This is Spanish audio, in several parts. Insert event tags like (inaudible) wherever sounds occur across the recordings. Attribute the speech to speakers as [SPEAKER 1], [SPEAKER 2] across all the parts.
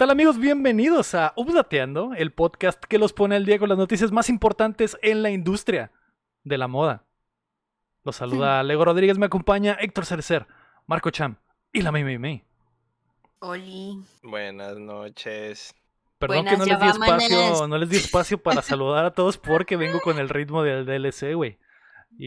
[SPEAKER 1] ¿Qué tal amigos? Bienvenidos a Updateando, el podcast que los pone al día con las noticias más importantes en la industria de la moda. Los saluda Lego Rodríguez, me acompaña Héctor Cerecer, Marco Cham y la Mimi May.
[SPEAKER 2] Oli.
[SPEAKER 3] Buenas noches.
[SPEAKER 1] Perdón
[SPEAKER 2] Buenas,
[SPEAKER 1] que no les di espacio, no les di espacio para saludar a todos porque vengo con el ritmo del DLC, güey. Y,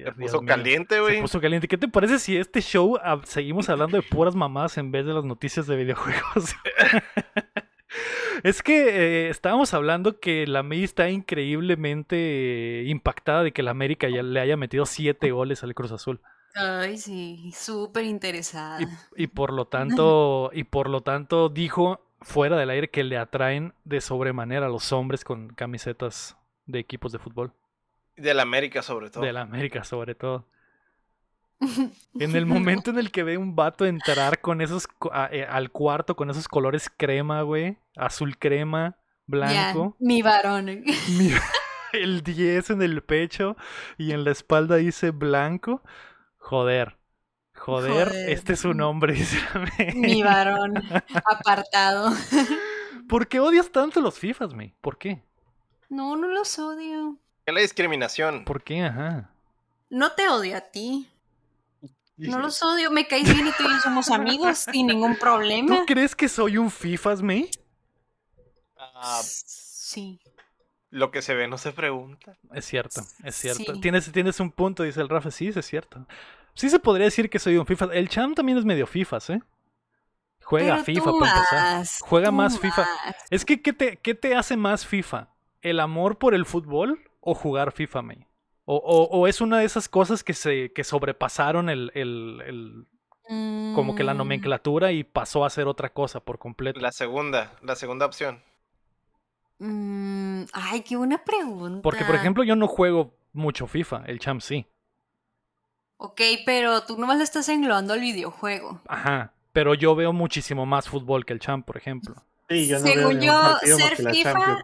[SPEAKER 1] y-
[SPEAKER 3] Se puso
[SPEAKER 1] mío,
[SPEAKER 3] caliente,
[SPEAKER 1] Se
[SPEAKER 3] güey.
[SPEAKER 1] puso caliente. ¿Qué te parece si este show ah, seguimos hablando de puras mamás en vez de las noticias de videojuegos? (laughs) es que eh, estábamos hablando que la May está increíblemente impactada de que la América ya le haya metido siete goles al Cruz Azul.
[SPEAKER 2] Ay, sí, súper interesada.
[SPEAKER 1] Y, y por lo tanto, y por lo tanto dijo fuera del aire que le atraen de sobremanera a los hombres con camisetas de equipos de fútbol.
[SPEAKER 3] De la América, sobre todo.
[SPEAKER 1] De la América, sobre todo. (laughs) En el momento en el que ve un vato entrar con esos a- eh, al cuarto con esos colores crema, güey, azul crema, blanco,
[SPEAKER 2] mi varón.
[SPEAKER 1] mi- (laughs) el 10 en el pecho y en la espalda dice blanco, joder. Joder,
[SPEAKER 2] Joder.
[SPEAKER 1] este es su nombre, (laughs) dice
[SPEAKER 2] mi varón. Apartado.
[SPEAKER 1] ¿Por qué odias tanto los FIFAs, May? ¿Por qué?
[SPEAKER 2] No, no los odio.
[SPEAKER 3] ¿Qué la discriminación?
[SPEAKER 1] ¿Por qué? Ajá.
[SPEAKER 2] No te odio a ti. No los odio. Me caes bien y tú y yo somos amigos sin ningún problema.
[SPEAKER 1] ¿Tú crees que soy un FIFAs, May?
[SPEAKER 3] Ah,
[SPEAKER 2] Sí.
[SPEAKER 3] lo que se ve no se pregunta.
[SPEAKER 1] Es cierto, es cierto.
[SPEAKER 2] Sí.
[SPEAKER 1] Tienes, tienes un punto, dice el Rafa. Sí, es cierto. Sí se podría decir que soy un FIFA. El Cham también es medio FIFAs, ¿eh? Juega
[SPEAKER 2] Pero
[SPEAKER 1] FIFA
[SPEAKER 2] tú
[SPEAKER 1] para empezar.
[SPEAKER 2] más,
[SPEAKER 1] Juega
[SPEAKER 2] tú
[SPEAKER 1] más FIFA.
[SPEAKER 2] más.
[SPEAKER 1] Es que, ¿qué te, ¿qué te hace más FIFA? ¿El amor por el fútbol o jugar FIFA, May? O, o- o es una de esas cosas que se que sobrepasaron el, el- el- como que la
[SPEAKER 2] Mm,
[SPEAKER 1] nomenclatura y pasó a ser otra cosa por completo.
[SPEAKER 3] La segunda, la segunda opción.
[SPEAKER 2] mm, ay, qué buena pregunta.
[SPEAKER 1] Porque, por ejemplo, yo no juego mucho FIFA, el Cham sí.
[SPEAKER 2] Ok, pero tú nomás le estás englobando al videojuego.
[SPEAKER 1] Ajá. Pero yo veo muchísimo más fútbol que el Cham, por ejemplo.
[SPEAKER 4] Sí, yo no veo
[SPEAKER 2] Según
[SPEAKER 4] ningún
[SPEAKER 2] yo, ser FIFA.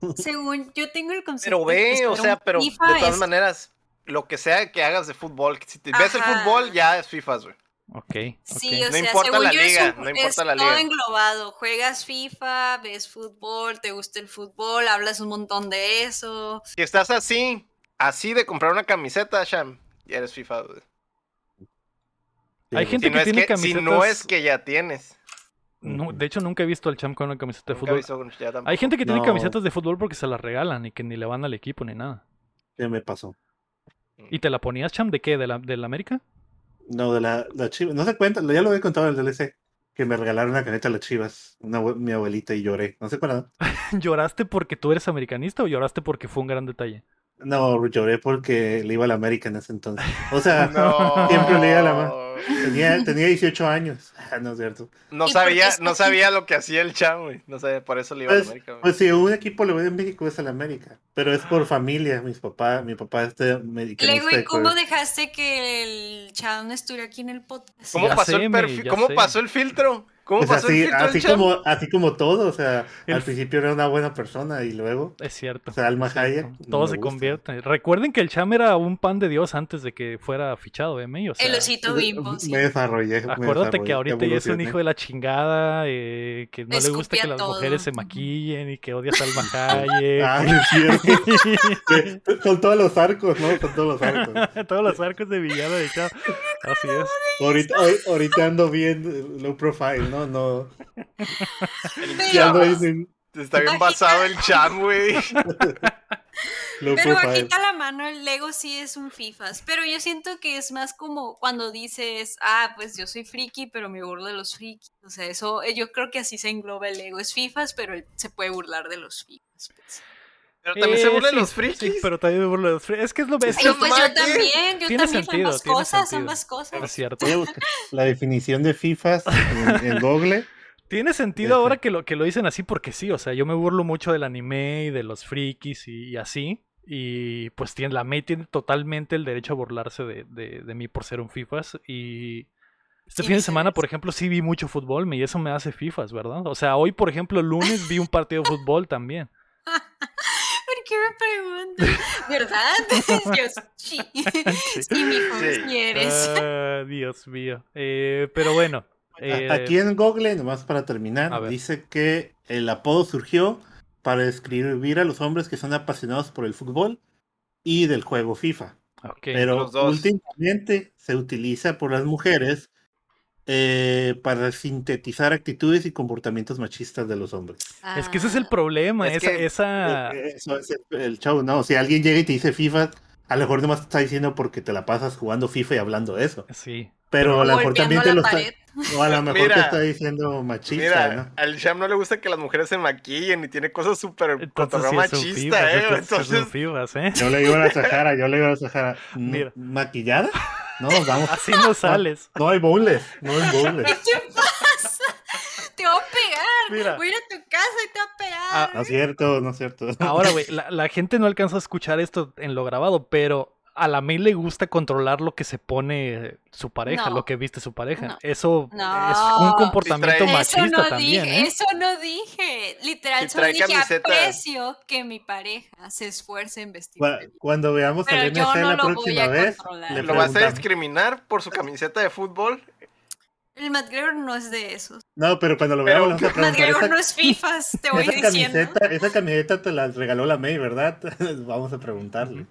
[SPEAKER 2] (laughs) según yo tengo el concepto.
[SPEAKER 3] Pero
[SPEAKER 2] que
[SPEAKER 3] ve, o sea, pero de todas
[SPEAKER 2] es-
[SPEAKER 3] maneras, lo que sea que hagas de fútbol, si te ves el fútbol, ya es FIFA, güey.
[SPEAKER 1] Ok.
[SPEAKER 2] Sí, o
[SPEAKER 3] No
[SPEAKER 2] sea,
[SPEAKER 3] importa
[SPEAKER 2] según
[SPEAKER 3] la
[SPEAKER 2] yo es
[SPEAKER 3] liga,
[SPEAKER 2] un-
[SPEAKER 3] no importa
[SPEAKER 2] es
[SPEAKER 3] la
[SPEAKER 2] todo
[SPEAKER 3] liga.
[SPEAKER 2] englobado. Juegas FIFA, ves fútbol, te gusta el fútbol, hablas un montón de eso.
[SPEAKER 3] Si estás así, así de comprar una camiseta, Sham, ya eres FIFA, güey.
[SPEAKER 4] Sí,
[SPEAKER 1] Hay gente
[SPEAKER 3] Si no,
[SPEAKER 1] que
[SPEAKER 3] es
[SPEAKER 1] tiene
[SPEAKER 3] que, si no
[SPEAKER 1] camisetas-
[SPEAKER 3] es que ya tienes.
[SPEAKER 1] No, de hecho, nunca he visto al Cham con una camiseta de
[SPEAKER 3] Nunca
[SPEAKER 1] fútbol. Hay gente que tiene camisetas de fútbol porque se las regalan y que ni le van al equipo ni nada.
[SPEAKER 4] ¿Qué me pasó?
[SPEAKER 1] ¿Y te la ponías, Cham, de qué? ¿De la, de la América?
[SPEAKER 4] No, de la, la Chivas. No se cuenta, ya lo había contado en el DLC. Que me regalaron una caneta a las Chivas. Una, mi abuelita y lloré. No sé cuándo. (laughs)
[SPEAKER 1] ¿Lloraste porque tú eres americanista o lloraste porque fue un gran detalle?
[SPEAKER 4] No, lloré porque le iba a la América en ese entonces. O sea, (laughs)
[SPEAKER 3] No.
[SPEAKER 4] Siempre le iba la mano. Tenía, tenía 18 años. (laughs) Ah, no es cierto.
[SPEAKER 3] No
[SPEAKER 2] ¿Y por
[SPEAKER 3] sabía, no sabía lo que hacía el Cham, güey. No sabía, por eso le iba a la
[SPEAKER 4] Pues,
[SPEAKER 3] América, güey.
[SPEAKER 4] pues si un equipo le voy a México es a la América. Pero es por familia. Mis papás, mi papá es de americanista.
[SPEAKER 2] Luego, ¿y cómo dejaste que el chan estuviera aquí en el podcast?
[SPEAKER 3] ¿Cómo
[SPEAKER 1] Ya
[SPEAKER 3] pasó
[SPEAKER 1] sé,
[SPEAKER 3] el
[SPEAKER 1] me,
[SPEAKER 3] perfil? ¿Cómo
[SPEAKER 1] sé.
[SPEAKER 3] pasó el filtro? ¿Cómo
[SPEAKER 4] Pues
[SPEAKER 3] pasó
[SPEAKER 4] así,
[SPEAKER 3] el filtro
[SPEAKER 4] así como, así como todo, o sea,
[SPEAKER 1] El-
[SPEAKER 4] al principio era una buena persona y luego,
[SPEAKER 1] Es cierto.
[SPEAKER 4] o sea, Alma. Hayek. no
[SPEAKER 1] Todo
[SPEAKER 4] me
[SPEAKER 1] se
[SPEAKER 4] gusta.
[SPEAKER 1] convierte. Recuerden que el Cham era un pan de Dios antes de que fuera fichado, ¿eh? O sea,
[SPEAKER 2] el osito bimbo, sí.
[SPEAKER 4] Me desarrollé. me
[SPEAKER 1] Acuérdate que
[SPEAKER 4] desarrollé,
[SPEAKER 1] ahorita ya es un hijo de la chingada, eh, que no le gusta que las
[SPEAKER 2] todo.
[SPEAKER 1] mujeres se maquillen y que odias a Alma Hayek. (laughs)
[SPEAKER 4] Ah, es cierto. Sí, Son todos los arcos, ¿no? Son todos los arcos. (laughs)
[SPEAKER 1] Todos los arcos de villano de Cham. Así es.
[SPEAKER 4] Ahorita, ahorita ando bien low profile, ¿no? No. Ya
[SPEAKER 3] Cham.
[SPEAKER 4] ando en
[SPEAKER 3] Está bien basado el Cham, güey.
[SPEAKER 4] low
[SPEAKER 2] Pero bajita la mano, el Lego sí es un FIFAs. Pero yo siento que es más como cuando dices, ah, pues yo soy friki, pero me burlo de los frikis. O sea, eso, eh, yo creo que así se engloba el Lego. Es FIFAs, pero él se puede burlar de los FIFAs. pues.
[SPEAKER 3] Pero también se burla de
[SPEAKER 1] sí,
[SPEAKER 3] los frikis.
[SPEAKER 1] Sí, pero también me burlo de los frikis. Es que es lo
[SPEAKER 3] que
[SPEAKER 2] pues
[SPEAKER 3] ¿para
[SPEAKER 2] yo también, yo
[SPEAKER 1] Tiene
[SPEAKER 2] también,
[SPEAKER 1] sentido,
[SPEAKER 2] ambas
[SPEAKER 1] tiene
[SPEAKER 2] cosas,
[SPEAKER 1] sentido.
[SPEAKER 2] ambas cosas.
[SPEAKER 1] Es cierto.
[SPEAKER 4] La definición de FIFAs en, en Google.
[SPEAKER 1] Tiene sentido ahora que lo, que lo dicen así porque sí, o sea, yo me burlo mucho del anime y de los frikis y, y así. Y pues tiene, la May tiene totalmente el derecho a burlarse de, de- de mí por ser un FIFAs. Y este fin de semana, por ejemplo, sí vi mucho fútbol y eso me hace FIFAs, ¿verdad? O sea, hoy, por ejemplo, el lunes vi un partido de fútbol también. (laughs)
[SPEAKER 2] ¿Por qué me preguntan? ¿Verdad? (laughs) (laughs) Yo, sí. Sí, mi hijo,
[SPEAKER 3] Sí.
[SPEAKER 2] sí eres.
[SPEAKER 1] Ah, Dios mío. Eh, pero bueno, Eh,
[SPEAKER 4] Aquí en Google, nomás para terminar, dice que el apodo surgió para describir a los hombres que son apasionados por el fútbol y del juego FIFA. Pero últimamente se utiliza por las mujeres eh, para sintetizar actitudes y comportamientos machistas de los hombres.
[SPEAKER 1] Es que ese es el
[SPEAKER 2] Ah,
[SPEAKER 1] problema,
[SPEAKER 3] Es
[SPEAKER 1] esa,
[SPEAKER 3] que-
[SPEAKER 1] esa...
[SPEAKER 4] Eh, Eso es el, el show, ¿no? Si alguien llega y te dice FIFA, a lo mejor nomás te está diciendo porque te la pasas jugando FIFA y hablando de eso.
[SPEAKER 1] Sí.
[SPEAKER 4] Pero a lo mejor también te lo está, o a lo mejor te está diciendo machista,
[SPEAKER 3] Mira,
[SPEAKER 4] ¿no?
[SPEAKER 3] al Sham no le gusta que las mujeres se maquillen y tiene cosas súper cotorreo
[SPEAKER 1] sí
[SPEAKER 3] machista, ¿eh?
[SPEAKER 1] entonces ¿eh?
[SPEAKER 4] Yo le digo a la Sahara, yo le digo a la Sahara,
[SPEAKER 1] Mira.
[SPEAKER 4] ¿maquillada? No, vamos.
[SPEAKER 1] Así no sales.
[SPEAKER 4] No hay bowls, no hay bowls. (laughs)
[SPEAKER 2] ¿Qué pasa? Te voy a pegar.
[SPEAKER 1] Mira.
[SPEAKER 2] Voy a ir a tu casa y te voy a pegar.
[SPEAKER 1] Ah,
[SPEAKER 4] No es cierto, no es cierto.
[SPEAKER 1] Ahora, güey, (laughs) la, la gente no alcanza a escuchar esto en lo grabado, pero a la May le gusta controlar lo que se pone su pareja,
[SPEAKER 2] No.
[SPEAKER 1] lo que viste su pareja.
[SPEAKER 2] No.
[SPEAKER 1] Eso
[SPEAKER 2] No.
[SPEAKER 1] es un comportamiento
[SPEAKER 2] eso
[SPEAKER 1] machista
[SPEAKER 2] no
[SPEAKER 1] también,
[SPEAKER 2] dije,
[SPEAKER 1] ¿eh?
[SPEAKER 2] eso no dije. Literal, solo dije
[SPEAKER 3] camiseta.
[SPEAKER 2] aprecio que mi pareja se esfuerce en vestir.
[SPEAKER 4] Cu- Cuando veamos
[SPEAKER 2] Pero
[SPEAKER 4] MC
[SPEAKER 2] no
[SPEAKER 4] la
[SPEAKER 2] lo voy
[SPEAKER 4] próxima
[SPEAKER 2] a
[SPEAKER 4] vez,
[SPEAKER 2] controlar.
[SPEAKER 4] le
[SPEAKER 3] ¿lo vas a discriminar por su camiseta de fútbol?
[SPEAKER 2] El McGregor no es de esos.
[SPEAKER 4] No, pero cuando lo veamos vamos a preguntar.
[SPEAKER 2] McGregor
[SPEAKER 4] Esa,
[SPEAKER 2] no es FIFAs, te voy
[SPEAKER 4] esa
[SPEAKER 2] diciendo.
[SPEAKER 4] camiseta, esa camiseta te la regaló la May, ¿verdad? (laughs) vamos a preguntarle.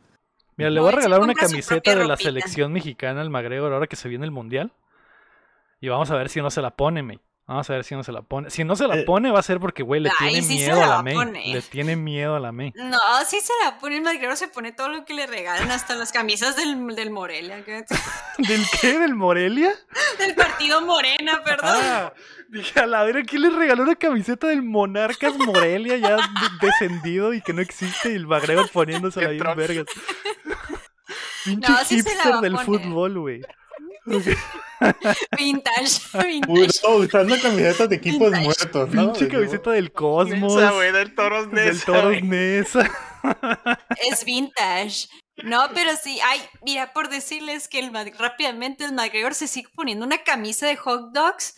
[SPEAKER 1] Mira, le voy a regalar una camiseta de la selección mexicana al McGregor ahora que se viene el mundial. Y vamos a ver si no se la pone, May. Vamos a ver si no se la pone. Si no se la
[SPEAKER 4] Eh.
[SPEAKER 1] pone, va a ser porque, güey, le
[SPEAKER 2] Ay,
[SPEAKER 1] tiene
[SPEAKER 2] sí se
[SPEAKER 1] miedo
[SPEAKER 2] la
[SPEAKER 1] a la May. Le tiene miedo a la May.
[SPEAKER 2] No, sí se la pone el McGregor, se pone todo lo que le regalan, hasta las camisas del, del Morelia. (laughs)
[SPEAKER 1] ¿Del qué? ¿Del Morelia? (laughs)
[SPEAKER 2] Del partido Morena, perdón.
[SPEAKER 1] Ah, dije, a la verga, ¿quién le regaló una camiseta del Monarcas Morelia ya de- descendido y que no existe? Y el McGregor poniéndosela (laughs) ahí en vergas. Pinche
[SPEAKER 2] No, sí se la
[SPEAKER 1] hipster del
[SPEAKER 2] poner.
[SPEAKER 1] fútbol, güey. (laughs)
[SPEAKER 2] Vintage, (laughs)
[SPEAKER 4] Uy,
[SPEAKER 2] vintage.
[SPEAKER 4] no, usando camisetas de equipos
[SPEAKER 2] Vintage.
[SPEAKER 4] muertos, ¿no?
[SPEAKER 1] Pinche camiseta del Cosmos.
[SPEAKER 3] Nesa, güey, del Toros
[SPEAKER 1] Del
[SPEAKER 3] Nesa,
[SPEAKER 1] Toros
[SPEAKER 3] güey.
[SPEAKER 1] Nesa.
[SPEAKER 2] Es vintage. No, pero sí, ay, mira, por decirles que el, rápidamente el McGregor se sigue poniendo una camisa de hot dogs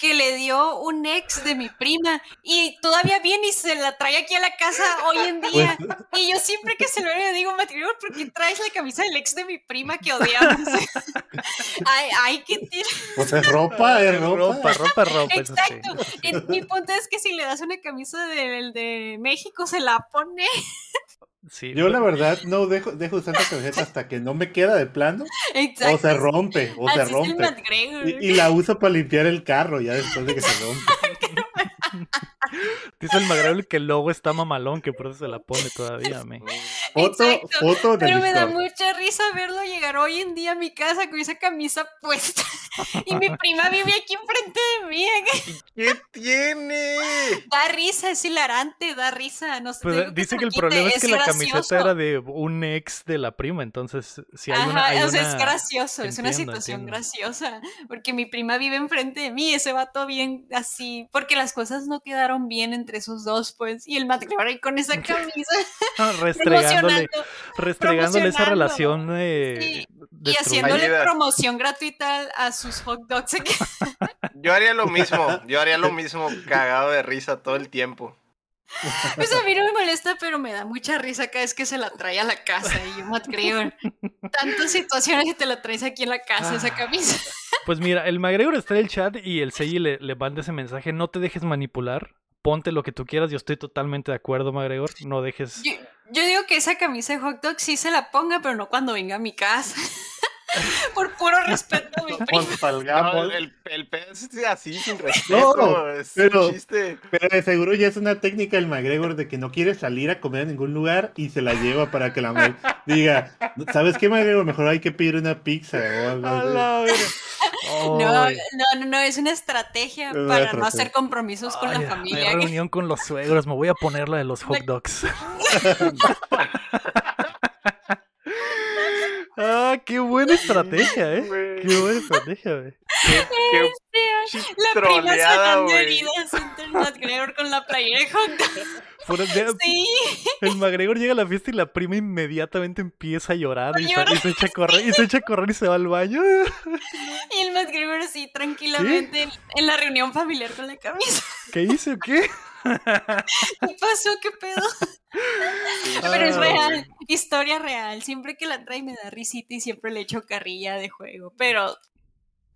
[SPEAKER 2] que le dio un ex de mi prima y todavía viene y se la trae aquí a la casa hoy en (laughs) día. Y yo siempre que se lo veo le digo, McGregor, ¿por qué traes la camisa del ex de mi prima que odiamos? (laughs) ay, ay, qué tira.
[SPEAKER 4] Pues es ropa, es ropa.
[SPEAKER 1] Ropa, ropa, ropa. eso sí.
[SPEAKER 2] Exacto. Mi punto es que si le das una camisa del de México, se la pone. (laughs)
[SPEAKER 1] Sí,
[SPEAKER 4] Yo la verdad no dejo, dejo usar esta camiseta hasta que no me queda de plano
[SPEAKER 2] Exacto.
[SPEAKER 4] o se rompe, o se
[SPEAKER 2] Así
[SPEAKER 4] rompe. Y, y la uso para limpiar el carro ya después de que se rompe. (laughs)
[SPEAKER 1] Dice el McGregor que el logo está mamalón, que por eso se la pone todavía, me.
[SPEAKER 4] Foto,
[SPEAKER 2] Exacto,
[SPEAKER 4] foto de
[SPEAKER 2] Pero me da mucha risa verlo llegar hoy en día a mi casa con esa camisa puesta. (laughs) Y mi prima vive aquí enfrente de mí. (laughs)
[SPEAKER 3] ¿Qué tiene?
[SPEAKER 2] Da risa, es hilarante, da risa. No sé,
[SPEAKER 1] Pues, dice que el problema es que la
[SPEAKER 2] gracioso.
[SPEAKER 1] camiseta era de un ex de la prima, entonces si hay una...
[SPEAKER 2] Ajá,
[SPEAKER 1] hay
[SPEAKER 2] o sea,
[SPEAKER 1] una-
[SPEAKER 2] es gracioso, es una situación
[SPEAKER 1] entiendo.
[SPEAKER 2] graciosa, porque mi prima vive enfrente de mí, ese vato bien así, porque las cosas no quedaron bien entre esos dos, pues, y el matrimonio con esa (laughs) camisa,
[SPEAKER 1] restregándole, esa relación eh,
[SPEAKER 2] Sí, y haciéndole
[SPEAKER 3] Ayuda.
[SPEAKER 2] promoción gratuita a sus hot dogs. (laughs)
[SPEAKER 3] Yo haría lo mismo, yo haría lo (laughs) mismo cagado de risa todo el tiempo.
[SPEAKER 2] Pues a mí no me molesta, pero me da mucha risa cada vez que se la trae a la casa. Y yo me. Tantas situaciones que te la traes aquí en la casa, esa
[SPEAKER 1] Ah.
[SPEAKER 2] camisa.
[SPEAKER 1] Pues mira, el McGregor está en el chat y el Seiji le, le manda ese mensaje, no te dejes manipular, ponte lo que tú quieras, yo estoy totalmente de acuerdo, McGregor, no dejes...
[SPEAKER 2] Yo, yo digo que esa camisa de hot dog sí se la ponga, pero no cuando venga a mi casa. (laughs) Por puro respeto a mi prima.
[SPEAKER 4] Pues
[SPEAKER 3] No,
[SPEAKER 4] salgamos.
[SPEAKER 3] el, el pedo es así, sin respeto.
[SPEAKER 4] No,
[SPEAKER 3] es
[SPEAKER 4] pero-
[SPEAKER 3] un chiste.
[SPEAKER 4] Pero de seguro ya es una técnica del McGregor de que no quiere salir a comer a ningún lugar y se la lleva para que la diga, ¿sabes qué McGregor? Mejor hay que pedir una pizza o algo
[SPEAKER 1] A
[SPEAKER 4] así.
[SPEAKER 2] No, no, no, no, es una estrategia
[SPEAKER 4] Es una
[SPEAKER 2] para no
[SPEAKER 4] estrategia.
[SPEAKER 2] hacer compromisos con
[SPEAKER 1] ay,
[SPEAKER 2] la
[SPEAKER 1] hay
[SPEAKER 2] familia.
[SPEAKER 1] reunión con los suegros, me voy a poner la de los hot dogs. (laughs) ah, qué buena estrategia, eh. Qué buena estrategia, güey.
[SPEAKER 3] qué- qué
[SPEAKER 2] Este, La prima sacando
[SPEAKER 3] güey.
[SPEAKER 2] heridas McGregor con la playera de hot dog. (laughs) Sí,
[SPEAKER 1] El McGregor llega a la fiesta y la prima inmediatamente empieza a llorar y, se,
[SPEAKER 2] llorar.
[SPEAKER 1] y se echa a correr y se echa a correr y se va al baño.
[SPEAKER 2] y el McGregor así tranquilamente en, en la reunión familiar con la camisa. (laughs)
[SPEAKER 1] ¿Qué hice o qué? (laughs)
[SPEAKER 2] ¿Qué pasó? ¿Qué pedo? Pero es
[SPEAKER 1] Ah,
[SPEAKER 2] real, historia real. Siempre que la trae me da risita y siempre le echo carrilla de juego. Pero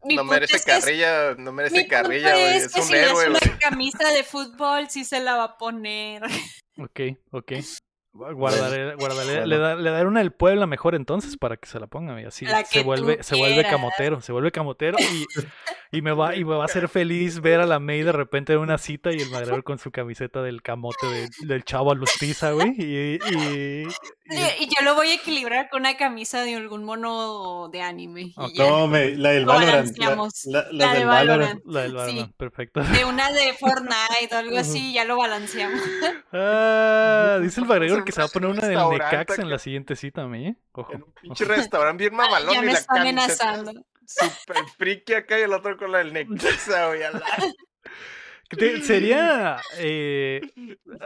[SPEAKER 2] Mi
[SPEAKER 3] no merece
[SPEAKER 2] es que es-
[SPEAKER 3] carrilla, no merece carrilla, güey.
[SPEAKER 2] es
[SPEAKER 3] Es
[SPEAKER 2] que
[SPEAKER 3] un
[SPEAKER 2] si le hace
[SPEAKER 3] héroe,
[SPEAKER 2] una camisa de fútbol, sí se la va a poner.
[SPEAKER 1] Ok, ok. Guardaré, guardaré,
[SPEAKER 4] bueno.
[SPEAKER 1] le, da- le daré una del Puebla mejor entonces para que se la ponga y así se vuelve, se vuelve camotero, se vuelve camotero y, y me va, y me va a hacer feliz ver a la May de repente en una cita y el McGregor con su camiseta del camote de- del chavo Alustiza, güey. Y, y- y-
[SPEAKER 2] Y yo lo voy a equilibrar con una camisa de algún mono de anime. y
[SPEAKER 1] Ok.
[SPEAKER 2] ya.
[SPEAKER 4] No, me, la del
[SPEAKER 2] Lo
[SPEAKER 4] Valorant. La, la- la
[SPEAKER 2] La de
[SPEAKER 4] del Valorant.
[SPEAKER 2] Valorant.
[SPEAKER 1] la del
[SPEAKER 2] Sí.
[SPEAKER 1] Batman, perfecto.
[SPEAKER 2] De una de Fortnite o algo así, ya lo balanceamos.
[SPEAKER 1] Ah, dice el McGregor que se va a poner una del Necaxa en la siguiente cita, ¿me? ¿eh? Ojo.
[SPEAKER 3] En un pinche restaurante bien (laughs) mamalón
[SPEAKER 2] ya
[SPEAKER 3] y
[SPEAKER 2] me
[SPEAKER 3] la
[SPEAKER 2] está amenazando.
[SPEAKER 3] Super friki acá y el otro con la del Necaxa, güey. (laughs)
[SPEAKER 1] te- sería eh,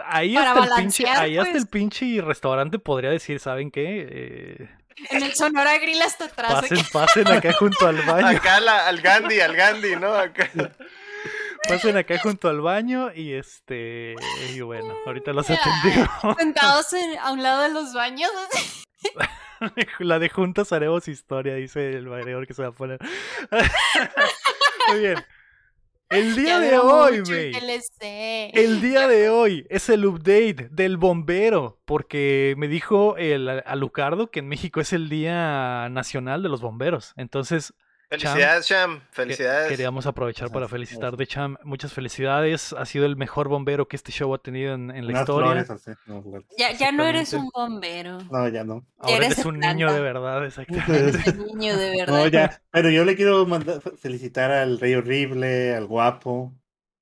[SPEAKER 1] ahí
[SPEAKER 2] Para
[SPEAKER 1] hasta el pinche ahí hasta
[SPEAKER 2] pues.
[SPEAKER 1] el pinche restaurante podría decir saben qué Eh,
[SPEAKER 2] En el Sonora Grill hasta atrás.
[SPEAKER 1] pasen
[SPEAKER 2] acá.
[SPEAKER 1] pasen acá junto al baño
[SPEAKER 3] Acá la- al Gandhi, al Gandhi, ¿no? Acá.
[SPEAKER 1] pasen acá junto al baño y este y bueno ahorita los atendimos
[SPEAKER 2] Sentados en- a un lado de los baños. (laughs)
[SPEAKER 1] la de juntas haremos historia dice el bailador que se va a poner (laughs) muy bien el (laughs) día de hoy.
[SPEAKER 2] TLC.
[SPEAKER 1] El (laughs) día de hoy es el update del bombero, porque me dijo el Alucardo que en México es el Día Nacional de los Bomberos. Entonces,
[SPEAKER 3] Felicidades, Cham. Felicidades.
[SPEAKER 1] queríamos aprovechar para
[SPEAKER 4] Gracias,
[SPEAKER 1] felicitar de Cham. Muchas felicidades. Ha sido el mejor bombero que este show ha tenido en, en la
[SPEAKER 4] Unas
[SPEAKER 1] historia.
[SPEAKER 4] flores así. No, flores.
[SPEAKER 2] Ya, ya no eres un bombero.
[SPEAKER 4] No, ya no.
[SPEAKER 1] Ahora
[SPEAKER 2] eres
[SPEAKER 1] eres un niño de verdad, (laughs) exactamente.
[SPEAKER 2] Ese niño de verdad.
[SPEAKER 4] No, ya. Pero yo le quiero mandar, felicitar al Rey Horrible, al guapo.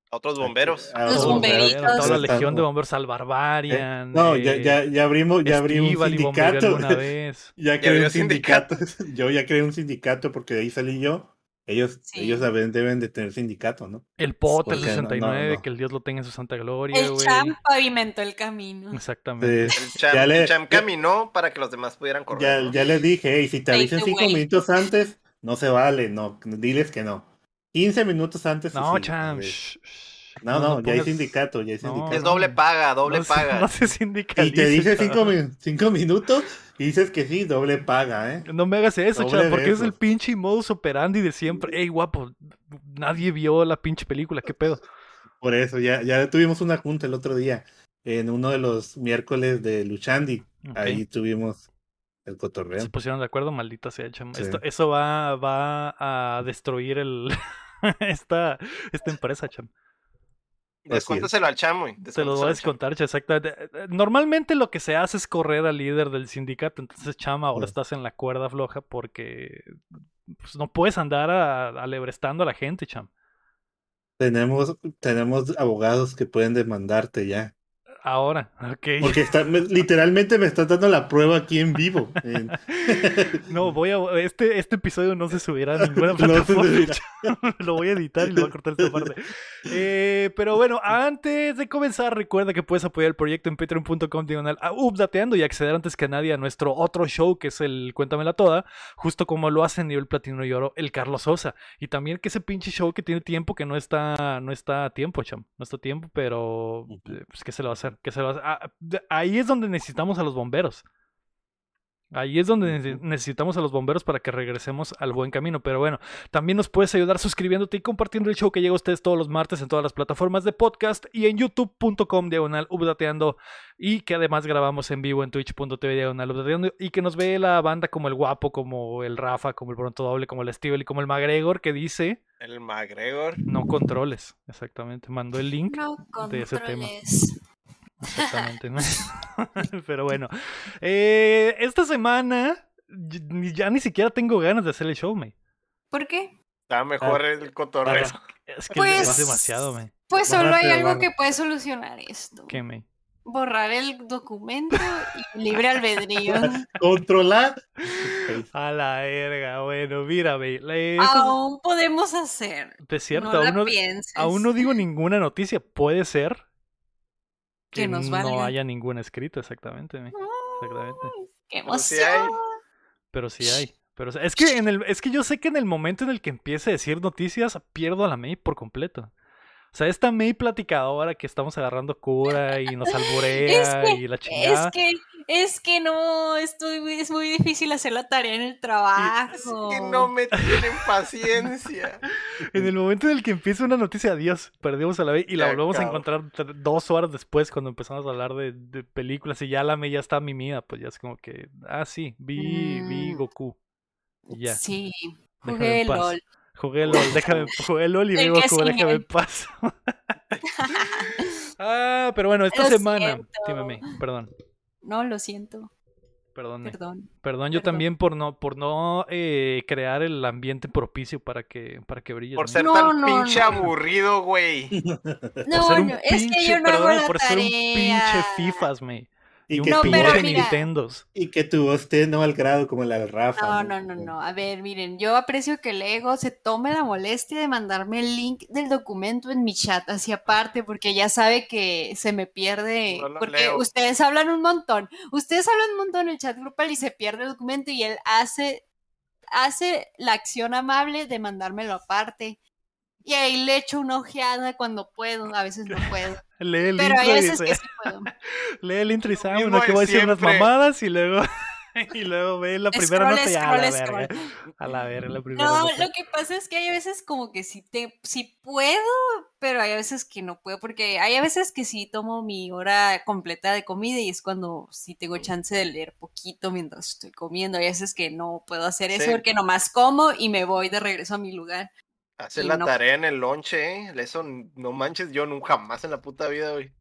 [SPEAKER 3] A otros bomberos.
[SPEAKER 4] a
[SPEAKER 2] Los
[SPEAKER 4] otros
[SPEAKER 2] bomberitos.
[SPEAKER 1] Toda la legión de bomberos al Barbarian.
[SPEAKER 4] No, ya,
[SPEAKER 1] eh,
[SPEAKER 4] ya, ya abrimos, ya abrimos un
[SPEAKER 1] Estíbal y bombeó
[SPEAKER 4] sindicato. (laughs)
[SPEAKER 1] vez.
[SPEAKER 4] Ya creé un sindicato. (laughs) Yo ya creé un sindicato porque de ahí salí yo. Ellos,
[SPEAKER 2] Sí.
[SPEAKER 4] ellos deben, deben de tener sindicato, ¿no?
[SPEAKER 1] El
[SPEAKER 4] no, no,
[SPEAKER 1] 69,
[SPEAKER 4] no.
[SPEAKER 1] que el Dios lo tenga en su santa gloria,
[SPEAKER 2] el
[SPEAKER 1] güey.
[SPEAKER 2] champ pavimentó el camino.
[SPEAKER 1] Exactamente.
[SPEAKER 4] Sí.
[SPEAKER 3] El Cham,
[SPEAKER 4] Ya le-
[SPEAKER 3] el Cham caminó para que los demás pudieran correr.
[SPEAKER 4] Ya,
[SPEAKER 3] ¿no?
[SPEAKER 4] ya les dije, hey, si te
[SPEAKER 2] the
[SPEAKER 4] cinco minutos antes, no se vale, no, diles que no. 15 minutos antes.
[SPEAKER 1] No, Cham. shh.
[SPEAKER 4] No, no, ya hay sindicato, ya hay
[SPEAKER 1] No,
[SPEAKER 4] sindicato.
[SPEAKER 3] Es doble paga, doble
[SPEAKER 1] no
[SPEAKER 3] paga.
[SPEAKER 1] No se
[SPEAKER 4] Y te dice cinco, minutos y dices que sí, doble paga, ¿eh?
[SPEAKER 1] No me hagas eso, chaval, porque es el pinche modus operandi de siempre. Ey, guapo, nadie vio la pinche película, ¿qué pedo?
[SPEAKER 4] Por eso, ya, ya tuvimos una junta el otro día, en uno de los miércoles de Luchandi. Ahí tuvimos el cotorreo.
[SPEAKER 1] Se pusieron de acuerdo, maldita sea, cham.
[SPEAKER 4] Sí.
[SPEAKER 1] Esto- eso va, va a destruir el (laughs) esta, esta empresa, cham.
[SPEAKER 3] Descuéntaselo al Cham, güey.
[SPEAKER 1] Te lo voy a
[SPEAKER 3] Cham.
[SPEAKER 1] descontar, cha, exactamente. Eh, eh, Normalmente lo que se hace es correr al líder del sindicato, entonces, chama, ahora
[SPEAKER 4] Sí.
[SPEAKER 1] estás en la cuerda floja porque pues, no puedes andar a- alebrestando a la gente, cham.
[SPEAKER 4] Tenemos, tenemos abogados que pueden demandarte ya.
[SPEAKER 1] Ahora, ok.
[SPEAKER 4] Porque está, me- literalmente me estás dando la prueba aquí en vivo. en- (laughs) (laughs)
[SPEAKER 1] No, voy a. Este, este episodio no se subirá a ninguna (laughs)
[SPEAKER 4] No
[SPEAKER 1] plataforma.
[SPEAKER 4] subirá.
[SPEAKER 1] lo voy a editar y lo voy a cortar esta parte. Eh, pero bueno, antes de comenzar, recuerda que puedes apoyar el proyecto en patreon.com diagonal a updateando y acceder antes que nadie a nuestro otro show que es el Cuéntamela Toda, justo como lo hace en nivel platino y oro el Carlos Sosa. Y también que ese pinche show que tiene tiempo que no está, no está a tiempo, cham. No está a tiempo, pero eh, pues, ¿qué se le va a hacer? ¿Qué se? Ah, ahí es donde necesitamos a los bomberos. Ahí es donde necesitamos a los bomberos para que regresemos al buen camino. Pero bueno, también nos puedes ayudar suscribiéndote y compartiendo el show que llega a ustedes todos los martes en todas las plataformas de podcast y en youtube.com diagonal updateando y que además grabamos en vivo en twitch.tv diagonal updateando y que nos ve la banda como el guapo, como el Rafa, como el Pronto Doble, como el Steven y como el McGregor que dice
[SPEAKER 3] El McGregor.
[SPEAKER 1] no controles. Exactamente, mandó el link.
[SPEAKER 2] No
[SPEAKER 1] de ese tema. Exactamente. ¿no? (laughs) Pero bueno, eh, esta semana ya ni siquiera tengo ganas de hacer el show, me.
[SPEAKER 2] ¿Por qué?
[SPEAKER 3] Está mejor el cotorreo.
[SPEAKER 1] Es, es que
[SPEAKER 2] Pues-
[SPEAKER 1] es demasiado, me.
[SPEAKER 2] Pues solo hay algo que puede solucionar esto.
[SPEAKER 1] ¿Qué, me?
[SPEAKER 2] Borrar el documento y libre albedrío. (laughs)
[SPEAKER 4] Controlar.
[SPEAKER 1] A la verga, bueno, mira, me. la- esta-
[SPEAKER 2] Aún podemos hacer.
[SPEAKER 1] es cierto,
[SPEAKER 2] no la
[SPEAKER 1] aún, no, aún no digo ninguna noticia. Puede ser
[SPEAKER 2] Que
[SPEAKER 1] que,
[SPEAKER 2] nos
[SPEAKER 1] no haya ninguna escrita, exactamente, me. Exactamente.
[SPEAKER 2] ¡Qué
[SPEAKER 3] Pero sí
[SPEAKER 2] emoción!
[SPEAKER 3] hay.
[SPEAKER 1] Pero sí hay. Pero es que en el, es que yo sé que en el momento en el que empiece a decir noticias, pierdo a la May por completo. O sea, esta May platicadora que estamos agarrando cura y nos (laughs) alburea
[SPEAKER 2] que-
[SPEAKER 1] y la chingada.
[SPEAKER 2] Es que, es que no, estoy, muy- es muy difícil hacer la tarea en el trabajo.
[SPEAKER 3] Es que no me tienen paciencia. (laughs)
[SPEAKER 1] En el momento en el que empieza una noticia, adiós, perdimos a la May y la
[SPEAKER 3] Ya,
[SPEAKER 1] volvemos a encontrar dos horas después cuando empezamos a hablar de, de películas y ya la May ya está mimida, pues ya es como que, ah, sí, vi, vi
[SPEAKER 2] Mm.
[SPEAKER 1] Goku. Y ya,
[SPEAKER 2] Sí, jugué. LOL.
[SPEAKER 1] Jugué LOL, déjame, jugué LOL y
[SPEAKER 2] El que
[SPEAKER 1] Goku, déjame en paz. (laughs) ah, pero bueno, esta
[SPEAKER 2] Lo
[SPEAKER 1] semana, May, perdón,
[SPEAKER 2] No, lo siento,
[SPEAKER 1] perdón, May.
[SPEAKER 2] perdón.
[SPEAKER 1] Perdón, yo
[SPEAKER 2] Perdón.
[SPEAKER 1] también por no, por no eh, crear el ambiente propicio para que, para que brilles.
[SPEAKER 3] Por ser
[SPEAKER 2] No,
[SPEAKER 3] tan
[SPEAKER 2] no,
[SPEAKER 3] pinche
[SPEAKER 2] no.
[SPEAKER 3] aburrido, güey.
[SPEAKER 1] Por
[SPEAKER 2] No,
[SPEAKER 1] ser un
[SPEAKER 2] no, es que
[SPEAKER 1] pinche-
[SPEAKER 2] yo no hago
[SPEAKER 1] perdón,
[SPEAKER 2] la
[SPEAKER 1] por ser un pinche. FIFAs, May. Y,
[SPEAKER 4] que,
[SPEAKER 2] No,
[SPEAKER 4] tu
[SPEAKER 2] pero
[SPEAKER 4] voz,
[SPEAKER 2] mira.
[SPEAKER 4] Y que tu voz esté no al grado como la del Rafa.
[SPEAKER 2] No, no, no, no. A ver, miren, yo aprecio que el ego se tome la molestia de mandarme el link del documento en mi chat hacia aparte, porque ya sabe que se me pierde.
[SPEAKER 3] No lo
[SPEAKER 2] porque
[SPEAKER 3] leo.
[SPEAKER 2] ustedes hablan un montón. Ustedes hablan un montón en el chat grupal y se pierde el documento y él hace, hace la acción amable de mandármelo aparte. Y ahí le echo una ojeada cuando puedo, a veces no puedo.
[SPEAKER 1] Lee el
[SPEAKER 2] Pero hay
[SPEAKER 1] intro y
[SPEAKER 2] veces que
[SPEAKER 1] dice,
[SPEAKER 2] sí puedo. (laughs)
[SPEAKER 1] lee el intro y dice,
[SPEAKER 3] mismo
[SPEAKER 1] bueno, que voy a decir unas mamadas y luego, (laughs) y luego ve la primera
[SPEAKER 2] Scroll,
[SPEAKER 1] nota y a la verga. A la verga, la primera
[SPEAKER 2] No,
[SPEAKER 1] nota.
[SPEAKER 2] lo que pasa es que hay veces como que sí te, sí puedo, pero hay veces que no puedo, porque hay veces que sí tomo mi hora completa de comida y es cuando sí tengo chance de leer poquito mientras estoy comiendo. Hay veces que no puedo hacer eso
[SPEAKER 3] Sí.
[SPEAKER 2] porque nomás como y me voy de regreso a mi lugar.
[SPEAKER 3] Hacer la
[SPEAKER 2] no-
[SPEAKER 3] tarea en el lonche, ¿eh? Eso no manches, yo nunca jamás en la puta vida, güey.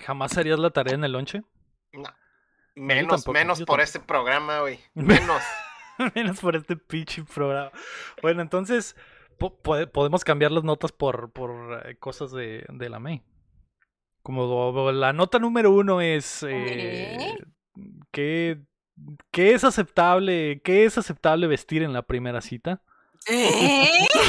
[SPEAKER 1] ¿Jamás harías la tarea en el lonche?
[SPEAKER 3] No. Menos,
[SPEAKER 1] tampoco,
[SPEAKER 3] menos por
[SPEAKER 1] tampoco.
[SPEAKER 3] este programa, güey. (laughs) Menos. (laughs)
[SPEAKER 1] Menos por este pinche programa. Bueno, entonces po- pode- podemos cambiar las notas por, por eh, cosas de, de la May. Como la nota número uno es eh, ¿qué, qué es aceptable, qué es aceptable vestir en la primera cita.
[SPEAKER 2] ¿Eh?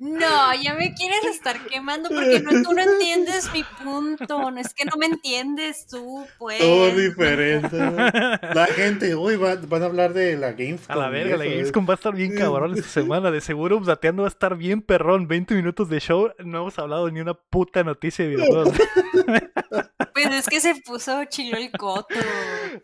[SPEAKER 2] No, ya me quieres estar quemando porque no, tú no entiendes mi punto. No es que no me entiendes tú, pues.
[SPEAKER 4] Todo diferente. La gente, uy, va- van a hablar de la Gamescom.
[SPEAKER 1] A la verga, la
[SPEAKER 4] eso, ¿eh?
[SPEAKER 1] Gamescom va a estar bien cabrón esta semana. De seguro Updateando va a estar bien perrón. 20 minutos de show. No hemos hablado ni una puta noticia de videojuegos. (laughs)
[SPEAKER 2] Pues es que se puso chilo el coto.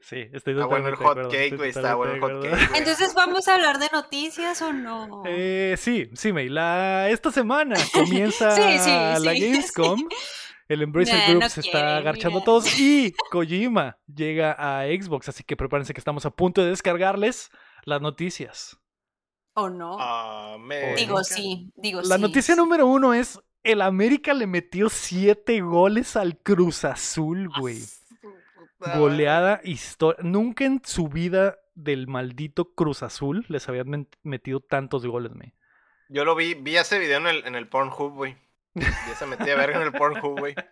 [SPEAKER 1] sí, estoy
[SPEAKER 3] Está bueno el hot cake, güey. Está bueno el hot cake.
[SPEAKER 2] Entonces, ¿vamos a hablar de noticias o no?
[SPEAKER 1] Eh, sí, sí, May. La, esta semana (laughs) comienza
[SPEAKER 2] Sí, sí,
[SPEAKER 1] la (laughs)
[SPEAKER 2] sí,
[SPEAKER 1] Gamescom. El Embracer
[SPEAKER 2] Nah,
[SPEAKER 1] Group
[SPEAKER 2] no
[SPEAKER 1] se
[SPEAKER 2] quiere,
[SPEAKER 1] está agarchando a todos. Y (laughs) Kojima llega a Xbox. Así que prepárense que estamos a punto de descargarles las noticias.
[SPEAKER 2] ¿O no?
[SPEAKER 3] América.
[SPEAKER 2] digo sí, digo
[SPEAKER 1] La
[SPEAKER 2] sí.
[SPEAKER 1] noticia número uno es: el América le metió siete goles al Cruz Azul, güey.
[SPEAKER 3] Puta
[SPEAKER 1] Goleada histórica. Nunca en su vida del maldito Cruz Azul les habían metido tantos goles, me.
[SPEAKER 3] Yo lo vi, vi ese video en el, en el Pornhub, güey. Ya se metía verga en el Pornhub, güey. (laughs)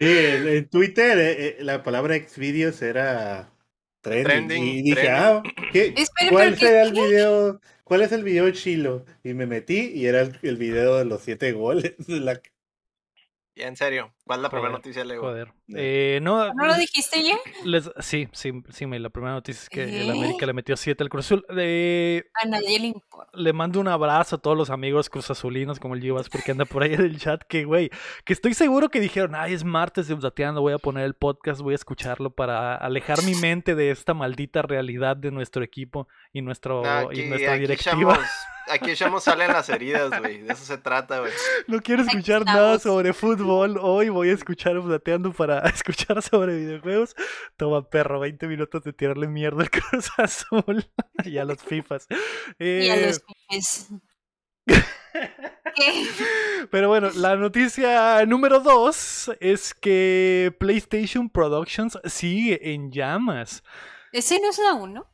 [SPEAKER 4] Sí, en, en Twitter eh, eh, la palabra Xvideos era trending.
[SPEAKER 3] Trending,
[SPEAKER 4] y dije,
[SPEAKER 3] trending.
[SPEAKER 4] ah, ¿qué- (clears throat) ¿cuál
[SPEAKER 2] pero ¿qué-
[SPEAKER 4] será el video? ¿Cuál es el video chilo? Y me metí y era el, el video de los siete goles. (laughs) de la-
[SPEAKER 3] Ya, en serio. ¿Cuál es la primera noticia, Lego?
[SPEAKER 1] Joder. Eh, no,
[SPEAKER 2] ¿No lo dijiste ya?
[SPEAKER 1] les- sí, sí, sí, me, la primera noticia es que el
[SPEAKER 2] ¿Eh?
[SPEAKER 1] América le metió siete al Cruz Azul. Eh,
[SPEAKER 2] A nadie le importa.
[SPEAKER 1] le mando un abrazo a todos los amigos Cruz Azulinos como el Givas porque anda por ahí en el chat que, güey, que estoy seguro que dijeron, ay, es martes de Updateando, voy a poner el podcast, voy a escucharlo para alejar mi mente de esta maldita realidad de nuestro equipo y, nuestro,
[SPEAKER 3] No,
[SPEAKER 1] y
[SPEAKER 3] aquí,
[SPEAKER 1] nuestra
[SPEAKER 3] aquí
[SPEAKER 1] directiva.
[SPEAKER 3] echamos, (laughs) aquí echamos sal en las heridas, güey. De eso se trata, güey.
[SPEAKER 1] No quiero
[SPEAKER 2] Aquí
[SPEAKER 1] escuchar nada sobre fútbol. Hoy voy a escuchar Updateando para (laughs) escuchar sobre videojuegos. Toma, perro, 20 minutos de tirarle mierda al Cruz (laughs) Azul (laughs) y a los FIFAs.
[SPEAKER 2] Y a
[SPEAKER 1] Eh,
[SPEAKER 2] los pibes. ¿Qué?
[SPEAKER 1] Pero bueno, la noticia número dos es que PlayStation Productions sigue en llamas.
[SPEAKER 2] Ese no es la uno.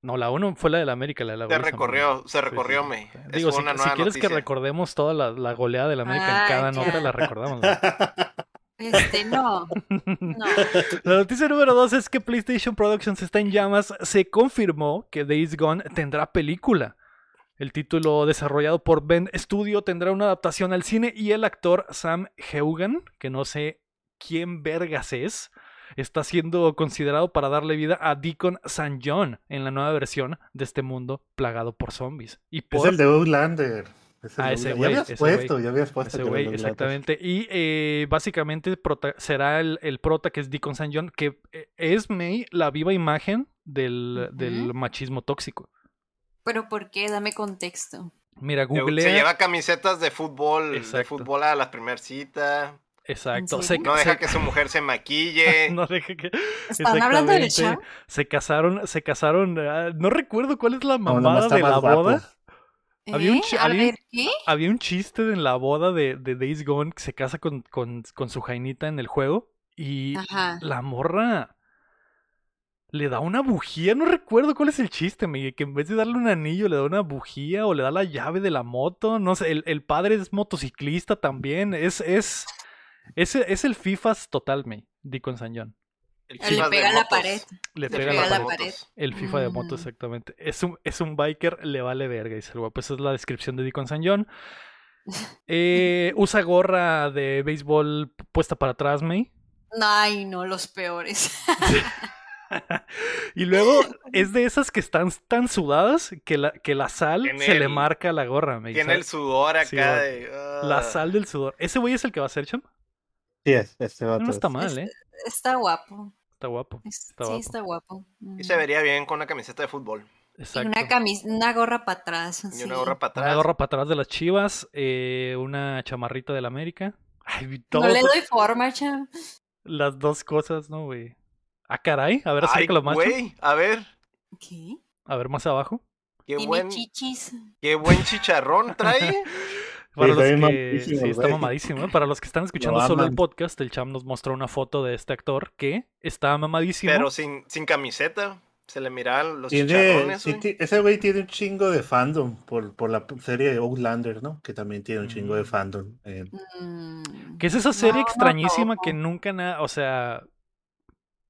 [SPEAKER 1] No, la uno fue la de la América, la de la
[SPEAKER 3] Se recorrió, se recorrió,
[SPEAKER 1] sí,
[SPEAKER 3] me.
[SPEAKER 1] sí.
[SPEAKER 3] Es
[SPEAKER 1] Digo, si,
[SPEAKER 3] una
[SPEAKER 1] si
[SPEAKER 3] nueva
[SPEAKER 1] quieres que recordemos toda la, la goleada de la América
[SPEAKER 2] Ah,
[SPEAKER 1] en cada
[SPEAKER 2] ya.
[SPEAKER 1] nota, la recordamos. ¿no?
[SPEAKER 2] Este, no. No. (laughs)
[SPEAKER 1] La noticia número dos es que PlayStation Productions está en llamas. Se confirmó que Days Gone tendrá película. El título desarrollado por Ben Studio tendrá una adaptación al cine y el actor Sam Heugan, que no sé quién vergas es, está siendo considerado para darle vida a Deacon St. John en la nueva versión de este mundo plagado por zombies. Y
[SPEAKER 4] Es el de Outlander. Ese
[SPEAKER 1] Ah,
[SPEAKER 4] logo.
[SPEAKER 1] ese
[SPEAKER 4] ya habías puesto, ya habías puesto.
[SPEAKER 1] Ese güey, exactamente. Y eh, básicamente prota- será el, el prota que es Deacon St. John, que eh, es May la viva imagen del, del machismo tóxico.
[SPEAKER 2] Pero ¿por qué? Dame contexto.
[SPEAKER 1] Mira, Google.
[SPEAKER 3] Se lleva camisetas de fútbol, de fútbol a la primera cita.
[SPEAKER 1] Exacto.
[SPEAKER 3] No deja
[SPEAKER 1] se-
[SPEAKER 3] que su mujer se maquille. (laughs)
[SPEAKER 1] no deja que.
[SPEAKER 2] ¿Están hablando del
[SPEAKER 1] Exactamente.
[SPEAKER 2] champ?
[SPEAKER 1] Se casaron, se casaron. ah, no recuerdo cuál es la
[SPEAKER 4] No,
[SPEAKER 1] mamada de la
[SPEAKER 4] guapo.
[SPEAKER 1] boda. Había un
[SPEAKER 2] ¿Eh?
[SPEAKER 1] había-
[SPEAKER 2] ver, ¿qué?
[SPEAKER 1] Había un chiste en la boda de, de Days Gone que se casa con, con, con su jainita en el juego. Y
[SPEAKER 2] Ajá.
[SPEAKER 1] la morra le da una bujía. No recuerdo cuál es el chiste, Miguel. Que en vez de darle un anillo, le da una bujía o le da la llave de la moto. No sé, el, el padre es motociclista también. Es, es, es, es el FIFAs total, me. Deacon San John.
[SPEAKER 3] El
[SPEAKER 2] Le pega a la pared.
[SPEAKER 1] Le
[SPEAKER 2] Le
[SPEAKER 1] pega,
[SPEAKER 2] pega
[SPEAKER 1] la pared.
[SPEAKER 2] pared.
[SPEAKER 1] El FIFA de moto,
[SPEAKER 2] Mm.
[SPEAKER 1] exactamente. Es un, es un biker, le vale verga, dice el guapo. Esa es la descripción de Deacon San John. (laughs) Eh, usa gorra de béisbol puesta para atrás, May.
[SPEAKER 2] Ay, no, los peores. (laughs)
[SPEAKER 1] Y luego es de esas que están tan sudadas que la, que la sal
[SPEAKER 3] Tiene
[SPEAKER 1] se le marca a la gorra, May.
[SPEAKER 3] Tiene el sudor acá
[SPEAKER 1] Sí,
[SPEAKER 3] de.
[SPEAKER 1] La
[SPEAKER 3] ah.
[SPEAKER 1] sal del sudor. ¿Ese güey es el que va a ser, Cham?
[SPEAKER 4] Sí, es, este vato
[SPEAKER 1] No
[SPEAKER 4] es.
[SPEAKER 1] está mal, ¿eh?
[SPEAKER 2] Está guapo.
[SPEAKER 1] Está guapo. Está
[SPEAKER 2] sí,
[SPEAKER 1] guapo.
[SPEAKER 2] está guapo.
[SPEAKER 3] Y se
[SPEAKER 2] Mm.
[SPEAKER 3] vería bien con una camiseta de fútbol.
[SPEAKER 2] Y
[SPEAKER 1] Exacto.
[SPEAKER 2] una, camis una gorra para atrás.
[SPEAKER 3] Y
[SPEAKER 2] sí.
[SPEAKER 3] una gorra para
[SPEAKER 1] Una
[SPEAKER 3] atrás.
[SPEAKER 1] gorra para atrás de las chivas, eh, una chamarrita del América. Ay, todo,
[SPEAKER 2] No le doy forma, cham.
[SPEAKER 1] las dos cosas, ¿no, güey? Ah, caray. A ver, acércalo más.
[SPEAKER 3] Güey, a ver.
[SPEAKER 2] ¿Qué?
[SPEAKER 1] A ver, más abajo.
[SPEAKER 3] Qué
[SPEAKER 2] Tiene
[SPEAKER 3] buen,
[SPEAKER 2] chichis.
[SPEAKER 3] qué buen chicharrón trae. (laughs)
[SPEAKER 1] Para los que...
[SPEAKER 4] mamadísimo,
[SPEAKER 1] Sí, está mamadísimo. ¿eh? Para los que están escuchando
[SPEAKER 4] Lo
[SPEAKER 1] solo el podcast, el Cham nos mostró una foto de este actor que está mamadísimo.
[SPEAKER 3] pero sin, sin camiseta. Se le miraban los
[SPEAKER 4] Tiene,
[SPEAKER 3] chicharrones.
[SPEAKER 4] ese güey tiene un chingo de fandom por, por la serie de Outlander, ¿no? Que también tiene un chingo de
[SPEAKER 1] Mm.
[SPEAKER 4] fandom. eh.
[SPEAKER 2] Mm.
[SPEAKER 1] Que es esa serie
[SPEAKER 2] No, no
[SPEAKER 1] extrañísima que nunca nada, o sea,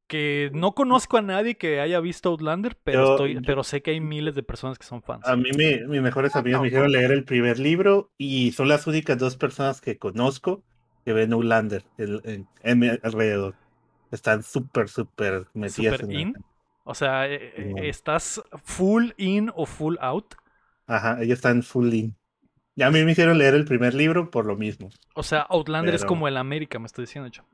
[SPEAKER 1] que no conozco a nadie que haya visto Outlander, pero
[SPEAKER 4] Yo-
[SPEAKER 1] estoy,
[SPEAKER 4] yo-
[SPEAKER 1] pero sé que hay miles de personas que son fans.
[SPEAKER 4] A mí mi- mis mejores amigos me dijeron leer el primer libro y son las únicas dos personas que conozco que ven Outlander el- en, en mi alrededor. Están súper, súper metidas la-
[SPEAKER 1] in. O sea, eh, eh,
[SPEAKER 4] No.
[SPEAKER 1] ¿estás full in o full out?
[SPEAKER 4] Ajá, ellos están full in. Y a mí me hicieron leer el primer libro por lo mismo.
[SPEAKER 1] O sea, Outlander es como el América, me estoy diciendo, chamo.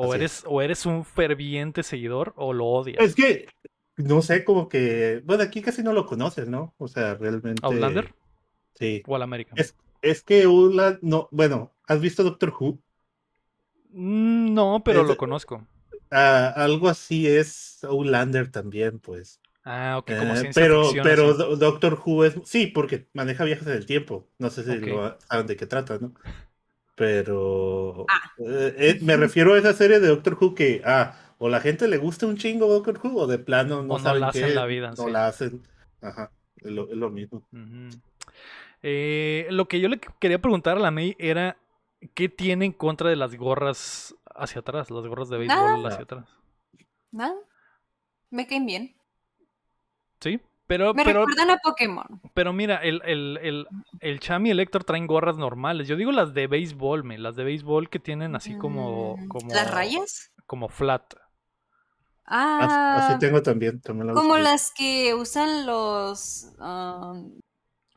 [SPEAKER 1] O
[SPEAKER 4] Así
[SPEAKER 1] eres, o eres un ferviente seguidor o lo odias.
[SPEAKER 4] Es que, no sé, como que, bueno, aquí casi no lo conoces, ¿no? O sea, realmente.
[SPEAKER 1] ¿Outlander?
[SPEAKER 4] Sí.
[SPEAKER 1] O al América.
[SPEAKER 4] Es, es que Outlander, no, bueno, ¿has visto Doctor Who?
[SPEAKER 1] Mm, No, pero
[SPEAKER 4] Es-
[SPEAKER 1] lo conozco.
[SPEAKER 4] Ah, algo así es Outlander también, pues.
[SPEAKER 1] Ah, ok, como
[SPEAKER 4] Eh, pero
[SPEAKER 1] ficción,
[SPEAKER 4] pero
[SPEAKER 1] así.
[SPEAKER 4] Doctor Who es. Sí, porque maneja viajes en el tiempo. No sé si lo saben de qué trata, ¿no? Pero.
[SPEAKER 2] Ah.
[SPEAKER 4] eh, eh, me (laughs) refiero a esa serie de Doctor Who que. Ah, o la gente le gusta un chingo Doctor Who, o de plano no
[SPEAKER 1] O no
[SPEAKER 4] saben
[SPEAKER 1] la
[SPEAKER 4] qué
[SPEAKER 1] hacen la vida,
[SPEAKER 4] No
[SPEAKER 1] sí.
[SPEAKER 4] la hacen. Ajá. Es lo, es lo mismo.
[SPEAKER 1] Eh, lo que yo le quería preguntar a la May era ¿qué tiene en contra de las gorras hacia atrás? Las gorras de béisbol
[SPEAKER 2] Nada.
[SPEAKER 1] hacia atrás.
[SPEAKER 2] Nada. Me caen bien.
[SPEAKER 1] ¿Sí? Pero,
[SPEAKER 2] Me
[SPEAKER 1] pero,
[SPEAKER 2] recuerdan a Pokémon.
[SPEAKER 1] pero mira, el, el, el, el Cham y el Héctor traen gorras normales. Yo digo las de béisbol, me, las de béisbol que tienen así como,
[SPEAKER 2] Mm,
[SPEAKER 1] como,
[SPEAKER 2] ¿Las rayas?
[SPEAKER 1] como flat.
[SPEAKER 2] Ah,
[SPEAKER 4] Así tengo también. también la
[SPEAKER 2] como las que usan los... um,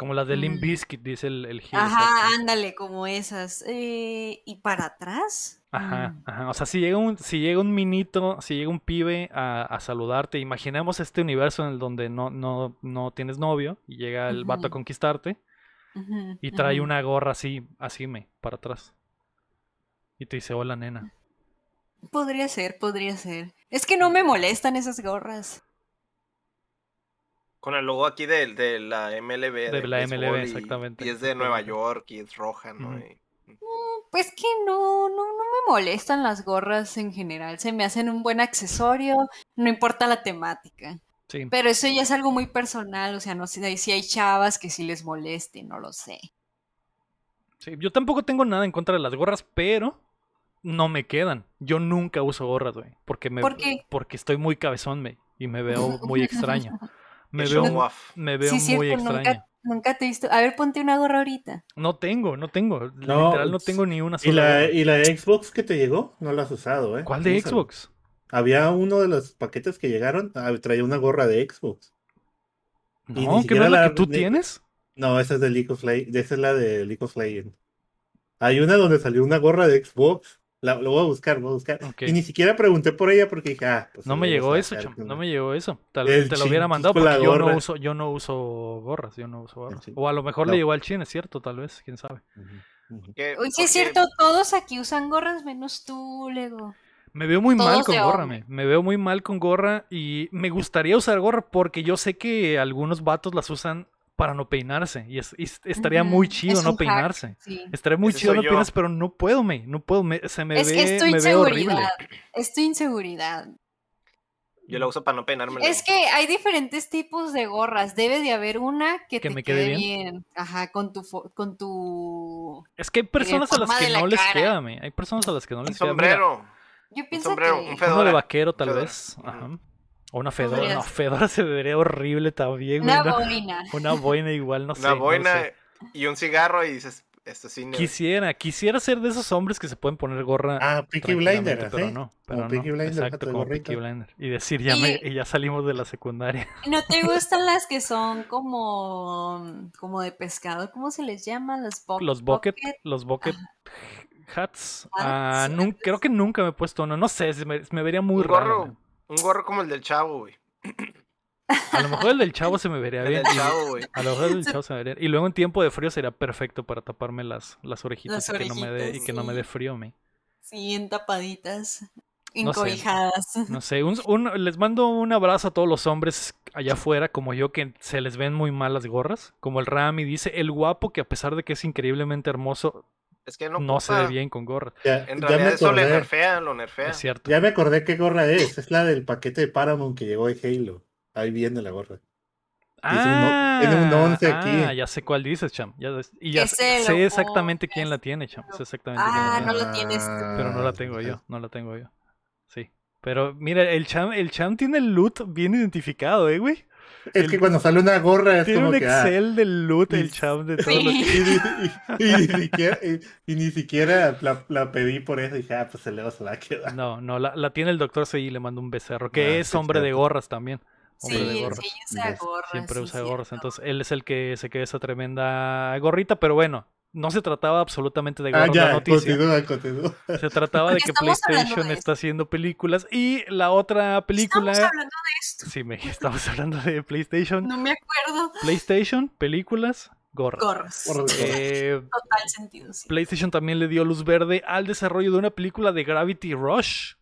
[SPEAKER 1] Como las de Limp
[SPEAKER 2] Mm.
[SPEAKER 1] Bizkit, dice el, el Gil,
[SPEAKER 2] ajá, ándale, como esas. Eh, ¿Y para atrás?
[SPEAKER 1] Ajá,
[SPEAKER 2] Mm.
[SPEAKER 1] ajá. O sea, si llega un, si llega un minito, si llega un pibe a, a saludarte, imaginemos este universo en el donde no, no, no tienes novio y llega el vato a conquistarte y trae una gorra así, así me, para atrás. Y te dice, hola nena.
[SPEAKER 2] Podría ser, podría ser. Es que no me molestan esas gorras.
[SPEAKER 3] Con el logo aquí de, de la MLB.
[SPEAKER 1] De la MLB,
[SPEAKER 3] y-
[SPEAKER 1] exactamente,
[SPEAKER 3] Y es de Nueva. York y es roja, ¿no?
[SPEAKER 1] Ujú.
[SPEAKER 3] Y-
[SPEAKER 2] Pues que no, no, no me molestan las gorras en general. Se me hacen un buen accesorio, no importa la temática.
[SPEAKER 1] Sí.
[SPEAKER 2] Pero eso ya es algo muy personal, o sea, no sé si hay chavas que sí les moleste, no lo sé.
[SPEAKER 1] sí. Yo tampoco tengo nada en contra de las gorras, pero no me quedan. Yo nunca uso gorras, güey. Porque me,
[SPEAKER 2] ¿Por qué?
[SPEAKER 1] porque estoy muy cabezón, me, y me veo muy (laughs) extraño. Me
[SPEAKER 3] y
[SPEAKER 1] veo,
[SPEAKER 3] off.
[SPEAKER 1] me veo
[SPEAKER 2] Sí,
[SPEAKER 1] muy
[SPEAKER 2] cierto,
[SPEAKER 1] extraño.
[SPEAKER 2] nunca, nunca te he visto. A ver, ponte una gorra ahorita.
[SPEAKER 1] No tengo, no tengo.
[SPEAKER 4] No,
[SPEAKER 1] Literal no tengo ni una
[SPEAKER 4] ¿Y
[SPEAKER 1] sola.
[SPEAKER 4] la,
[SPEAKER 1] gorra.
[SPEAKER 4] y la Xbox que te llegó? No la has usado, ¿eh?
[SPEAKER 1] ¿Cuál de. Xbox?
[SPEAKER 4] Había uno de los paquetes que llegaron, ah, traía una gorra de Xbox. Y
[SPEAKER 1] No, no
[SPEAKER 4] siquiera
[SPEAKER 1] es la
[SPEAKER 4] la-
[SPEAKER 1] que tú
[SPEAKER 4] ni-
[SPEAKER 1] tienes.
[SPEAKER 4] No, esa es de League of Legends. Esa es la de League of Legends. Hay una donde salió una gorra de Xbox. La, lo voy a buscar, voy a buscar. Y ni siquiera pregunté por ella porque dije, ah, pues
[SPEAKER 1] No me llegó eso,
[SPEAKER 4] sacar
[SPEAKER 1] cham,
[SPEAKER 4] que
[SPEAKER 1] No me llegó eso. Tal vez te lo hubiera mandado porque yo no uso, yo no uso gorras, yo no uso gorras. O a lo mejor
[SPEAKER 4] No.
[SPEAKER 1] le llegó al chin, es cierto, tal vez, quién sabe.
[SPEAKER 3] Que-
[SPEAKER 2] Uy, sí es cierto, todos aquí usan gorras menos tú, Lego.
[SPEAKER 1] Me veo muy mal con gorra, me. Me veo muy mal con gorra y me gustaría usar gorra porque yo sé que algunos vatos las usan para no peinarse y, es- y es- estaría muy chido
[SPEAKER 2] es
[SPEAKER 1] no
[SPEAKER 2] un hack,
[SPEAKER 1] peinarse.
[SPEAKER 2] sí.
[SPEAKER 1] Estaría muy
[SPEAKER 3] Ese
[SPEAKER 1] chido no peinarse, pero no puedo, me. No puedo, me, se me
[SPEAKER 2] Es
[SPEAKER 1] ve,
[SPEAKER 2] que es tu
[SPEAKER 1] me ve horrible.
[SPEAKER 2] inseguridad. Es tu inseguridad.
[SPEAKER 3] Yo la uso para no peinarme.
[SPEAKER 2] Es que hay diferentes tipos de gorras. Debe de haber una que,
[SPEAKER 1] Que
[SPEAKER 2] te
[SPEAKER 1] me quede
[SPEAKER 2] quede
[SPEAKER 1] bien.
[SPEAKER 2] bien. Ajá, con tu con tu
[SPEAKER 1] Es que hay personas a las que
[SPEAKER 2] la
[SPEAKER 1] no les queda, me. Hay personas a las que no
[SPEAKER 3] Un
[SPEAKER 1] les queda. Mira,
[SPEAKER 3] sombrero.
[SPEAKER 2] Yo
[SPEAKER 3] Un
[SPEAKER 2] pienso
[SPEAKER 3] sombrero,
[SPEAKER 2] que
[SPEAKER 3] un
[SPEAKER 1] uno de
[SPEAKER 3] fedora.
[SPEAKER 1] vaquero tal
[SPEAKER 3] Fedora.
[SPEAKER 1] vez. Ajá. O una fedora. No, (laughs) fedora se vería horrible también, güey.
[SPEAKER 2] una
[SPEAKER 1] Una,
[SPEAKER 2] boina.
[SPEAKER 1] una boina igual, no sé.
[SPEAKER 3] Una
[SPEAKER 1] no
[SPEAKER 3] boina
[SPEAKER 1] sé.
[SPEAKER 3] y un cigarro y dices, esto sí. no-
[SPEAKER 1] Quisiera, quisiera ser de esos hombres que se pueden poner gorra.
[SPEAKER 4] Ah, Peaky Blinders,
[SPEAKER 1] pero
[SPEAKER 4] ¿eh?
[SPEAKER 1] no,
[SPEAKER 4] Como
[SPEAKER 1] pero
[SPEAKER 4] Peaky
[SPEAKER 1] no.
[SPEAKER 4] Blinders,
[SPEAKER 1] Exacto,
[SPEAKER 4] vato de
[SPEAKER 1] como. Peaky Blinder. Y decir, ya, me,
[SPEAKER 2] Y-
[SPEAKER 1] y ya salimos de la secundaria. (laughs)
[SPEAKER 2] ¿No te gustan las que son como como de pescado? ¿Cómo se les llama? Las bo-
[SPEAKER 1] Los bucket,
[SPEAKER 2] bucket?
[SPEAKER 1] los bucket hats.
[SPEAKER 2] Ah,
[SPEAKER 1] ah,
[SPEAKER 2] sí,
[SPEAKER 1] creo que nunca me he puesto uno. No sé, se me, me vería muy
[SPEAKER 3] un
[SPEAKER 1] raro.
[SPEAKER 3] gorro,
[SPEAKER 1] man.
[SPEAKER 3] Un gorro como el del chavo, güey.
[SPEAKER 1] A lo mejor el del chavo se me vería
[SPEAKER 3] El
[SPEAKER 1] bien.
[SPEAKER 3] del chavo, güey.
[SPEAKER 1] A lo mejor el del chavo se me vería. Y luego en tiempo de frío sería perfecto para taparme las, las orejitas
[SPEAKER 2] Las
[SPEAKER 1] y, que no me dé, y que no me dé frío, me.
[SPEAKER 2] Sí, bien tapaditas,
[SPEAKER 1] No sé.
[SPEAKER 2] encobijadas.
[SPEAKER 1] No sé, un- un- les mando un abrazo a todos los hombres allá afuera, como yo, que se les ven muy mal las gorras. Como el Rami dice, el guapo que a pesar de que es increíblemente hermoso,
[SPEAKER 3] Es que no,
[SPEAKER 1] no, se ve bien con gorra.
[SPEAKER 4] Ya,
[SPEAKER 3] En
[SPEAKER 4] ya
[SPEAKER 3] realidad
[SPEAKER 4] me
[SPEAKER 3] eso le
[SPEAKER 4] acordé,
[SPEAKER 3] nerfea, lo nerfea.
[SPEAKER 1] Es cierto.
[SPEAKER 4] ya me acordé qué gorra es. Es la del paquete de Paramount que llegó de Halo. Ahí viene la gorra. Tiene no- tiene un 11 aquí.
[SPEAKER 1] ah, ya sé cuál dices, Cham. Ya, y ya sé, exactamente quién la tiene, Cham. Sé exactamente quién la
[SPEAKER 2] Ah,
[SPEAKER 1] tiene.
[SPEAKER 2] no lo tienes tú.
[SPEAKER 1] Pero no la tengo yo, no la tengo yo. Sí. Pero mira, el Cham, el Cham tiene el loot bien identificado, ¿eh, güey?
[SPEAKER 4] Es que cuando sale una gorra es
[SPEAKER 1] Tiene
[SPEAKER 4] como
[SPEAKER 1] un
[SPEAKER 4] que. ah,
[SPEAKER 1] Excel del loot, el
[SPEAKER 4] Sí.
[SPEAKER 1] Cham, de todos
[SPEAKER 2] Sí.
[SPEAKER 1] los...
[SPEAKER 4] y, ni- y- y ni siquiera, y, y ni siquiera la, la pedí por eso. Dije, ah, pues se le va a quedar.
[SPEAKER 1] No, no, la, la tiene el doctor C y le mando un becerro, que
[SPEAKER 4] Ah,
[SPEAKER 1] es
[SPEAKER 4] sí,
[SPEAKER 1] hombre de gorras también.
[SPEAKER 2] Sí,
[SPEAKER 1] Hombre de
[SPEAKER 2] sí,
[SPEAKER 1] gorras.
[SPEAKER 2] usa
[SPEAKER 4] Yes.
[SPEAKER 2] gorras.
[SPEAKER 1] Siempre
[SPEAKER 2] sí,
[SPEAKER 1] usa
[SPEAKER 2] cierto.
[SPEAKER 1] gorras. Entonces, él es el que se queda esa tremenda gorrita, pero bueno, no se trataba absolutamente de
[SPEAKER 4] Ah,
[SPEAKER 1] gorras la
[SPEAKER 4] ya,
[SPEAKER 1] noticia.
[SPEAKER 4] continúa, continúa.
[SPEAKER 1] Se trataba de que PlayStation
[SPEAKER 2] de
[SPEAKER 1] está haciendo películas y la otra película.
[SPEAKER 2] Estamos hablando de esto.
[SPEAKER 1] Sí, me (laughs) estamos hablando de PlayStation.
[SPEAKER 2] No me acuerdo.
[SPEAKER 1] PlayStation, películas, gorras.
[SPEAKER 2] Gorras.
[SPEAKER 1] Eh,
[SPEAKER 2] Total sentido, sí.
[SPEAKER 1] PlayStation también le dio luz verde al desarrollo de una película de Gravity Rush.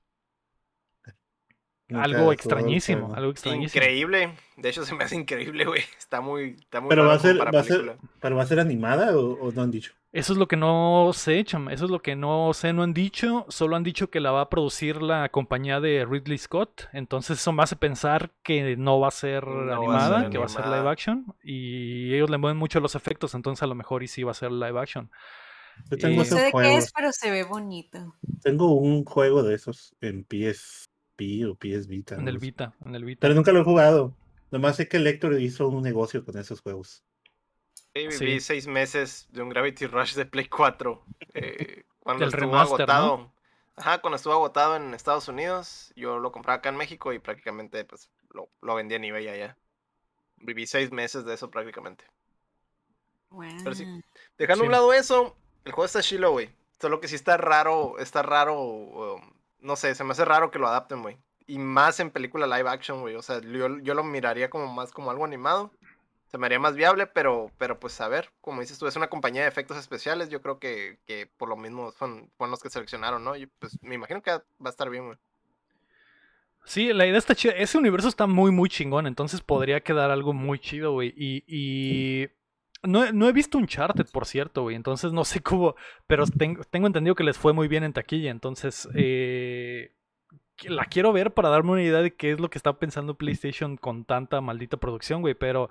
[SPEAKER 4] Nunca
[SPEAKER 1] Algo extrañísimo, algo extrañísimo.
[SPEAKER 3] Increíble. De hecho, se me hace increíble, güey. Está muy, está muy
[SPEAKER 4] Pero va a ser,
[SPEAKER 3] para
[SPEAKER 4] va a ser,
[SPEAKER 3] película.
[SPEAKER 4] pero va a ser animada o, o no han dicho.
[SPEAKER 1] Eso es lo que no sé, cham. Eso es lo que no sé, no han dicho. Solo han dicho que la va a producir la compañía de Ridley Scott. Entonces eso me hace pensar que no va a ser
[SPEAKER 3] No va a
[SPEAKER 1] animada,
[SPEAKER 3] ser
[SPEAKER 1] que va a ser live action. Y ellos le mueven mucho los efectos, entonces a lo mejor y sí va a ser live action.
[SPEAKER 4] Yo tengo
[SPEAKER 1] Eh,
[SPEAKER 2] No sé de qué es, pero se ve bonito.
[SPEAKER 4] Tengo un juego de esos en PSP o PS Vita.
[SPEAKER 1] En
[SPEAKER 4] no
[SPEAKER 1] el
[SPEAKER 4] sé.
[SPEAKER 1] Vita, en el Vita.
[SPEAKER 4] Pero nunca lo he jugado. Nomás sé que el Héctor hizo un negocio con esos juegos.
[SPEAKER 3] Sí,
[SPEAKER 1] Sí.
[SPEAKER 3] viví seis meses de un Gravity Rush de Play 4. eh, (laughs) cuando
[SPEAKER 1] Del
[SPEAKER 3] estuvo
[SPEAKER 1] remaster, ¿no?
[SPEAKER 3] agotado. Ajá, cuando estuvo agotado en Estados Unidos, yo lo compraba acá en México y prácticamente pues lo, lo vendía en eBay allá. Viví seis meses de eso prácticamente. Pero sí. Dejando a un lado eso, el juego está chilo, güey. Solo que sí está raro, está raro, um, no sé, se me hace raro que lo adapten, güey. Y más en película live action, güey. O sea, yo, yo lo miraría como más como algo animado. Se me haría más viable, pero, pero pues a ver, como dices tú, es una compañía de efectos especiales. Yo creo que, que por lo mismo son, fueron los que seleccionaron, ¿no? Y pues me imagino que va a estar bien, güey.
[SPEAKER 1] Sí, la idea está chida. Ese universo está muy, muy chingón. Entonces podría quedar algo muy chido, güey. Y, y no, no he visto Uncharted, por cierto, güey. Entonces no sé cómo. Pero tengo, tengo entendido que les fue muy bien en taquilla. Entonces, eh, la quiero ver para darme una idea de qué es lo que está pensando PlayStation con tanta maldita producción, güey. Pero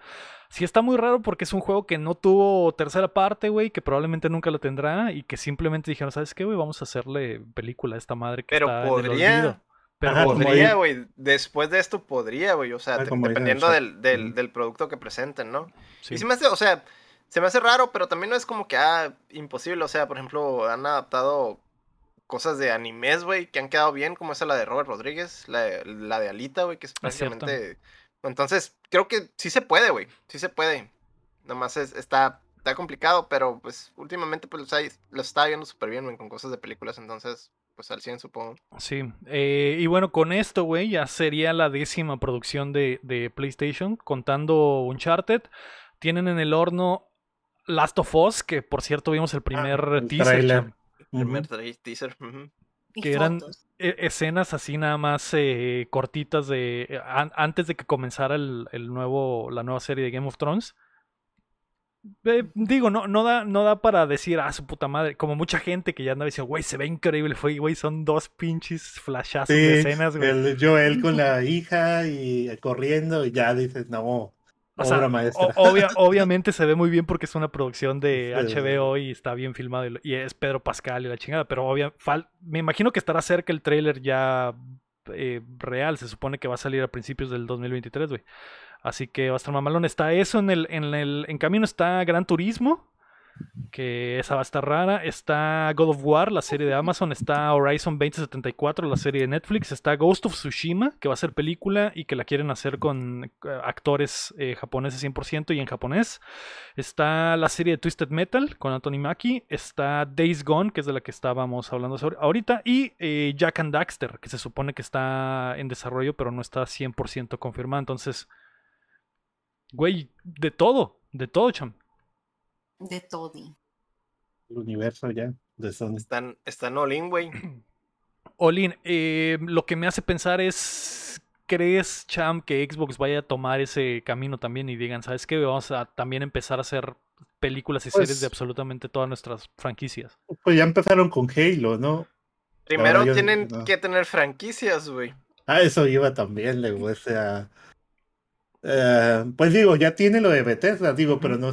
[SPEAKER 1] sí está muy raro porque es un juego que no tuvo tercera parte, güey. Que probablemente nunca lo tendrá. Y que simplemente dijeron, ¿sabes qué, güey? Vamos a hacerle película a esta madre que
[SPEAKER 3] Pero
[SPEAKER 1] está en el
[SPEAKER 3] podría-
[SPEAKER 1] olvido". Pero
[SPEAKER 4] Ajá,
[SPEAKER 3] Podría, güey. Después de esto podría, güey. O sea, dependiendo del, del producto que presenten, ¿no?
[SPEAKER 1] sí.
[SPEAKER 3] Y se me hace, o sea, se me hace raro, pero también no es como que, ah, imposible. O sea, por ejemplo, han adaptado cosas de animes, güey, que han quedado bien, como esa la de Robert Rodríguez, la de, la de Alita, güey, que es
[SPEAKER 1] Es cierto.
[SPEAKER 3] prácticamente... Entonces, creo que sí se puede, güey. Sí se puede. Nomás es, está, está complicado, pero pues últimamente pues lo está, viendo súper bien, güey, con cosas de películas, entonces pues al 100 supongo.
[SPEAKER 1] Sí, eh, y bueno, con esto, güey, ya sería la décima producción de, de PlayStation, contando Uncharted. Tienen en el horno Last of Us, que por cierto vimos el primer
[SPEAKER 4] el
[SPEAKER 1] teaser.
[SPEAKER 4] tráiler.
[SPEAKER 3] Primer tra- teaser.
[SPEAKER 1] que eran
[SPEAKER 2] fotos.
[SPEAKER 1] e- escenas así nada más eh, cortitas de eh, an- antes de que comenzara el, el nuevo la nueva serie de Game of Thrones. Eh, digo, no, no da, no da para decir, ah, su puta madre, como mucha gente que ya andaba diciendo, güey, se ve increíble, fue, güey, son dos pinches flashazos de escenas, güey.
[SPEAKER 4] el Joel con la hija y corriendo y ya dices, no,
[SPEAKER 1] O sea, obvia- obviamente se ve muy bien porque es una producción de. HBO y está bien filmado y, es Pedro Pascal y la chingada, pero obvia, fal- me imagino que estará cerca el tráiler ya eh, real, se supone que va a salir a principios del 2023, güey. Así que va a estar mamalón. Está eso en el, en el en camino está Gran Turismo, que esa va a estar rara. Está God of War, la serie de Amazon. Está Horizon 2074, la serie de Netflix. Está Ghost of Tsushima, que va a ser película y que la quieren hacer con eh, actores eh, japoneses 100% y en japonés. Está la serie de Twisted Metal con Anthony Mackie. Está Days Gone, que es de la que estábamos hablando ahorita. Y eh, Jack and Daxter, que se supone que está en desarrollo, pero no está 100% confirmado. Entonces, güey, de todo, de todo, cham.
[SPEAKER 2] De Toddy.
[SPEAKER 4] El universo ya de Sony.
[SPEAKER 3] Están, están all in, güey. (clears throat)
[SPEAKER 1] Olin, eh, lo que me hace pensar es, ¿crees, Cham, que Xbox vaya a tomar ese camino también y digan, ¿sabes qué? Vamos a también empezar a hacer películas y series
[SPEAKER 4] Pues-
[SPEAKER 1] de absolutamente todas nuestras franquicias.
[SPEAKER 4] Pues ya empezaron con Halo, ¿no?
[SPEAKER 3] Primero
[SPEAKER 4] yo-
[SPEAKER 3] tienen
[SPEAKER 4] no.
[SPEAKER 3] que tener franquicias, güey.
[SPEAKER 4] Ah, eso iba también, le o sea. eh, pues digo, ya tiene lo de Bethesda, digo, pero no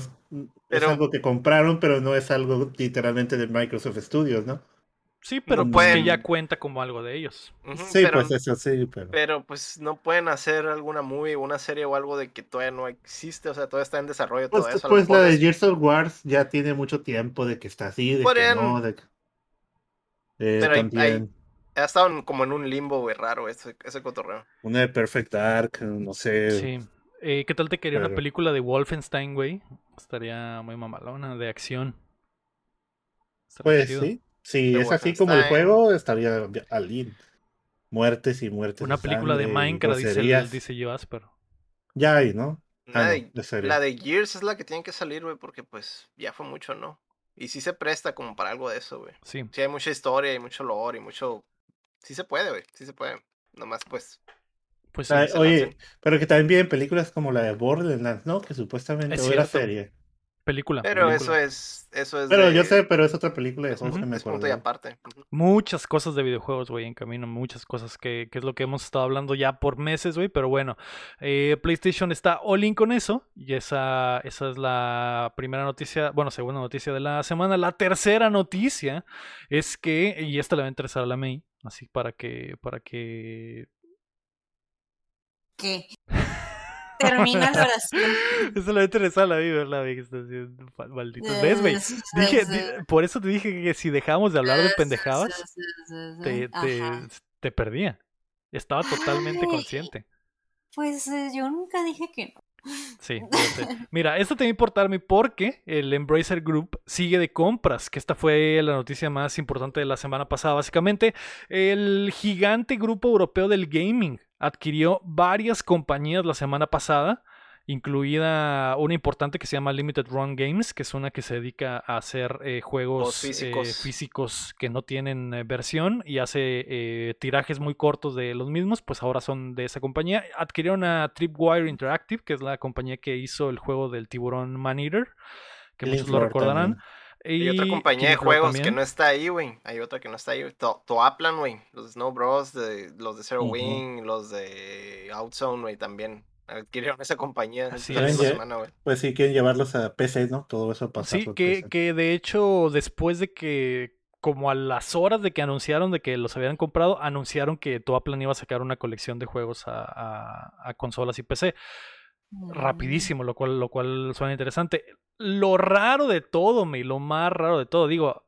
[SPEAKER 4] es, algo que compraron, pero no es algo literalmente de Microsoft Studios, ¿no?
[SPEAKER 1] Sí, pero
[SPEAKER 4] No
[SPEAKER 1] pues que ya cuenta como algo de ellos.
[SPEAKER 4] Sí,
[SPEAKER 3] pero,
[SPEAKER 4] pues eso sí, pero.
[SPEAKER 3] pero pues no pueden hacer alguna movie, una serie o algo de que todavía no existe, o sea, todavía está en desarrollo todo
[SPEAKER 4] Pues,
[SPEAKER 3] eso. a lo
[SPEAKER 4] pues la de Gears of Wars ya tiene mucho tiempo de que está así, de que no, de que... Eh,
[SPEAKER 3] Pero hay-
[SPEAKER 4] también
[SPEAKER 3] ha estado como en un limbo, güey, raro ese, ese cotorreo.
[SPEAKER 4] una de Perfect Dark, no sé.
[SPEAKER 1] Sí. Eh, ¿Qué tal te quería una película de Wolfenstein, güey? Estaría muy mamalona, de acción.
[SPEAKER 4] Pues sí, si
[SPEAKER 3] De
[SPEAKER 4] es así como el juego, estaría al in. Muertes y muertes.
[SPEAKER 1] Una película de Minecraft, dice, el,
[SPEAKER 4] groserías.
[SPEAKER 1] dice yo Asper.
[SPEAKER 4] Ya hay, ¿no? Ah, no,
[SPEAKER 3] de, la de Gears es la que tiene que salir, güey, porque pues ya fue mucho, ¿no? Y sí se presta como para algo de eso, güey.
[SPEAKER 1] Sí.
[SPEAKER 3] Sí hay mucha historia y mucho lore y mucho... Sí se puede, güey, sí se puede. Nomás pues...
[SPEAKER 1] Pues sí.
[SPEAKER 4] Ah, oye, pero que también vienen películas como la de Borderlands, ¿no? Que supuestamente
[SPEAKER 1] Es
[SPEAKER 4] era serie.
[SPEAKER 1] Película.
[SPEAKER 3] Pero
[SPEAKER 1] película.
[SPEAKER 3] eso es... Eso es
[SPEAKER 4] Pero
[SPEAKER 3] de-
[SPEAKER 4] yo sé, pero es otra película de
[SPEAKER 3] es,
[SPEAKER 1] Ujú.
[SPEAKER 4] que me
[SPEAKER 3] es
[SPEAKER 4] acordé.
[SPEAKER 3] y aparte. Ujú.
[SPEAKER 1] Muchas cosas de videojuegos, güey, en camino, muchas cosas que, que es lo que hemos estado hablando ya por meses, güey, pero bueno, eh, PlayStation está all in con eso y esa, esa es la primera noticia, bueno, segunda noticia de la semana. La tercera noticia es que, y esta le va a interesar a la May, así para que, para que...
[SPEAKER 2] ¿Qué? Termina (laughs) la oración.
[SPEAKER 1] Esta le va a interesar a la fa- malditos. ¿Ves, güey? Dije, di- por eso te dije que si dejamos de hablar de pendejadas, te, te, perdía. Estaba totalmente
[SPEAKER 2] Ay.
[SPEAKER 1] consciente.
[SPEAKER 2] Pues eh, yo nunca dije que no.
[SPEAKER 1] Sí. Mira, esto te va a importarme porque el Embracer Group sigue de compras, que esta fue la noticia más importante de la semana pasada. Básicamente, el gigante grupo europeo del gaming adquirió varias compañías la semana pasada, incluida una importante que se llama Limited Run Games, que es una que se dedica a hacer eh, juegos eh,
[SPEAKER 3] físicos.
[SPEAKER 1] físicos que no tienen eh, versión y hace eh, tirajes muy cortos de los mismos, pues ahora son de esa compañía. Adquirieron a Tripwire Interactive, que es la compañía que hizo el juego del tiburón Man Eater, que muchos lo recordarán.
[SPEAKER 4] también.
[SPEAKER 3] Y otra compañía de juegos que no está ahí, güey. Hay otra que no está ahí. güey. To- Toaplan, güey. Los de Snow Bros, de, los de Zero. Wing, los de Outzone, güey, también. Adquirieron esa compañía
[SPEAKER 1] Así es.
[SPEAKER 3] semana, güey.
[SPEAKER 4] Pues sí, quieren llevarlos a PC, ¿no? Todo eso pasa.
[SPEAKER 1] Sí,
[SPEAKER 4] por
[SPEAKER 1] que,
[SPEAKER 4] PC.
[SPEAKER 1] que de hecho después de que, como a las horas de que anunciaron de que los habían comprado, anunciaron que Toaplan iba a sacar una colección de juegos a, a- a consolas y PC.
[SPEAKER 2] Mm.
[SPEAKER 1] Rapidísimo, lo cual, lo cual suena interesante. Lo raro de todo, me, lo más raro de todo, digo,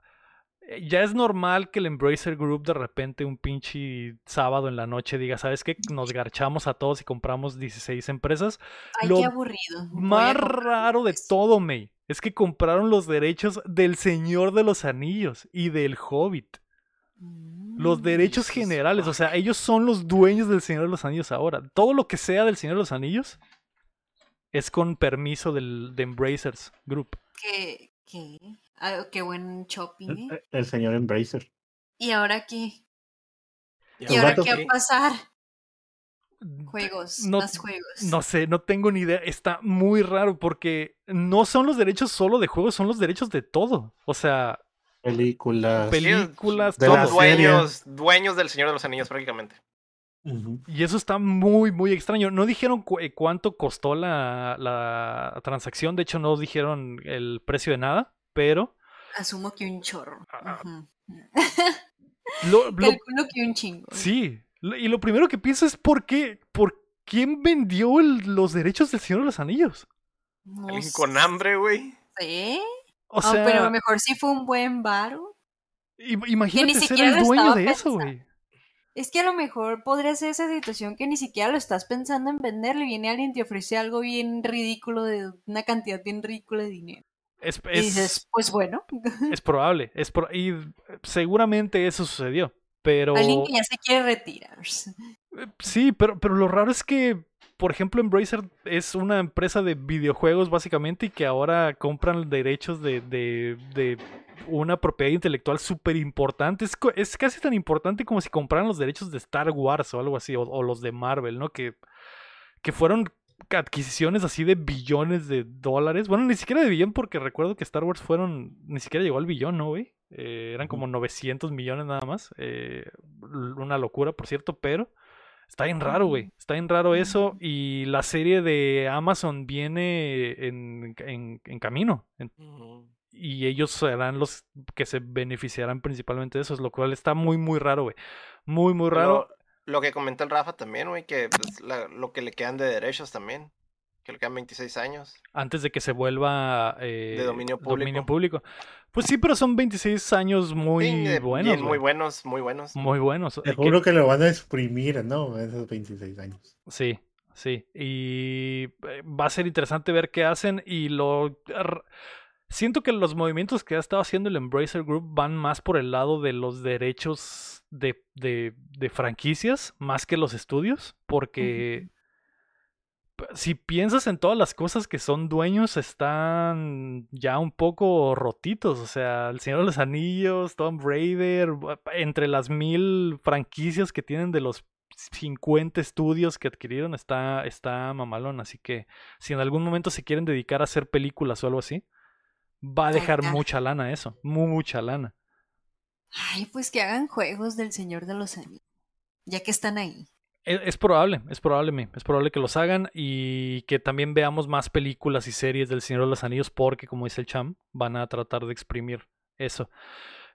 [SPEAKER 1] ya es normal que el Embracer Group de repente un pinche sábado en la noche diga, ¿sabes qué? Nos garchamos a todos y compramos 16 empresas.
[SPEAKER 2] Ay,
[SPEAKER 1] Lo
[SPEAKER 2] qué aburrido.
[SPEAKER 1] Más raro de todo, May, es que compraron los derechos del Señor de los Anillos y del Hobbit. Los
[SPEAKER 2] Mm.
[SPEAKER 1] derechos generales, o sea, ellos son los dueños del Señor de los Anillos ahora. Todo lo que sea del Señor de los Anillos es con permiso del de Embracers Group.
[SPEAKER 2] ¿Qué? ¿Qué? Ah, qué buen shopping, ¿eh?
[SPEAKER 4] El señor Embracer.
[SPEAKER 2] ¿Y ahora qué? ¿Y ahora qué va a pasar? Juegos,
[SPEAKER 1] No-
[SPEAKER 2] más juegos.
[SPEAKER 1] No sé, no tengo ni idea. Está muy raro porque no son los derechos solo de juegos, son los derechos de todo. O sea,
[SPEAKER 4] Películas.
[SPEAKER 1] películas,
[SPEAKER 4] de
[SPEAKER 3] dueños, dueños del Señor de los Anillos prácticamente.
[SPEAKER 1] Y eso está muy, muy extraño. No dijeron cu- eh, cuánto costó la, la transacción. De hecho, no dijeron el precio de nada. Pero
[SPEAKER 2] Asumo que un chorro.
[SPEAKER 1] Ah,
[SPEAKER 2] Ujú. (laughs)
[SPEAKER 1] lo- lo-
[SPEAKER 2] Calculo que un chingo.
[SPEAKER 1] sí. Y lo primero que pienso es por qué, por quién vendió el- los derechos del Señor de los Anillos.
[SPEAKER 2] No
[SPEAKER 3] Alguien con hambre, güey.
[SPEAKER 1] O
[SPEAKER 2] Ah,
[SPEAKER 1] sea,
[SPEAKER 2] pero a lo mejor sí fue un buen varo.
[SPEAKER 1] im- imagínate ser
[SPEAKER 2] siquiera
[SPEAKER 1] el dueño de eso, güey.
[SPEAKER 2] Es que a lo mejor podría ser esa situación que ni siquiera lo estás pensando en venderle. Viene alguien y te ofrece algo bien ridículo, de una cantidad bien ridícula de dinero.
[SPEAKER 1] Es,
[SPEAKER 2] Y
[SPEAKER 1] es-
[SPEAKER 2] dices, pues bueno, (laughs)
[SPEAKER 1] es probable. Es pro- y seguramente eso sucedió. Pero.
[SPEAKER 2] alguien que ya se quiere retirar.
[SPEAKER 1] Sí, pero, pero lo raro es que, por ejemplo, Embracer es una empresa de videojuegos básicamente y que ahora compran derechos de, de, de una propiedad intelectual súper importante. Es, es casi tan importante como si compraran los derechos de Star Wars o algo así, o, o los de Marvel, ¿no? Que, que fueron adquisiciones así de billones de dólares. Bueno, ni siquiera de billón porque recuerdo que Star Wars fueron, ni siquiera llegó al billón, ¿no, güey? Eh, eran como 900 millones nada más. Eh, una locura, por cierto, pero... Está bien raro, güey. Está bien raro eso. Y la serie de Amazon viene en, en- en camino. En- y ellos serán los que se beneficiarán principalmente de eso. Lo cual está muy, muy raro, güey. Muy, muy raro.
[SPEAKER 3] Lo, que comentó el Rafa también, güey, que pues, la- lo que le quedan de derechos también. Que le quedan 26 años.
[SPEAKER 1] Antes de que se vuelva eh,
[SPEAKER 3] De dominio
[SPEAKER 1] dominio
[SPEAKER 3] público.
[SPEAKER 1] Pues sí, pero son 26 años muy
[SPEAKER 3] Sí, eh,
[SPEAKER 1] buenos.
[SPEAKER 3] bien, muy buenos, muy buenos.
[SPEAKER 1] Muy buenos. Eh, que-
[SPEAKER 4] Seguro que lo van a exprimir, ¿no? Esos 26 años.
[SPEAKER 1] Sí, sí. Y eh, va a ser interesante ver qué hacen. Y lo. Siento que los movimientos que ha estado haciendo el Embracer Group van más por el lado de los derechos de, de, de franquicias más que los estudios. Porque si piensas en todas las cosas que son dueños, están ya un poco rotitos. O sea, El Señor de los Anillos, Tomb Raider, entre las mil franquicias que tienen de los 50 estudios que adquirieron, está, está mamalón. Así que si en algún momento se quieren dedicar a hacer películas o algo así, va a dejar mucha lana eso, mucha lana.
[SPEAKER 2] Ay, pues que hagan juegos del Señor de los Anillos. Ya que están ahí.
[SPEAKER 1] Es, es probable, es probable, es probable que los hagan y que también veamos más películas y series del Señor de los Anillos porque, como dice el Cham, van a tratar de exprimir eso.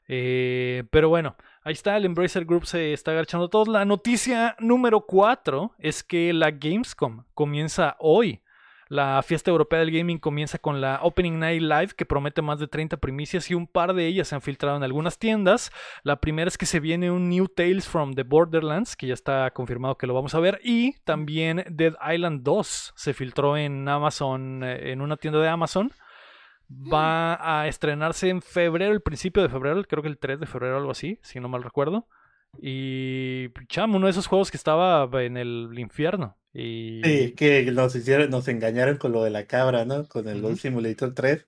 [SPEAKER 1] Eh, pero bueno, ahí está, el Embracer Group se está agachando todos. La noticia número 4 es que la Gamescom comienza hoy. La fiesta europea del gaming comienza con la Opening Night Live que promete más de 30 primicias y un par de ellas se han filtrado en algunas tiendas. La primera es que se viene un New Tales from the Borderlands, que ya está confirmado que lo vamos a ver. Y también Dead Island 2 se filtró en Amazon, eh, en una tienda de Amazon. Va a estrenarse en febrero, el principio de febrero, creo que el 3 de febrero, algo así, si no mal recuerdo. Y cham, uno de esos juegos que estaba en el infierno. Y
[SPEAKER 4] Sí, que nos hicieron, nos engañaron con lo de la cabra, ¿no? Con el
[SPEAKER 1] Ujú.
[SPEAKER 4] Gold Simulator 3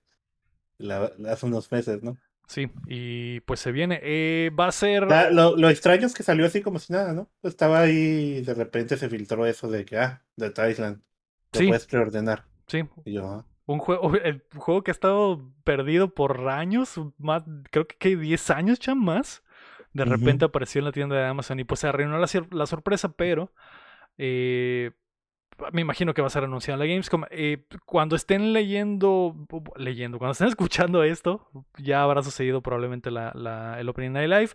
[SPEAKER 4] la- hace unos meses, ¿no?
[SPEAKER 1] sí, y pues se viene. Eh, va a ser.
[SPEAKER 4] La- lo, lo extraño es que salió así como si nada, ¿no? Estaba ahí y de repente se filtró eso de que, ah, de Thailand, lo
[SPEAKER 1] Sí.
[SPEAKER 4] puedes preordenar.
[SPEAKER 1] Sí,
[SPEAKER 4] Y yo, ah,
[SPEAKER 1] Un juego, el juego que ha estado perdido por años, más, creo que, que 10 años ya más. De repente apareció en la tienda de Amazon y pues se arruinó la, la sorpresa, pero eh, me imagino que va a ser anunciado en la Gamescom. Eh, cuando estén leyendo, leyendo, cuando estén (laughs) escuchando esto, ya habrá sucedido probablemente la, la- el Opening Night Live.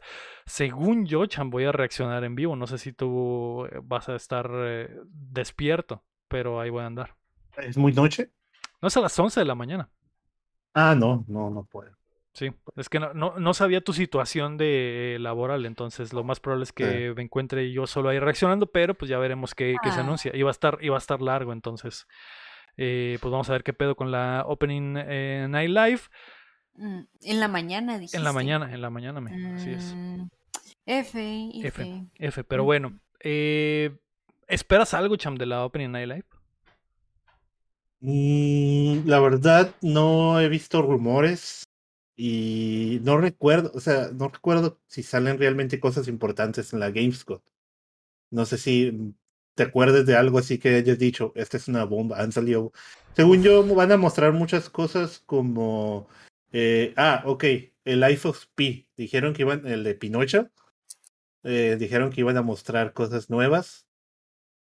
[SPEAKER 1] Según yo, Chan, voy a reaccionar en vivo. No sé si tú eh, vas a estar eh, despierto, pero ahí voy a andar.
[SPEAKER 4] ¿es muy noche?
[SPEAKER 1] No es a las 11 de la mañana.
[SPEAKER 4] Ah, no, no, no puedo.
[SPEAKER 1] Sí, es que no, no, no sabía tu situación de laboral, entonces lo más probable es que me encuentre yo solo ahí reaccionando, pero pues ya veremos qué, qué se
[SPEAKER 2] Ah.
[SPEAKER 1] anuncia. Iba a estar, iba a estar largo, entonces eh, pues vamos a ver qué pedo con la Opening eh, Night Live.
[SPEAKER 2] En la mañana, dijiste.
[SPEAKER 1] En la mañana, en la mañana, me, así es.
[SPEAKER 2] Mm, F, F.
[SPEAKER 1] F, F, pero bueno. eh, ¿Esperas algo, Cham, de la Opening Night Live?
[SPEAKER 4] Mm, la verdad, no he visto rumores y no recuerdo, o sea, no recuerdo si salen realmente cosas importantes en la Gamescom. No sé si mm, te acuerdas de algo así que hayas dicho, esta es una bomba, han salido. Según yo, van a mostrar muchas cosas como, eh, ah, ok, el Life of Pi, dijeron que iban, el de Pinocho, eh, dijeron que iban a mostrar cosas nuevas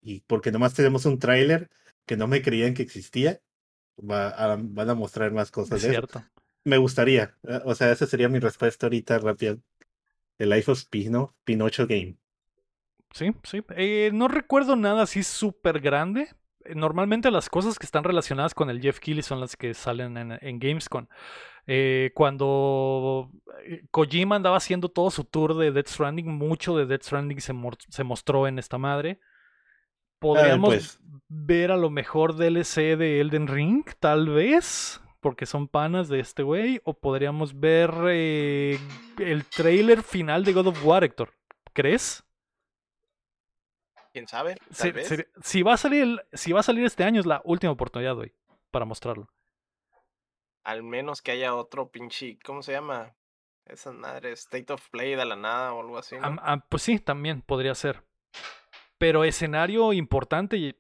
[SPEAKER 4] y porque nomás tenemos un tráiler que no me creían que existía, va a- van a mostrar más cosas
[SPEAKER 1] Es
[SPEAKER 4] de eso. Me gustaría, eh, o sea, esa sería mi respuesta ahorita rápida. El Life of Pi, ¿no? Pinocho Game.
[SPEAKER 1] Sí, sí. Eh, no recuerdo nada así súper grande. Eh, Normalmente las cosas que están relacionadas con el Jeff Keighley son las que salen en, en Gamescom. Eh, cuando Kojima andaba haciendo todo su tour de Death Stranding, mucho de Death Stranding se, mostró en esta madre. Podríamos
[SPEAKER 4] pues.
[SPEAKER 1] ver a lo mejor DLC de Elden Ring, tal vez, porque son panas de este güey. O podríamos ver eh, el trailer final de God of War, Héctor. ¿Crees?
[SPEAKER 3] ¿Quién sabe? Tal vez.
[SPEAKER 1] si, va a salir, el- si va a salir este año es la última oportunidad, güey, para mostrarlo.
[SPEAKER 3] Al menos que haya otro pinche, ¿cómo se llama? Esa madre, State of Play de la nada o algo así.
[SPEAKER 1] pues sí, también podría ser. Pero escenario importante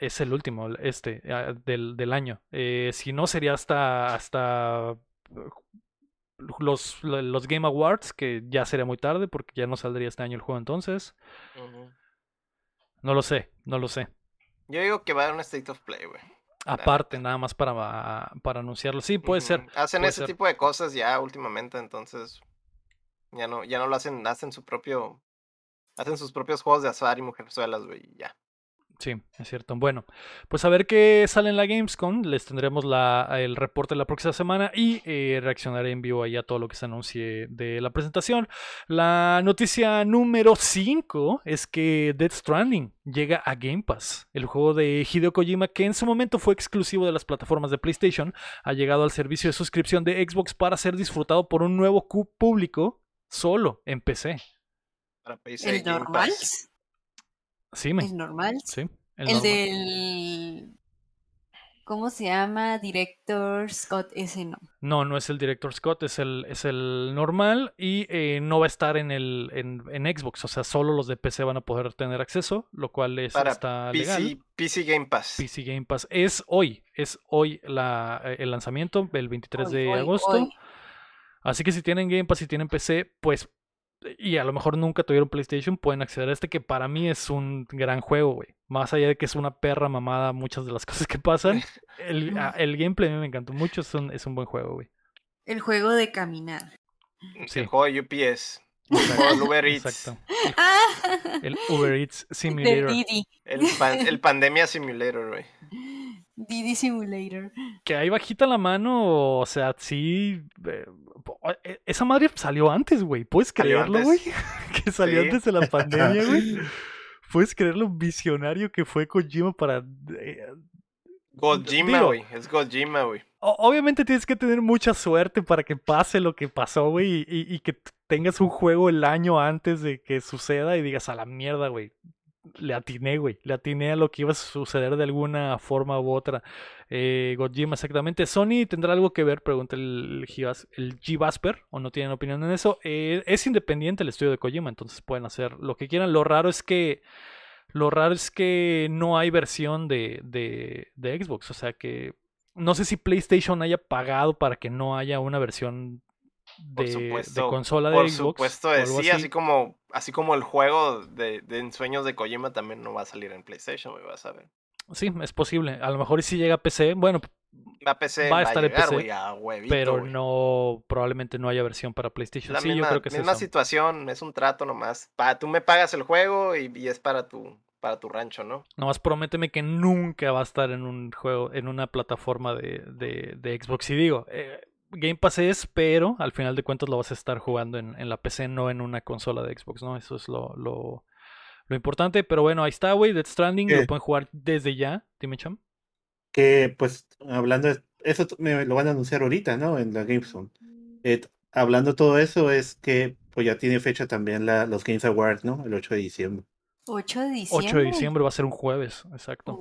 [SPEAKER 1] es el último, este, ah, del, del año. Eh, si no, sería hasta, hasta eh, los, los Game Awards, que ya sería muy tarde porque ya no saldría este año el juego entonces. No lo sé, no lo sé.
[SPEAKER 3] Yo digo que va a haber un State of Play, güey.
[SPEAKER 1] Aparte, nada más para, para anunciarlo. Sí, puede ser.
[SPEAKER 3] Hacen
[SPEAKER 1] puede
[SPEAKER 3] ese
[SPEAKER 1] ser.
[SPEAKER 3] tipo de cosas ya últimamente, entonces ya no, ya no lo hacen, hacen su propio, hacen sus propios juegos de azar y mujerzuelas, güey, y ya.
[SPEAKER 1] Sí, es cierto. Bueno, pues a ver qué sale en la Gamescom. Les tendremos la, el reporte la próxima semana y eh, reaccionaré en vivo ahí a todo lo que se anuncie de la presentación. La noticia número 5 es que Death Stranding llega a Game Pass. El juego de Hideo Kojima, que en su momento fue exclusivo de las plataformas de PlayStation, ha llegado al servicio de suscripción de Xbox para ser disfrutado por un nuevo público solo en PC.
[SPEAKER 3] Para PC
[SPEAKER 2] ¿El normal?
[SPEAKER 1] Sí, me.
[SPEAKER 2] ¿El normal?
[SPEAKER 1] Sí, el
[SPEAKER 2] El,
[SPEAKER 1] normal.
[SPEAKER 2] del... ¿Cómo se llama? Director Scott, ese no.
[SPEAKER 1] No, no es el Director Scott, es el, es el normal y eh, no va a estar en el en, en Xbox, o sea, solo los de PC van a poder tener acceso, lo cual es,
[SPEAKER 3] Para
[SPEAKER 1] está
[SPEAKER 3] PC,
[SPEAKER 1] legal.
[SPEAKER 3] PC Game Pass.
[SPEAKER 1] PC Game Pass es hoy, es hoy la, eh, el lanzamiento, el 23
[SPEAKER 2] Hoy,
[SPEAKER 1] de
[SPEAKER 2] hoy,
[SPEAKER 1] agosto.
[SPEAKER 2] hoy.
[SPEAKER 1] Así que si tienen Game Pass y tienen PC, pues, y a lo mejor nunca tuvieron PlayStation, pueden acceder a este que para mí es un gran juego, güey. Más allá de que es una perra mamada muchas de las (laughs) cosas que pasan, el, a- (laughs) el gameplay a mí me encantó mucho, es un, es un buen juego, güey.
[SPEAKER 2] El juego de caminar.
[SPEAKER 1] Sí.
[SPEAKER 3] El juego de UPS. El juego del Uber Eats.
[SPEAKER 1] Exacto.
[SPEAKER 2] Ah, (laughs)
[SPEAKER 1] El Uber Eats Simulator.
[SPEAKER 3] El, pan- el Pandemia Simulator, güey.
[SPEAKER 2] Didi Simulator.
[SPEAKER 1] Que ahí bajita la mano, o sea, sí. eh, eh, esa madre salió antes, güey. ¿Puedes creerlo, güey? (laughs) que salió
[SPEAKER 3] Sí.
[SPEAKER 1] antes de la pandemia, güey. (laughs) ¿Puedes creer lo visionario que fue Kojima para... eh,
[SPEAKER 3] Gojima, güey. Es Gojima, güey.
[SPEAKER 1] obviamente tienes que tener mucha suerte para que pase lo que pasó, güey, y, y- y que tengas un juego el año antes de que suceda y digas a la mierda, güey. Le atiné, güey. Le atiné a lo que iba a suceder de alguna forma u otra. Eh, Gojima, exactamente. ¿Sony tendrá algo que ver? Pregunta el, el G-Vasper, o no tienen opinión en eso. Eh, es independiente el estudio de Kojima, entonces pueden hacer lo que quieran. Lo raro es que. Lo raro es que no hay versión de, de, de Xbox. O sea que. No sé si PlayStation haya pagado para que no haya una versión
[SPEAKER 3] Por
[SPEAKER 1] de, de
[SPEAKER 3] supuesto.
[SPEAKER 1] consola de
[SPEAKER 3] Por
[SPEAKER 1] Xbox.
[SPEAKER 3] supuesto
[SPEAKER 1] algo
[SPEAKER 3] sí, así como, así como el juego de, de ensueños de Kojima también no va a salir en PlayStation, güey, vas a ver.
[SPEAKER 1] Sí, es posible. A lo mejor si llega a PC, bueno,
[SPEAKER 3] Va a PC,
[SPEAKER 1] Va a
[SPEAKER 3] va a,
[SPEAKER 1] estar en PC,
[SPEAKER 3] güey, a huevito,
[SPEAKER 1] pero no, probablemente no haya versión para PlayStation.
[SPEAKER 3] La
[SPEAKER 1] sí,
[SPEAKER 3] misma,
[SPEAKER 1] yo creo que es
[SPEAKER 3] misma
[SPEAKER 1] eso.
[SPEAKER 3] situación, es un trato nomás. Pa, tú me pagas el juego y, y es para tu, para tu rancho, ¿no?
[SPEAKER 1] Nomás prométeme que nunca va a estar en un juego, en una plataforma de, de, de Xbox. Y digo, eh, Game Pass es, pero al final de cuentas lo vas a estar jugando en, en la PC, no en una consola de Xbox, ¿no? Eso es lo, lo, lo importante. Pero bueno, ahí está, güey. Death Stranding
[SPEAKER 4] ¿Qué?
[SPEAKER 1] lo pueden jugar desde ya. Dime, Cham.
[SPEAKER 4] Que pues hablando de eso me lo van a anunciar ahorita, ¿no? En la Gamescom. Eh, hablando todo eso es que pues ya tiene fecha también la, los Games Awards, ¿no? El 8 de diciembre.
[SPEAKER 2] 8 de diciembre.
[SPEAKER 1] 8 de diciembre va a ser un jueves, exacto.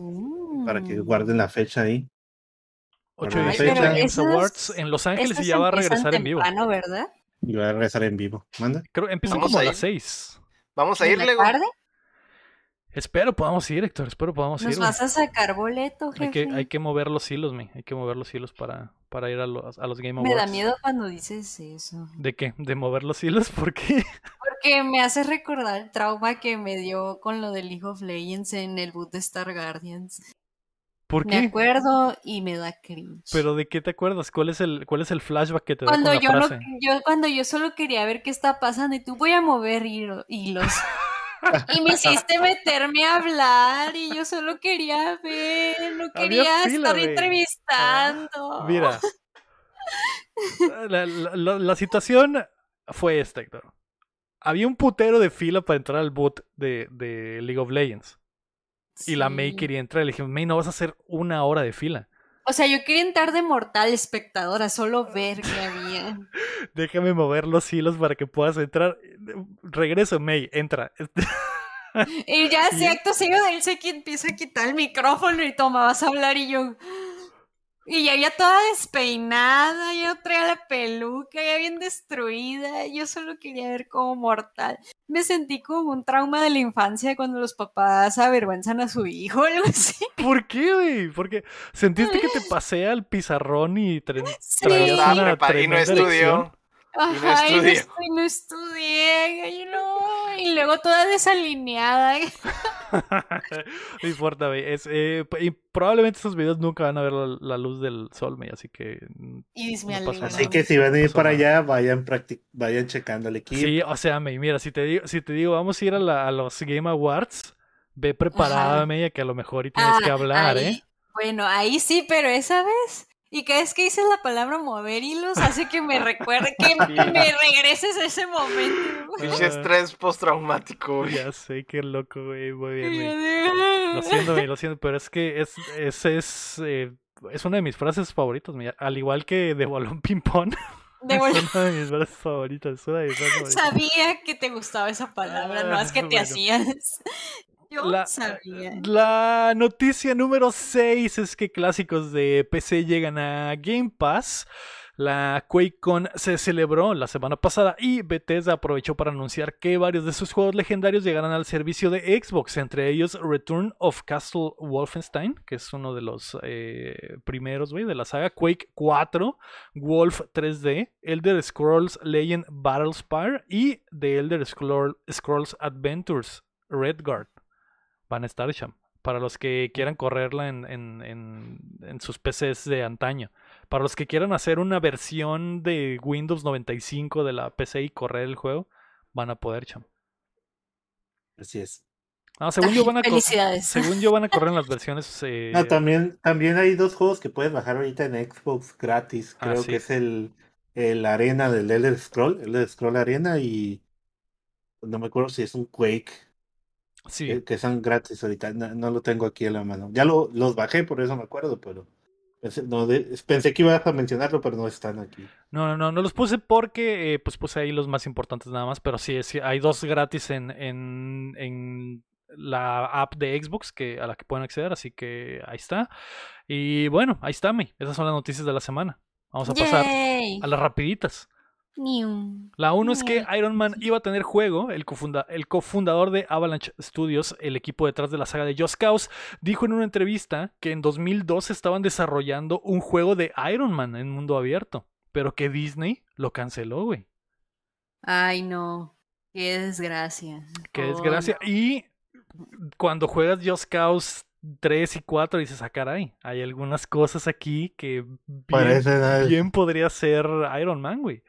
[SPEAKER 4] Para que guarden la fecha ahí.
[SPEAKER 1] 8 de
[SPEAKER 4] Ay,
[SPEAKER 1] diciembre
[SPEAKER 4] pero
[SPEAKER 1] Games
[SPEAKER 2] esos-
[SPEAKER 1] Awards en Los Ángeles y ya va a regresar en vivo.
[SPEAKER 2] temprano, ¿verdad?
[SPEAKER 4] Y va a regresar en vivo. ¿Manda?
[SPEAKER 1] Creo empieza
[SPEAKER 3] Vamos
[SPEAKER 1] como a
[SPEAKER 3] a
[SPEAKER 1] las
[SPEAKER 3] ir.
[SPEAKER 1] 6.
[SPEAKER 3] Vamos a
[SPEAKER 2] ¿En
[SPEAKER 3] ir, Lego.
[SPEAKER 2] tarde?
[SPEAKER 1] Espero podamos ir, Héctor. Espero podamos
[SPEAKER 2] ¿Nos
[SPEAKER 1] ir. güey.
[SPEAKER 2] vas a sacar boleto,
[SPEAKER 1] Hay que,
[SPEAKER 2] jefe?
[SPEAKER 1] hay que mover los hilos, mi. Hay que mover los hilos para, para ir a los, a los Game
[SPEAKER 2] Me
[SPEAKER 1] Awards.
[SPEAKER 2] da miedo cuando dices eso.
[SPEAKER 1] ¿De qué? ¿De mover los hilos? (laughs) ¿Por qué?
[SPEAKER 2] Porque me hace recordar el trauma que me dio con lo de League of Legends en el boot de Star Guardians.
[SPEAKER 1] ¿Por
[SPEAKER 2] Me acuerdo y me da cringe.
[SPEAKER 1] ¿Pero de qué te acuerdas? ¿Cuál es el, cuál es el flashback que te da
[SPEAKER 2] cuando
[SPEAKER 1] con la
[SPEAKER 2] yo no,
[SPEAKER 1] frase?
[SPEAKER 2] yo cuando yo solo quería ver qué está pasando y tú voy a mover hilo- hilos. (laughs) Y me hiciste meterme a hablar y yo solo quería ver, no quería
[SPEAKER 1] fila,
[SPEAKER 2] estar entrevistando.
[SPEAKER 1] Mira. La, la- la- la situación fue esta, Héctor. Había un putero de fila para entrar al boot de, de League of Legends. Y la May quería entrar. Le dije, May, no vas a hacer una hora de fila.
[SPEAKER 2] O sea, yo quería entrar de mortal espectadora, solo ver qué había. (laughs)
[SPEAKER 1] Déjame mover los hilos para que puedas entrar. Regreso, May, entra.
[SPEAKER 2] Y ya (laughs) se acto seguido él sé que empieza a quitar el micrófono y toma, vas a hablar y yo. Y ya había toda despeinada, ya no traía la peluca, ya bien destruida. Yo solo quería ver como mortal. Me sentí como un trauma de la infancia cuando los papás avergüenzan a su hijo o (laughs) algo así.
[SPEAKER 1] ¿Por qué, güey? Porque sentiste que te (laughs) pasé al pizarrón y tra-
[SPEAKER 2] Sí.
[SPEAKER 1] traías una
[SPEAKER 3] y no estudió.
[SPEAKER 2] Ajá, y no,
[SPEAKER 3] estudió.
[SPEAKER 2] estu- y no estudié, y no, y luego toda desalineada. (laughs)
[SPEAKER 1] no importa, güey. Es, eh, y probablemente estos videos nunca van a ver la, la luz del sol, güey. Así que.
[SPEAKER 2] Y me
[SPEAKER 1] No pasa.
[SPEAKER 4] Así que si van a ir para
[SPEAKER 1] nada.
[SPEAKER 4] allá, vayan practic vayan checando el equipo.
[SPEAKER 1] Sí, o sea, May, mira, si te digo, si te digo, vamos a ir a, la- a los Game Awards, ve preparada. May, que a lo mejor y tienes que
[SPEAKER 2] Ah,
[SPEAKER 1] hablar,
[SPEAKER 2] ahí-
[SPEAKER 1] ¿eh?
[SPEAKER 2] Bueno, ahí sí, pero esa vez. Y cada vez que dices la palabra mover hilos, hace que me recuerde, que (laughs) me regreses a ese momento.
[SPEAKER 3] Pinche estrés postraumático, güey.
[SPEAKER 1] Ya sé, qué loco, güey. Muy bien, güey. Lo siento, May, lo siento, pero es que es, ese es, eh, es una de mis frases favoritas, May. Al igual que de balón ping-pong, (laughs)
[SPEAKER 2] De
[SPEAKER 1] es una de mis frases favoritas. Es una de mis frases favoritas.
[SPEAKER 2] Sabía que te gustaba esa palabra, no es que te
[SPEAKER 1] Bueno.
[SPEAKER 2] hacías. Yo
[SPEAKER 1] La-
[SPEAKER 2] sabía.
[SPEAKER 1] La noticia número 6 es que clásicos de PC llegan a Game Pass. La QuakeCon se celebró la semana pasada y Bethesda aprovechó para anunciar que varios de sus juegos legendarios llegarán al servicio de Xbox, entre ellos Return of Castle Wolfenstein, que es uno de los eh, primeros de la saga, Quake 4, Wolf 3D, Elder Scrolls Legend Battlespire y The Elder Scroll- Scrolls Adventures Redguard van a estar Sham, para los que quieran correrla en, en- en- en sus PCs de antaño. Para los que quieran hacer una versión de Windows 95 de la PC y correr el juego, van a poder, Cham.
[SPEAKER 4] Así es.
[SPEAKER 1] Ah, según, yo van a (laughs)
[SPEAKER 2] Felicidades.
[SPEAKER 1] según yo van a correr en las (laughs) versiones... eh,
[SPEAKER 4] No, también, también hay dos juegos que puedes bajar ahorita en Xbox gratis.
[SPEAKER 1] Ah,
[SPEAKER 4] Creo
[SPEAKER 1] sí.
[SPEAKER 4] que es el, el Arena del Elder Scroll, el Elder Scroll Arena y no me acuerdo si es un Quake,
[SPEAKER 1] sí,
[SPEAKER 4] que, que son gratis ahorita. No, no lo tengo aquí en la mano. Ya lo, los bajé, por eso me acuerdo, pero pensé, no, de- pensé que ibas a mencionarlo, pero no están aquí.
[SPEAKER 1] No, no, no, no los puse porque eh, pues puse ahí los más importantes nada más, pero sí, sí, hay dos gratis en, en, en la app de Xbox que, a la que pueden acceder, así que ahí está. Y bueno, ahí está, mi. Esas son las noticias de la semana. Vamos a pasar
[SPEAKER 2] Yay.
[SPEAKER 1] a las rapiditas. La uno es que. Iron Man iba a tener juego. El, cofunda- el cofundador de Avalanche Studios, el equipo detrás de la saga de Just Cause, dijo en una entrevista que en 2002 estaban desarrollando un juego de Iron Man en mundo abierto, pero que Disney lo canceló, güey.
[SPEAKER 2] Ay, no. Qué desgracia.
[SPEAKER 1] Qué
[SPEAKER 2] Oh,
[SPEAKER 1] desgracia. Y cuando juegas Just Cause 3 y 4 dices, ah, caray, hay algunas cosas aquí que bien,
[SPEAKER 4] Parece
[SPEAKER 1] bien podría ser Iron Man, güey.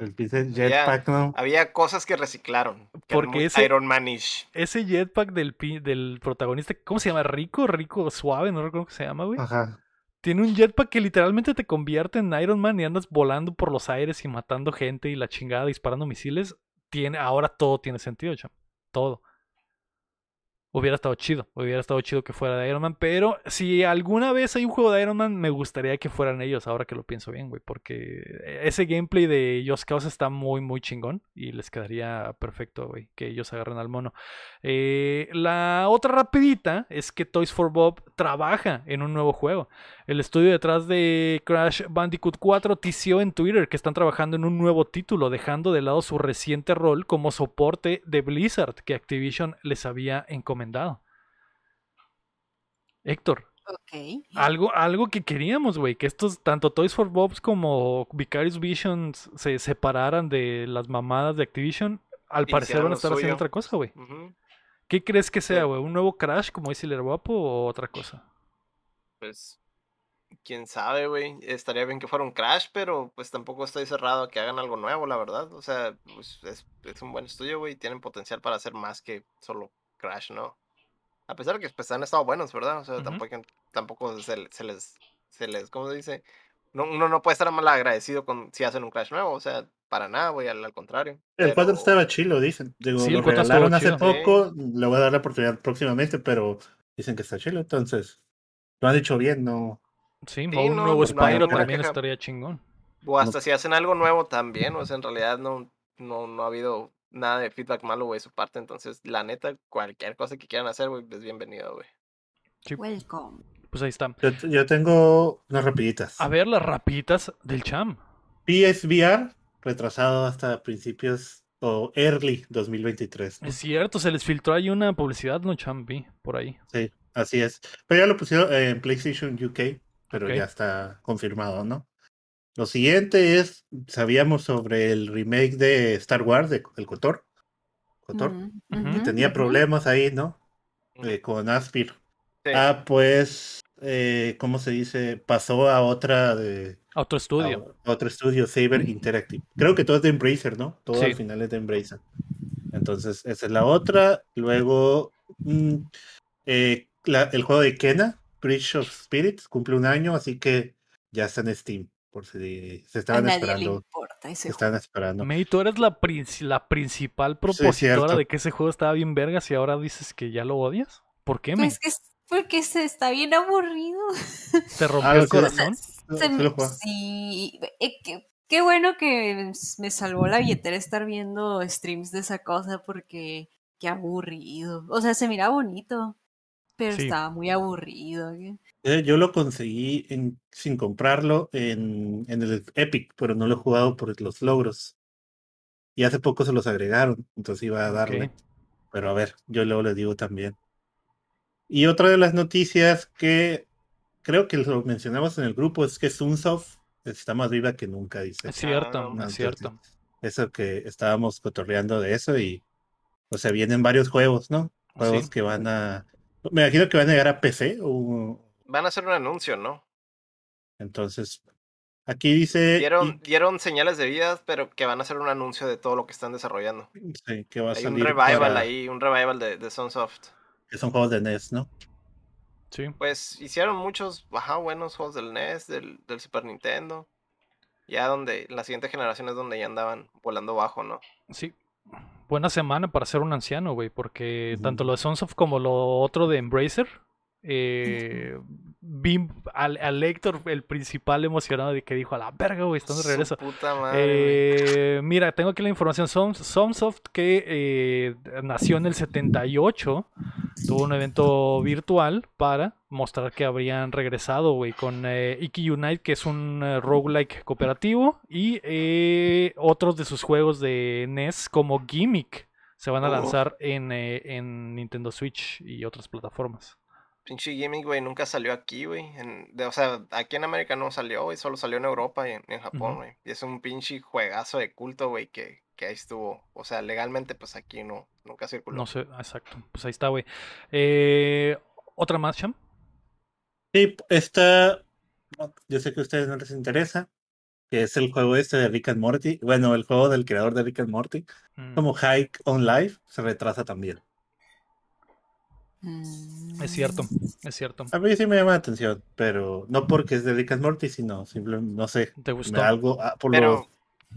[SPEAKER 4] El pinche Jetpack, ¿no?
[SPEAKER 3] Había cosas que reciclaron. Que
[SPEAKER 1] Porque ese-
[SPEAKER 3] Iron Manish.
[SPEAKER 1] Ese jetpack del, pi- del protagonista, ¿cómo se llama? Rico, rico, suave, no recuerdo cómo se llama, güey.
[SPEAKER 4] Ajá.
[SPEAKER 1] Tiene un jetpack que literalmente te convierte en Iron Man y andas volando por los aires y matando gente y la chingada disparando misiles. Tiene, ahora todo tiene sentido, cham. Todo. Hubiera estado chido, hubiera estado chido que fuera de Iron Man, pero si alguna vez hay un juego de Iron Man, me gustaría que fueran ellos, ahora que lo pienso bien, güey, porque ese gameplay de Just Cause está muy, muy chingón y les quedaría perfecto, güey, que ellos agarren al mono. Eh, la otra rapidita es que Toys for Bob trabaja en un nuevo juego. El estudio detrás de Crash Bandicoot 4 tició en Twitter que están trabajando en un nuevo título, dejando de lado su reciente rol como soporte de Blizzard que Activision les había encomendado. Héctor,
[SPEAKER 2] Ok.
[SPEAKER 1] algo, algo que queríamos, güey, que estos, tanto Toys for Bobs como Vicarious Visions se separaran de las mamadas de Activision. Al parecer van a estar haciendo otra cosa, güey. ¿Qué crees que sea, güey? ¿Un nuevo Crash, como dice el Guapo, o otra cosa?
[SPEAKER 3] Pues, quién sabe, güey. Estaría bien que fuera un Crash, pero pues tampoco estoy cerrado a que hagan algo nuevo, la verdad. O sea, pues es, es un buen estudio, güey. Tienen potencial para hacer más que solo Crash, ¿no? A pesar de que pues, han estado buenos, ¿verdad? O sea,
[SPEAKER 1] Ujú.
[SPEAKER 3] tampoco, tampoco se, se les, se les, ¿cómo se dice? No, uno no puede estar mal agradecido con si hacen un Crash nuevo, o sea, para nada, güey, al, al contrario.
[SPEAKER 4] El 4
[SPEAKER 3] Pero-
[SPEAKER 4] estaba chilo, dicen. Digo,
[SPEAKER 1] Sí, el
[SPEAKER 4] lo
[SPEAKER 1] 4 estuvo
[SPEAKER 4] regalaron hace
[SPEAKER 1] chido.
[SPEAKER 4] poco, le voy a dar la oportunidad próximamente, pero dicen que está chilo, entonces lo han hecho bien, no.
[SPEAKER 1] Sí,
[SPEAKER 3] Sí,
[SPEAKER 1] o un
[SPEAKER 3] no,
[SPEAKER 1] nuevo
[SPEAKER 3] no hay
[SPEAKER 1] Spyro también
[SPEAKER 3] queja.
[SPEAKER 1] estaría chingón.
[SPEAKER 3] O hasta si hacen algo nuevo también, o sea, en realidad no, no, no ha habido nada de feedback malo, güey, de su parte. Entonces, la neta, cualquier cosa que quieran hacer, güey, es bienvenido, güey.
[SPEAKER 1] Sí,
[SPEAKER 2] Welcome.
[SPEAKER 1] pues ahí está.
[SPEAKER 4] Yo, yo tengo unas rapiditas.
[SPEAKER 1] A ver las rapiditas del Cham.
[SPEAKER 4] PSVR, retrasado hasta principios o early 2023. ¿no?
[SPEAKER 1] Es cierto, se les filtró ahí una publicidad, no Cham, vi por ahí.
[SPEAKER 4] Sí, así es. Pero ya lo pusieron en PlayStation UK, pero ya está confirmado, ¿no? Lo siguiente es, sabíamos sobre el remake de Star Wars, de El Cotor, Cotor,
[SPEAKER 2] Mm,
[SPEAKER 4] que tenía problemas ahí, ¿no? Eh, con Aspir.
[SPEAKER 3] Sí.
[SPEAKER 4] Ah, pues, eh, ¿cómo se dice? Pasó a otra de
[SPEAKER 1] A otro estudio.
[SPEAKER 4] a otro estudio, Saber Interactive. Creo que todo es de Embracer, ¿no? Todo
[SPEAKER 1] Sí.
[SPEAKER 4] al final es de Embracer. Entonces, esa es la otra. Luego, mm, eh, la- el juego de Kena, Bridge of Spirits, cumple un año, así que ya está en Steam, por si se
[SPEAKER 2] A
[SPEAKER 4] estaban
[SPEAKER 2] nadie le
[SPEAKER 4] esperando.
[SPEAKER 2] importa
[SPEAKER 4] Se
[SPEAKER 2] ese juego.
[SPEAKER 4] estaban esperando.
[SPEAKER 1] May, tú eres la, princi- la principal propositora de que ese juego estaba bien vergas y ahora dices que ya lo odias. ¿Por qué, May?
[SPEAKER 2] Pues que es porque se está bien aburrido. (laughs)
[SPEAKER 1] ¿Te rompió
[SPEAKER 4] Ah,
[SPEAKER 1] el corazón?
[SPEAKER 2] Se
[SPEAKER 4] sí
[SPEAKER 2] eh, qué, qué bueno que me salvó la billetera estar viendo streams de esa cosa porque qué aburrido. O sea, se mira bonito, pero
[SPEAKER 1] Sí.
[SPEAKER 2] estaba muy aburrido. ¿qué?
[SPEAKER 4] Eh, Yo lo conseguí en- sin comprarlo en, en el Epic, pero no lo he jugado por los logros. Y hace poco se los agregaron, entonces iba a darle.
[SPEAKER 1] Ok.
[SPEAKER 4] Pero a ver, yo luego le digo también. Y otra de las noticias que creo que lo mencionamos en el grupo es que Sunsoft está más viva que nunca, dice.
[SPEAKER 1] Es cierto,
[SPEAKER 3] Ah,
[SPEAKER 1] es cierto.
[SPEAKER 4] Eso que estábamos cotorreando de eso y o sea, vienen varios juegos, ¿no? Juegos
[SPEAKER 1] Sí.
[SPEAKER 4] que van a... Me imagino que van a llegar a PC o...
[SPEAKER 3] Van a hacer un anuncio, ¿no?
[SPEAKER 4] Entonces, aquí dice
[SPEAKER 3] Dieron, dieron señales de vida, pero que van a hacer un anuncio de todo lo que están desarrollando.
[SPEAKER 4] sí, que va a
[SPEAKER 3] Hay un revival
[SPEAKER 4] para-
[SPEAKER 3] ahí, un revival de, de Sunsoft.
[SPEAKER 4] que son juegos de NES, ¿no?
[SPEAKER 1] Sí.
[SPEAKER 3] Pues hicieron muchos, ajá, buenos juegos del NES, del, del Super Nintendo. Ya donde, la siguiente generación es donde ya andaban volando bajo, ¿no?
[SPEAKER 1] Sí. Buena semana para ser un anciano, güey, porque tanto lo de Sunsoft como lo otro de Embracer, eh, vi al, al Héctor, el principal emocionado de que dijo, a la verga, güey, están de regreso.
[SPEAKER 3] puta madre, güey.
[SPEAKER 1] Eh, mira, tengo aquí la información. Som- Somsoft, que eh, nació en el 78, tuvo un evento virtual para mostrar que habrían regresado, güey, con eh, Iki Unite, que es un eh, roguelike cooperativo, y eh, otros de sus juegos de NES como Gimmick se van a lanzar en, eh, en Nintendo Switch y otras plataformas.
[SPEAKER 3] Pinche Gimmick, güey, nunca salió aquí, güey. O sea, aquí en América no salió, güey. Solo salió en Europa y en, en Japón, güey. Y es un pinche juegazo de culto, güey, que, que ahí estuvo. O sea, legalmente, pues aquí no, nunca circuló.
[SPEAKER 1] No sé, exacto. Pues ahí está, güey. Eh, ¿Otra más, Cham?
[SPEAKER 4] Sí, esta, yo sé que a ustedes no les interesa, que es el juego este de Rick and Morty. Bueno, el juego del creador de Rick and Morty,
[SPEAKER 1] Mm.
[SPEAKER 4] como Hike on Life, se retrasa también.
[SPEAKER 2] Mm.
[SPEAKER 1] Es cierto, es cierto.
[SPEAKER 4] A mí sí me llama la atención, pero no porque es de Rick and Morty, sino simplemente, no sé,
[SPEAKER 1] ¿Te
[SPEAKER 4] me-
[SPEAKER 1] gustó?
[SPEAKER 4] algo ah, por
[SPEAKER 3] Pero,
[SPEAKER 4] lo-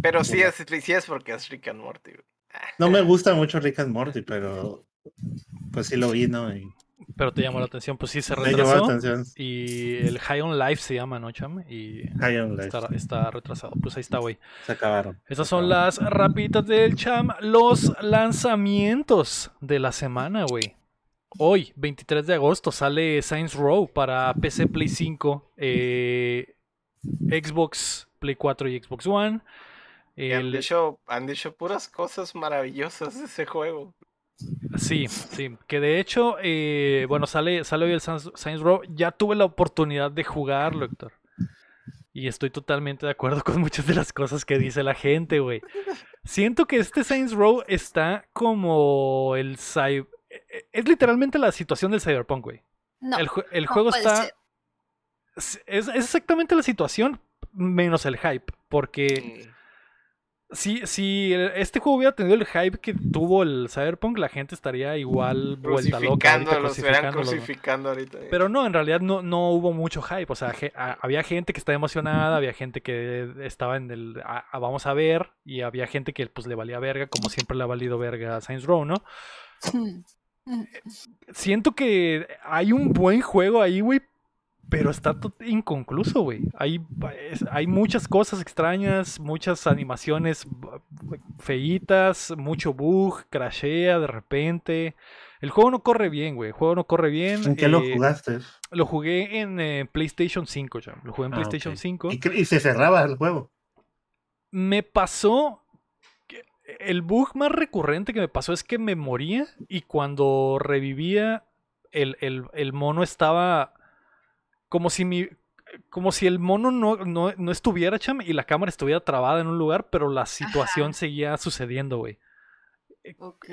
[SPEAKER 3] pero sí es, sí es porque es Rick and Morty. güey.
[SPEAKER 4] No me gusta mucho Rick and Morty, pero pues sí lo vi, ¿no? Y
[SPEAKER 1] Pero te llamó la atención, pues sí, se
[SPEAKER 4] me llamó la
[SPEAKER 1] retrasó.
[SPEAKER 4] atención.
[SPEAKER 1] Y el High on Life se llama, ¿no, Cham? Y
[SPEAKER 4] High on Life,
[SPEAKER 1] está, está retrasado. Pues ahí está, güey.
[SPEAKER 4] se acabaron.
[SPEAKER 1] Esas son
[SPEAKER 4] acabaron.
[SPEAKER 1] las rapiditas del Cham. Los lanzamientos de la semana, güey. Hoy, 23 de agosto, sale Saints Row para PC, Play 5, eh, Xbox, Play 4 y Xbox One.
[SPEAKER 3] Han, dicho, han dicho puras cosas maravillosas de ese juego.
[SPEAKER 1] Sí, sí, que de hecho, eh, bueno, sale, sale hoy el Saints, Row. Ya tuve la oportunidad de jugarlo, Héctor. Y estoy totalmente de acuerdo con muchas de las cosas que dice la gente, güey. Siento que este Saints Row está como el... cy- eh, Es literalmente la situación del Cyberpunk, güey.
[SPEAKER 2] No,
[SPEAKER 1] el, el
[SPEAKER 2] no
[SPEAKER 1] juego
[SPEAKER 2] puede
[SPEAKER 1] está...
[SPEAKER 2] ser.
[SPEAKER 1] Es, es exactamente la situación, menos el hype. Porque
[SPEAKER 3] Mm.
[SPEAKER 1] Si, si este juego hubiera tenido el hype que tuvo el Cyberpunk, la gente estaría igual vuelta loca. ahorita
[SPEAKER 3] crucificando ahorita.
[SPEAKER 1] Pero no, en realidad no, no hubo mucho hype. O sea, había gente que estaba emocionada, había gente que estaba en el a- a vamos a ver, y había gente que pues le valía verga, como siempre le ha valido verga a Saints Row, ¿no?
[SPEAKER 2] Mm.
[SPEAKER 1] Siento que hay un buen juego ahí, güey, pero está inconcluso, güey. Hay, hay muchas cosas extrañas, muchas animaciones b- feitas, mucho bug, crashea de repente. El juego no corre bien, güey. El juego no corre bien.
[SPEAKER 4] ¿En qué lo
[SPEAKER 1] eh,
[SPEAKER 4] jugaste?
[SPEAKER 1] Lo jugué en eh, PlayStation 5, ya. Lo jugué en
[SPEAKER 4] Ah,
[SPEAKER 1] PlayStation
[SPEAKER 4] ok.
[SPEAKER 1] 5.
[SPEAKER 4] Y, y se cerraba el juego.
[SPEAKER 1] Me pasó. que- El bug más recurrente que me pasó es que me moría y cuando revivía, el, el- el mono estaba como si mi. Como si el mono no, no, no estuviera, cham, y la cámara estuviera trabada en un lugar, pero la situación seguía sucediendo, güey.
[SPEAKER 2] Ok.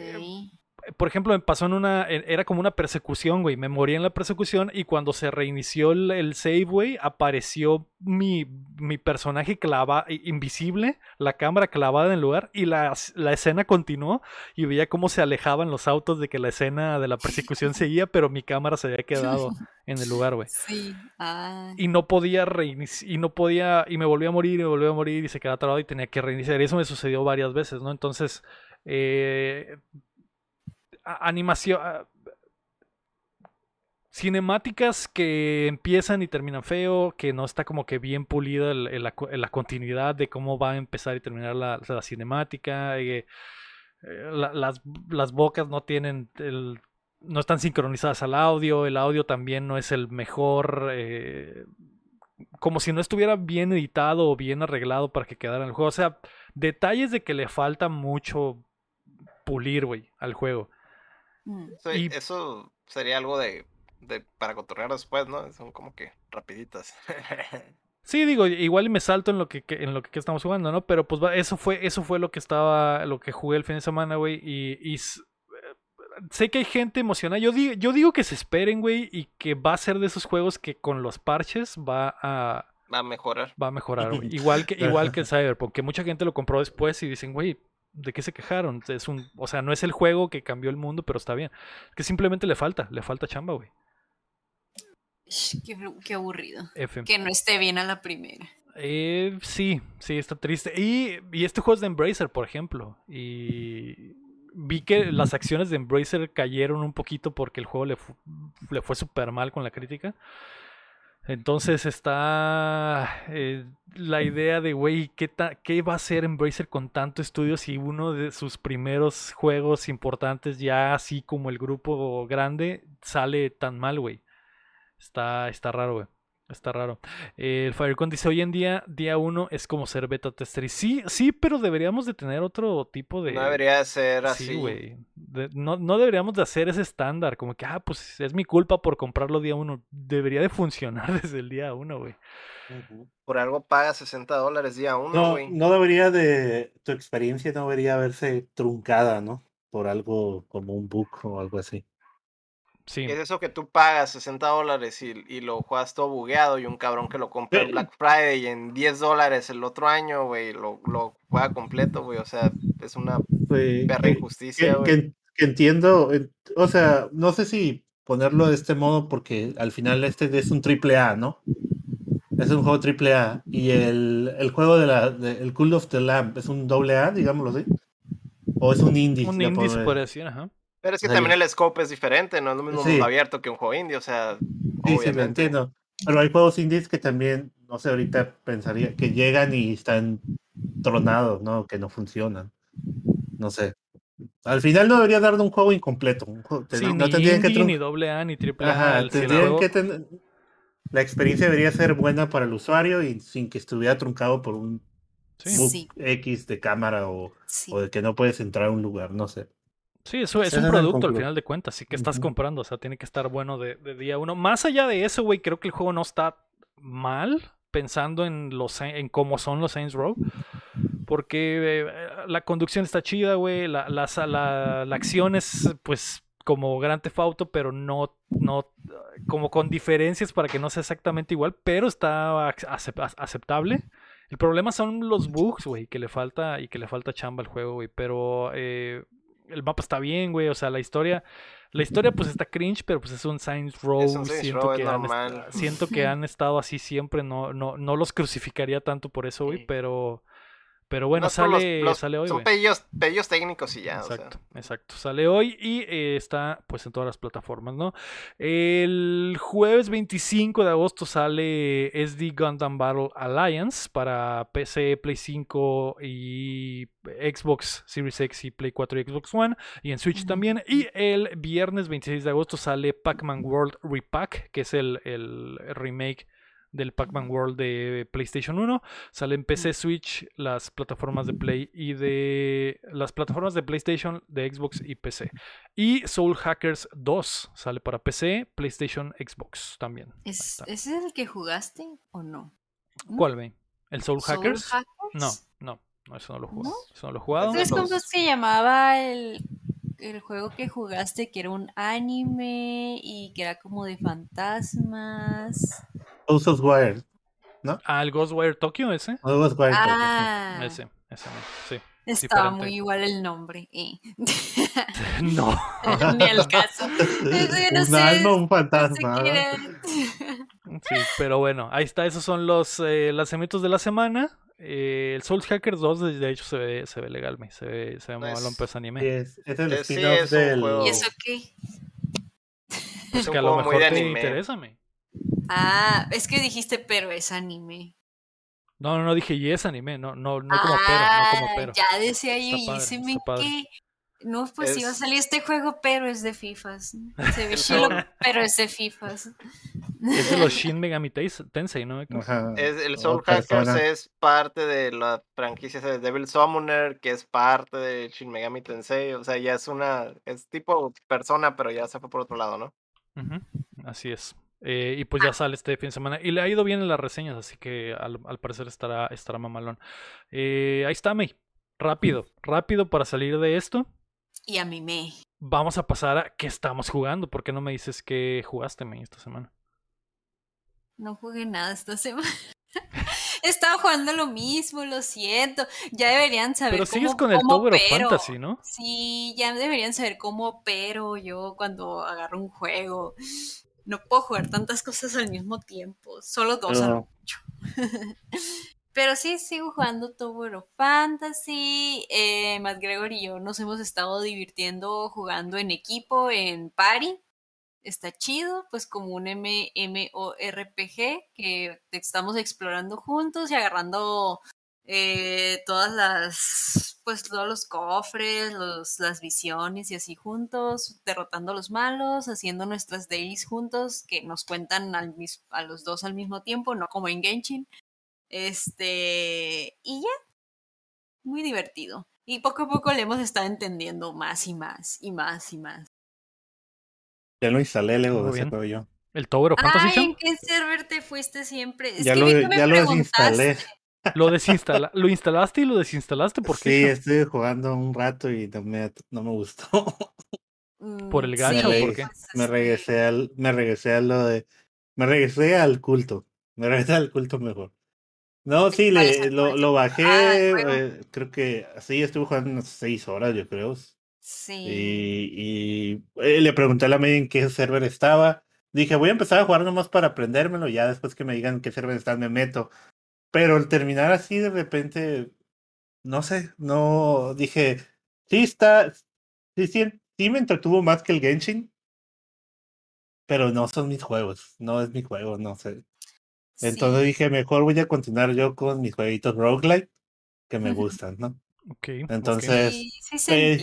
[SPEAKER 1] Por ejemplo, me pasó en una. Era como una persecución, güey. Me morí en la persecución y cuando se reinició el, el save, güey, apareció mi, mi personaje clava, invisible, la cámara clavada en el lugar y la, la escena continuó y veía cómo se alejaban los autos de que la escena de la persecución seguía, pero mi cámara se había quedado en el lugar, güey.
[SPEAKER 2] Sí. Ah.
[SPEAKER 1] Y no podía reiniciar, y no podía, y me volví a morir, y me volví a morir, y se quedaba trabado y tenía que reiniciar. Y eso me sucedió varias veces, ¿no? Entonces, eh, animación, cinemáticas que empiezan y terminan feo, que no está como que bien pulida la, co- la continuidad de cómo va a empezar y terminar la, cinemática. eh, eh, la- las, las bocas no tienen el, no están sincronizadas al audio, el audio también no es el mejor, eh, como si no estuviera bien editado o bien arreglado para que quedara en el juego. O sea, detalles de que le falta mucho pulir, güey, al juego.
[SPEAKER 2] Mm.
[SPEAKER 3] Eso,
[SPEAKER 1] Y-
[SPEAKER 3] eso sería algo de, de para cotorrear después, ¿no? Son como que rapiditas. (laughs)
[SPEAKER 1] Sí, digo, igual y me salto en lo que, que- en lo que, que estamos jugando, ¿no? Pero pues va- eso fue, eso fue lo que estaba, lo que jugué el fin de semana, güey. Y, eh, sé que hay gente emocionada. Yo digo, yo digo que se esperen, güey, y que va a ser de esos juegos que con los parches va a,
[SPEAKER 3] Va a mejorar.
[SPEAKER 1] va a mejorar, güey. (laughs) Igual que, igual que el (laughs) Cyberpunk, que mucha gente lo compró después y dicen, güey, ¿de qué se quejaron? Es un, o sea, no es el juego que cambió el mundo, pero está bien. Que simplemente le falta, le falta chamba, güey.
[SPEAKER 2] Qué, qué aburrido.
[SPEAKER 1] F.
[SPEAKER 2] Que no esté bien a la primera.
[SPEAKER 1] Eh, sí, sí, está triste. Y, y este juego es de Embracer, por ejemplo. Y vi que las acciones de Embracer cayeron un poquito porque el juego le, fu- le fue súper mal con la crítica. Entonces está eh, la idea de, güey, ¿qué, ta- ¿qué va a hacer Embracer con tanto estudio si uno de sus primeros juegos importantes, ya así como el grupo grande, sale tan mal, güey? Está, está raro, güey. Está raro. Eh, el Firecon dice, hoy en día, día uno es como ser beta tester. Y sí, sí, pero deberíamos de tener otro tipo de...
[SPEAKER 3] No debería ser
[SPEAKER 1] Sí,
[SPEAKER 3] así.
[SPEAKER 1] güey. De- no, no deberíamos de hacer ese estándar, como que, ah, pues es mi culpa por comprarlo día uno. Debería de funcionar (laughs) desde el día uno, güey.
[SPEAKER 3] Por algo paga 60 dólares día uno,
[SPEAKER 4] No,
[SPEAKER 3] güey.
[SPEAKER 4] no debería de, tu experiencia no debería verse truncada, ¿no? Por algo como un bug o algo así.
[SPEAKER 1] Sí.
[SPEAKER 3] ¿Qué es eso que tú pagas 60 dólares y, y lo juegas todo bugueado y un cabrón que lo compra en. Black Friday y en 10 dólares el otro año, güey, lo, lo juega completo, güey? O sea, es una perra
[SPEAKER 4] que-
[SPEAKER 3] injusticia, güey.
[SPEAKER 4] que- que entiendo, en- o sea, no sé si ponerlo de este modo porque al final este es un triple A, ¿no? Es un juego triple A. Y el, el juego de la de, el Cool of the Lamp es un doble A, digámoslo así. O es un indie.
[SPEAKER 1] Un indie se
[SPEAKER 4] por-
[SPEAKER 1] podría decir, ajá.
[SPEAKER 3] Pero es que
[SPEAKER 4] Sí.
[SPEAKER 3] también el scope es diferente, no es lo mismo un
[SPEAKER 4] Sí.
[SPEAKER 3] mundo abierto que un juego indie, o sea,
[SPEAKER 4] Sí, sí,
[SPEAKER 3] obviamente.
[SPEAKER 4] entiendo. Pero hay juegos indies que también, no sé, ahorita pensaría que llegan y están tronados, ¿no? Que no funcionan. No sé. Al final no debería dar de un juego incompleto. un juego-
[SPEAKER 1] Sí,
[SPEAKER 4] no
[SPEAKER 1] ni
[SPEAKER 4] tendrían que
[SPEAKER 1] indie,
[SPEAKER 4] trun-
[SPEAKER 1] ni doble A, ni triple A.
[SPEAKER 4] Ajá, tendrían que tener. La experiencia debería ser buena para el usuario y sin que estuviera truncado por un
[SPEAKER 1] Sí.
[SPEAKER 4] X de cámara o,
[SPEAKER 2] Sí.
[SPEAKER 4] o de que no puedes entrar a un lugar, no sé.
[SPEAKER 1] Sí, eso es un producto al final de cuentas, sí que estás
[SPEAKER 4] Ujú.
[SPEAKER 1] comprando, o sea, tiene que estar bueno de, de día uno. Más allá de eso, güey, creo que el juego no está mal pensando en los en cómo son los Saints Row. Porque eh, la conducción está chida, güey. La, la, la- la acción es, pues, como Grand Theft Auto, pero no, no, como con diferencias para que no sea exactamente igual, pero está ac- acep- aceptable. El problema son los bugs, güey, que le falta y que le falta chamba al juego, güey. Pero eh, el mapa está bien, güey. O sea, la historia, la historia pues está cringe, pero pues es un Saints Row.
[SPEAKER 3] Es un Saints
[SPEAKER 1] siento
[SPEAKER 3] Row,
[SPEAKER 1] que han siento que (laughs) han estado así siempre. No, no, no los crucificaría tanto por eso, güey.
[SPEAKER 3] Sí.
[SPEAKER 1] Pero, pero bueno,
[SPEAKER 3] No, los-
[SPEAKER 1] sale,
[SPEAKER 3] los-
[SPEAKER 1] sale hoy,
[SPEAKER 3] Son pedillos técnicos y ya, o sea.
[SPEAKER 1] Exacto, exacto. Sale hoy y eh, está pues en todas las plataformas, ¿no? El jueves 25 de agosto sale SD Gundam Battle Alliance para PC, Play 5 y Xbox Series X y Play 4 y Xbox One y en Switch también. Y el viernes 26 de agosto sale Pac-Man World Repack, que es el, el remake del Pac-Man World de PlayStation 1. Sale en PC, Switch, las plataformas de Play y de las plataformas de PlayStation, de Xbox y PC. Y Soul Hackers 2 sale para PC, PlayStation, Xbox también.
[SPEAKER 2] ¿Es. ¿Ese es el que jugaste o no?
[SPEAKER 1] ¿Cuál, ve? ¿El Soul
[SPEAKER 2] ¿Soul
[SPEAKER 1] Hackers?
[SPEAKER 2] Hackers?
[SPEAKER 1] No, no, no, eso no lo jugado.
[SPEAKER 2] ¿No?
[SPEAKER 1] Eso no lo he jugado.
[SPEAKER 3] Ese
[SPEAKER 2] ¿Sabes
[SPEAKER 3] los-
[SPEAKER 2] cómo se llamaba el, el juego que jugaste? Que era un anime y que era como de fantasmas.
[SPEAKER 4] Of Wire.
[SPEAKER 1] Ah, el Ghostwire Tokyo, ese.
[SPEAKER 4] House of Wire.
[SPEAKER 2] Ah,
[SPEAKER 1] Ese, ese, no, sí.
[SPEAKER 2] estaba
[SPEAKER 1] diferente.
[SPEAKER 2] muy igual el nombre. eh. (laughs)
[SPEAKER 1] No. (laughs)
[SPEAKER 2] Ni el caso. No
[SPEAKER 4] un alma, un
[SPEAKER 2] no
[SPEAKER 4] fantasma. ¿no? (laughs)
[SPEAKER 1] Sí, pero bueno, ahí está. Esos son los eh, lanzamientos de la semana. Eh, el Soul Hackers 2, de- hecho, se ve, se ve legal, me. Se ve, se ve
[SPEAKER 3] Nice.
[SPEAKER 1] mamalón, pues
[SPEAKER 4] Sí,
[SPEAKER 1] anime.
[SPEAKER 4] es, es el
[SPEAKER 3] Eh, sí, es
[SPEAKER 4] del.
[SPEAKER 3] juego-
[SPEAKER 2] ¿Y eso qué?
[SPEAKER 1] Pues
[SPEAKER 3] Es
[SPEAKER 1] que a lo mejor te
[SPEAKER 3] anime.
[SPEAKER 1] interesa, me.
[SPEAKER 2] Ah, es que dijiste, pero es anime.
[SPEAKER 1] No, no, no dije y es anime, no, no, no como pero, no como
[SPEAKER 2] Ah,
[SPEAKER 1] pero.
[SPEAKER 2] Ya decía yo, y
[SPEAKER 1] padre,
[SPEAKER 2] me
[SPEAKER 1] padre.
[SPEAKER 2] que. No, pues iba a salir este juego, pero es de FIFAs. Se ve (laughs) chilo, pero es de FIFAs.
[SPEAKER 1] Es de los (laughs) Shin Megami Tensei, ¿no?
[SPEAKER 4] Ajá,
[SPEAKER 3] Es, el Soul Hackers
[SPEAKER 4] persona.
[SPEAKER 3] es parte de la franquicia de Devil Summoner, que es parte de Shin Megami Tensei. O sea, ya es una. Es tipo persona, pero ya se fue por otro lado, ¿no?
[SPEAKER 1] Ujú, Así es. Eh, y pues ya sale este fin de semana. Y le ha ido bien en las reseñas, así que al, al parecer estará, estará mamalón. Eh, ahí está, May. Rápido, rápido para salir de esto.
[SPEAKER 2] Y a mí me.
[SPEAKER 1] Vamos a pasar a qué estamos jugando. ¿Por qué no me dices que jugaste, May, esta semana?
[SPEAKER 2] No jugué nada esta semana. (laughs) Estaba jugando lo mismo, lo siento. Ya deberían saber
[SPEAKER 1] Pero
[SPEAKER 2] cómo,
[SPEAKER 1] sigues con el Tower of. Fantasy, ¿no?
[SPEAKER 2] Sí, ya deberían saber cómo opero yo cuando agarro un juego. No puedo jugar tantas cosas al mismo tiempo. Solo dos a lo mucho. (laughs) Pero sí, sigo jugando Tower of Fantasy. Eh, Matt Gregor y yo nos hemos estado divirtiendo jugando en equipo, en party. Está chido, pues como un MMORPG que estamos explorando juntos y agarrando eh, todas las, pues todos los cofres, los, las visiones y así juntos, derrotando a los malos, haciendo nuestras dailies juntos que nos cuentan al mis- a los dos al mismo tiempo, no como en Genshin. Este, y ya, muy divertido. Y poco a poco le hemos estado entendiendo más y más y más y más.
[SPEAKER 4] Ya lo instalé, Lego, de ese yo.
[SPEAKER 1] El Tower of Fantasy,
[SPEAKER 2] Ay? ¿en qué server te fuiste siempre? Es
[SPEAKER 4] Ya
[SPEAKER 2] que
[SPEAKER 4] lo, ya lo
[SPEAKER 2] preguntaste.
[SPEAKER 4] desinstalé.
[SPEAKER 1] Lo desinstala lo instalaste y lo desinstalaste ¿por
[SPEAKER 4] Sí, estuve jugando un rato y no me, no me gustó.
[SPEAKER 1] ¿Por el
[SPEAKER 2] Mm,
[SPEAKER 1] gacha
[SPEAKER 4] o por
[SPEAKER 1] qué?
[SPEAKER 2] pues,
[SPEAKER 4] me
[SPEAKER 2] este,
[SPEAKER 4] regresé al, me regresé a lo de, me regresé al culto. Me regresé al culto mejor. No, sí,
[SPEAKER 2] ¿Cuál es
[SPEAKER 4] le, lo, lo bajé,
[SPEAKER 2] Ah, juego.
[SPEAKER 4] eh, creo que sí, estuve jugando unas seis horas, yo creo.
[SPEAKER 2] Sí.
[SPEAKER 4] Y, y, eh, le pregunté a la media en qué server estaba. Dije, voy a empezar a jugar nomás para aprendérmelo. Ya después que me digan qué server está, me meto. Pero al terminar así, de repente, no sé, no dije, sí está, sí, sí, sí me entretuvo más que el Genshin. Pero no son mis juegos, no es mi juego, no sé. Entonces
[SPEAKER 2] sí.
[SPEAKER 4] dije, mejor voy a continuar yo con mis jueguitos roguelike que me gustan, ¿no?
[SPEAKER 1] Ok.
[SPEAKER 4] Entonces,
[SPEAKER 2] Sí, sí se
[SPEAKER 4] eh,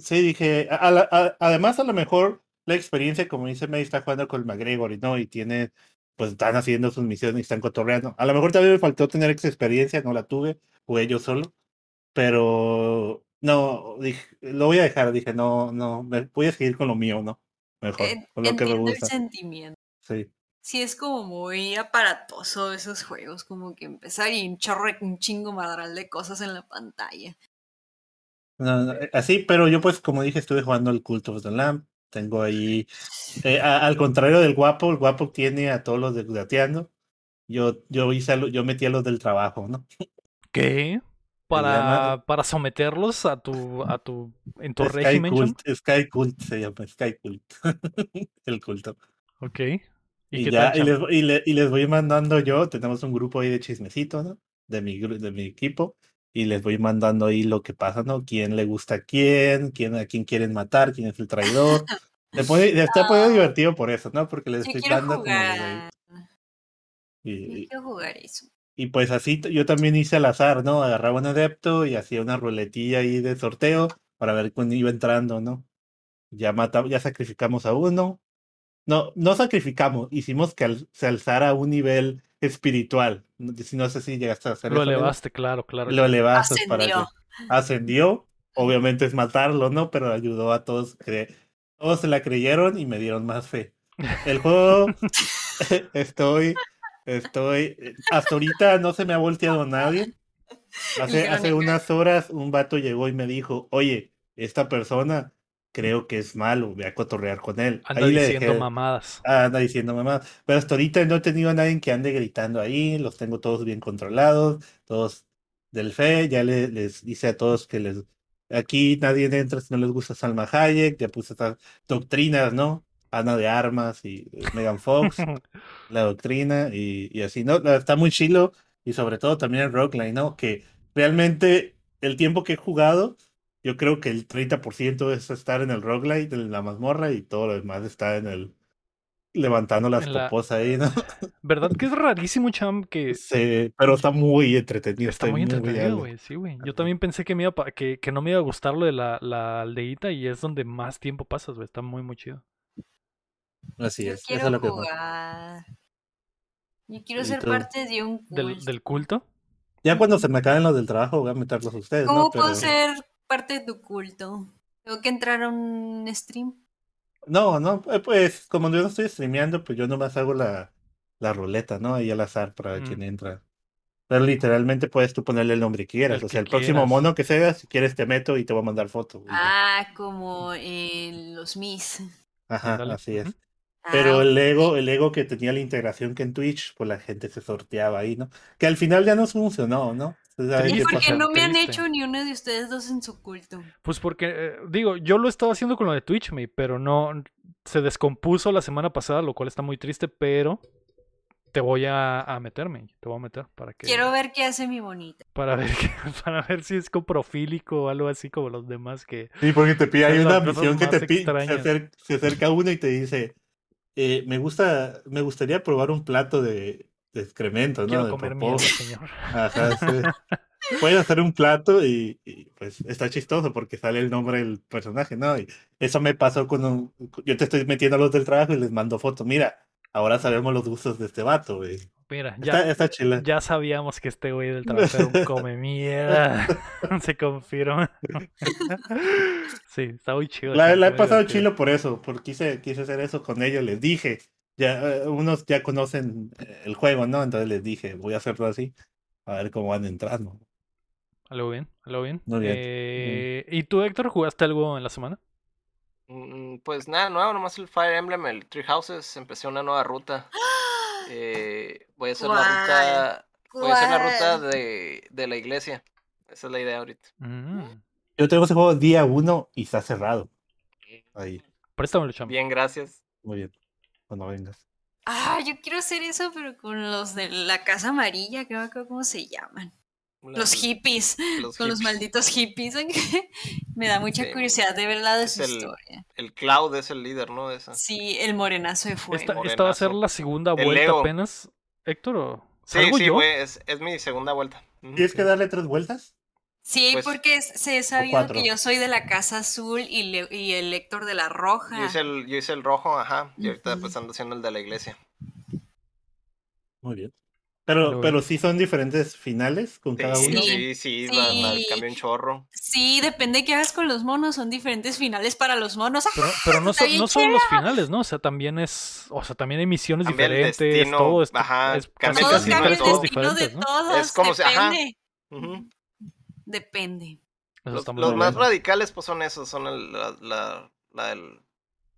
[SPEAKER 4] sí, dije, a- a la- a- además a lo mejor la experiencia, como dice May, está jugando con el McGregor y no, y tiene, pues están haciendo sus misiones y están cotorreando. A lo mejor también me faltó tener esa experiencia, no la tuve, jugué yo solo, pero no, dije, lo voy a dejar, dije, no, no, me- voy a seguir con lo mío, ¿no? Mejor, con lo que me
[SPEAKER 2] entiendo el
[SPEAKER 4] gusta.
[SPEAKER 2] sentimiento.
[SPEAKER 4] Sí.
[SPEAKER 2] Sí, es como muy aparatoso esos juegos, como que empezar y un chorro, un chingo madral de cosas en la pantalla.
[SPEAKER 4] No, no, eh, así, pero yo pues como dije, estuve jugando el Cult of the Lamb. Tengo ahí, eh, a- al contrario del guapo, el guapo tiene a todos los de Gateando. Yo, yo hice, yo metí a los del trabajo, ¿no?
[SPEAKER 1] ¿Qué? (laughs) Para, para someterlos a tu, a tu, en tu
[SPEAKER 4] Sky
[SPEAKER 1] régimen.
[SPEAKER 4] Cult, Sky Cult se llama, Sky Cult. (laughs) el culto.
[SPEAKER 1] Ok.
[SPEAKER 4] Y, ya, y les, y, le- y les voy mandando yo, tenemos un grupo ahí de chismecito, ¿no? De mi, de mi equipo. Y les voy mandando ahí lo que pasa, ¿no? Quién le gusta a quién, quién a quién quieren matar, quién es el traidor. (laughs) Se pone, se está poniendo divertido por eso, ¿no? Porque les
[SPEAKER 2] Yo
[SPEAKER 4] estoy dando como
[SPEAKER 2] jugar.
[SPEAKER 4] y,
[SPEAKER 2] Yo
[SPEAKER 4] y-
[SPEAKER 2] quiero jugar eso.
[SPEAKER 4] y pues así yo también hice al azar, ¿no? Agarraba un adepto y hacía una ruletilla ahí de sorteo para ver cuándo iba entrando, ¿no? Ya matamos, ya sacrificamos a uno. No, no sacrificamos, hicimos que al- se alzara a un nivel espiritual. No, si no sé si llegaste a hacer
[SPEAKER 1] Lo
[SPEAKER 4] eso,
[SPEAKER 1] elevaste, claro, claro.
[SPEAKER 4] Lo elevaste para que
[SPEAKER 2] Ascendió.
[SPEAKER 4] ascendió. (laughs) Obviamente es matarlo, ¿no? Pero ayudó a todos. cre- Todos se la creyeron y me dieron más fe. El juego, (laughs) (laughs) estoy, estoy, hasta ahorita no se me ha volteado nadie. Hace, hace unas horas un vato llegó y me dijo, oye, esta persona creo que es malo, voy a cotorrear con él.
[SPEAKER 1] Anda
[SPEAKER 4] Ahí le
[SPEAKER 1] diciendo
[SPEAKER 4] dejé,
[SPEAKER 1] mamadas.
[SPEAKER 4] ah, anda diciendo mamá, pero hasta ahorita no he tenido a nadie que ande gritando ahí, los tengo todos bien controlados, todos del fe, ya le- les dice a todos que les, aquí nadie entra si no les gusta Salma Hayek, ya puse estas doctrinas, ¿no? Ana de Armas y eh, Megan Fox, (laughs) la doctrina y, y así, ¿no? Está muy chilo y sobre todo también el roguelike, ¿no? Que realmente el tiempo que he jugado, yo creo que el 30% es estar en el roguelike, en la mazmorra y todo lo demás está en el levantando las
[SPEAKER 1] la-
[SPEAKER 4] popos ahí, ¿no? (laughs)
[SPEAKER 1] ¿Verdad que es rarísimo, Cham? Que
[SPEAKER 4] Sí, pero está muy entretenido.
[SPEAKER 1] está muy entretenido, güey. Sí, güey. Yo también pensé que, me iba a pa- que, que no me iba a gustar lo de la, la aldeíta y es donde más tiempo pasas, güey. Está muy, muy chido.
[SPEAKER 4] Así
[SPEAKER 2] Yo
[SPEAKER 4] es, eso
[SPEAKER 2] quiero
[SPEAKER 4] es lo que pasa.
[SPEAKER 2] jugar. Yo quiero
[SPEAKER 4] ¿Y
[SPEAKER 2] ser
[SPEAKER 4] tú?
[SPEAKER 2] parte de un culto.
[SPEAKER 1] Del, del culto.
[SPEAKER 4] Ya cuando se me acaben los del trabajo voy a meterlos a ustedes,
[SPEAKER 2] ¿Cómo
[SPEAKER 4] ¿no?
[SPEAKER 2] puedo
[SPEAKER 4] Pero...
[SPEAKER 2] ser parte de tu culto? ¿Tengo que entrar a un stream?
[SPEAKER 4] No, no, eh, pues como yo no estoy streameando, pues yo nomás hago la, la ruleta, ¿no? Ahí al azar para
[SPEAKER 1] Mm.
[SPEAKER 4] quien entra. Pero literalmente puedes tú ponerle el nombre que quieras.
[SPEAKER 1] El
[SPEAKER 4] o sea, el próximo mono que sea, si quieres te meto y te voy a mandar foto. ya.
[SPEAKER 2] Ah, como en los Mis.
[SPEAKER 4] Ajá, así es. Pero
[SPEAKER 2] Ah,
[SPEAKER 4] el Lego, el Lego que tenía la integración que en Twitch, pues la gente se sorteaba ahí, ¿no? Que al final ya no funcionó, ¿no?
[SPEAKER 2] ¿Y por qué no me han
[SPEAKER 1] Triste.
[SPEAKER 2] hecho ni uno de ustedes dos en su culto?
[SPEAKER 1] Pues porque, eh, digo, yo lo estaba haciendo con lo de Twitch, me, pero no. Se descompuso la semana pasada, lo cual está muy triste, pero te voy a, a meterme. Te voy a meter para que.
[SPEAKER 2] Quiero ver qué hace mi bonita.
[SPEAKER 1] Para (laughs) ver, que- para ver si es coprofílico o algo así como los demás que.
[SPEAKER 4] Sí, porque te pide, hay una misión que te pide, se,
[SPEAKER 1] extrañas.
[SPEAKER 4] acer- se acerca uno y te dice, eh, me gusta, me gustaría probar un plato de, de excremento, ¿no?
[SPEAKER 1] Quiero
[SPEAKER 4] De
[SPEAKER 1] comer
[SPEAKER 4] popó".
[SPEAKER 1] mierda, señor. (laughs)
[SPEAKER 4] Ajá, sí. (laughs) Puedes hacer un plato y, y, pues está chistoso porque sale el nombre del personaje, ¿no? Y eso me pasó un... Yo te estoy metiendo a los del trabajo y les mando fotos. Mira, ahora sabemos los gustos de este vato, güey.
[SPEAKER 1] Mira,
[SPEAKER 4] Está,
[SPEAKER 1] ya,
[SPEAKER 4] está chila.
[SPEAKER 1] ya sabíamos que este güey del trabajo era un (laughs) come mierda. Se confirma. sí, está muy chido.
[SPEAKER 4] La,
[SPEAKER 1] está
[SPEAKER 4] la he pasado
[SPEAKER 1] divertido.
[SPEAKER 4] chilo por eso, porque quise, quise hacer eso con ellos. Les dije, ya eh, unos ya conocen eh, el juego, ¿no? Entonces les dije, voy a hacerlo así, a ver cómo van entrando.
[SPEAKER 1] Algo bien, algo bien.
[SPEAKER 4] Muy bien.
[SPEAKER 1] Eh, ¿Y tú, Héctor, jugaste algo en la semana?
[SPEAKER 3] Mm, Pues nada nuevo, nomás el Fire Emblem, el Tree Houses, empecé una nueva ruta. (gasps) Eh, voy a hacer la ruta, voy a hacer la ruta de, de la iglesia. Esa es la idea ahorita.
[SPEAKER 1] Mm.
[SPEAKER 4] Yo tengo ese juego día uno y está cerrado. Ahí,
[SPEAKER 1] Préstamelo, cham.
[SPEAKER 3] Bien, gracias.
[SPEAKER 4] muy bien. Cuando vengas.
[SPEAKER 2] Ah, yo quiero hacer eso, pero con los de la casa amarilla, que no me acuerdo cómo se llaman. Los hippies,
[SPEAKER 3] los
[SPEAKER 2] con los malditos hippies. (laughs) me da mucha
[SPEAKER 3] Sí,
[SPEAKER 2] curiosidad de verdad de
[SPEAKER 3] es
[SPEAKER 2] su
[SPEAKER 3] el-
[SPEAKER 2] historia.
[SPEAKER 3] El Cloud es el líder, ¿no? De esa.
[SPEAKER 2] Sí, el morenazo de fuego.
[SPEAKER 1] Esta, esta va a ser la segunda
[SPEAKER 3] El
[SPEAKER 1] vuelta apenas, Héctor. ¿o
[SPEAKER 3] Sí,
[SPEAKER 1] salgo
[SPEAKER 3] sí,
[SPEAKER 1] yo?
[SPEAKER 3] güey, es, es mi segunda vuelta.
[SPEAKER 4] ¿Tienes que darle tres vueltas?
[SPEAKER 2] Sí,
[SPEAKER 3] Pues-
[SPEAKER 2] porque se ha sabido que yo soy de la casa azul y, le- y el Héctor de la roja.
[SPEAKER 3] Yo hice, el, yo hice el rojo, ajá. Y ahorita
[SPEAKER 2] Ujú.
[SPEAKER 3] pues ando haciendo el de la iglesia.
[SPEAKER 4] Muy bien. Pero,
[SPEAKER 1] Pero
[SPEAKER 4] pero sí son diferentes finales con cada
[SPEAKER 3] Sí,
[SPEAKER 4] uno.
[SPEAKER 3] sí, sí, va- va-
[SPEAKER 2] Sí.
[SPEAKER 3] cambia un chorro.
[SPEAKER 2] Sí, depende de qué hagas con los monos. Son diferentes finales para los monos.
[SPEAKER 1] Pero, (laughs) pero no,
[SPEAKER 2] bien
[SPEAKER 1] no son los finales, ¿no? O sea, también es. O sea, también hay misiones
[SPEAKER 3] Cambia el
[SPEAKER 1] diferentes.
[SPEAKER 3] destino,
[SPEAKER 1] todo esto.
[SPEAKER 3] ajá,
[SPEAKER 1] es
[SPEAKER 3] cambia
[SPEAKER 1] casi,
[SPEAKER 3] el
[SPEAKER 2] Todos
[SPEAKER 3] destino de
[SPEAKER 2] el
[SPEAKER 1] todos
[SPEAKER 3] todo.
[SPEAKER 2] destino de
[SPEAKER 1] diferentes, ¿no?
[SPEAKER 2] todos.
[SPEAKER 3] Es como si- ajá.
[SPEAKER 2] depende.
[SPEAKER 3] Ujú.
[SPEAKER 2] Depende.
[SPEAKER 3] Los, más radicales pues son esos, son el- la, la, la, del-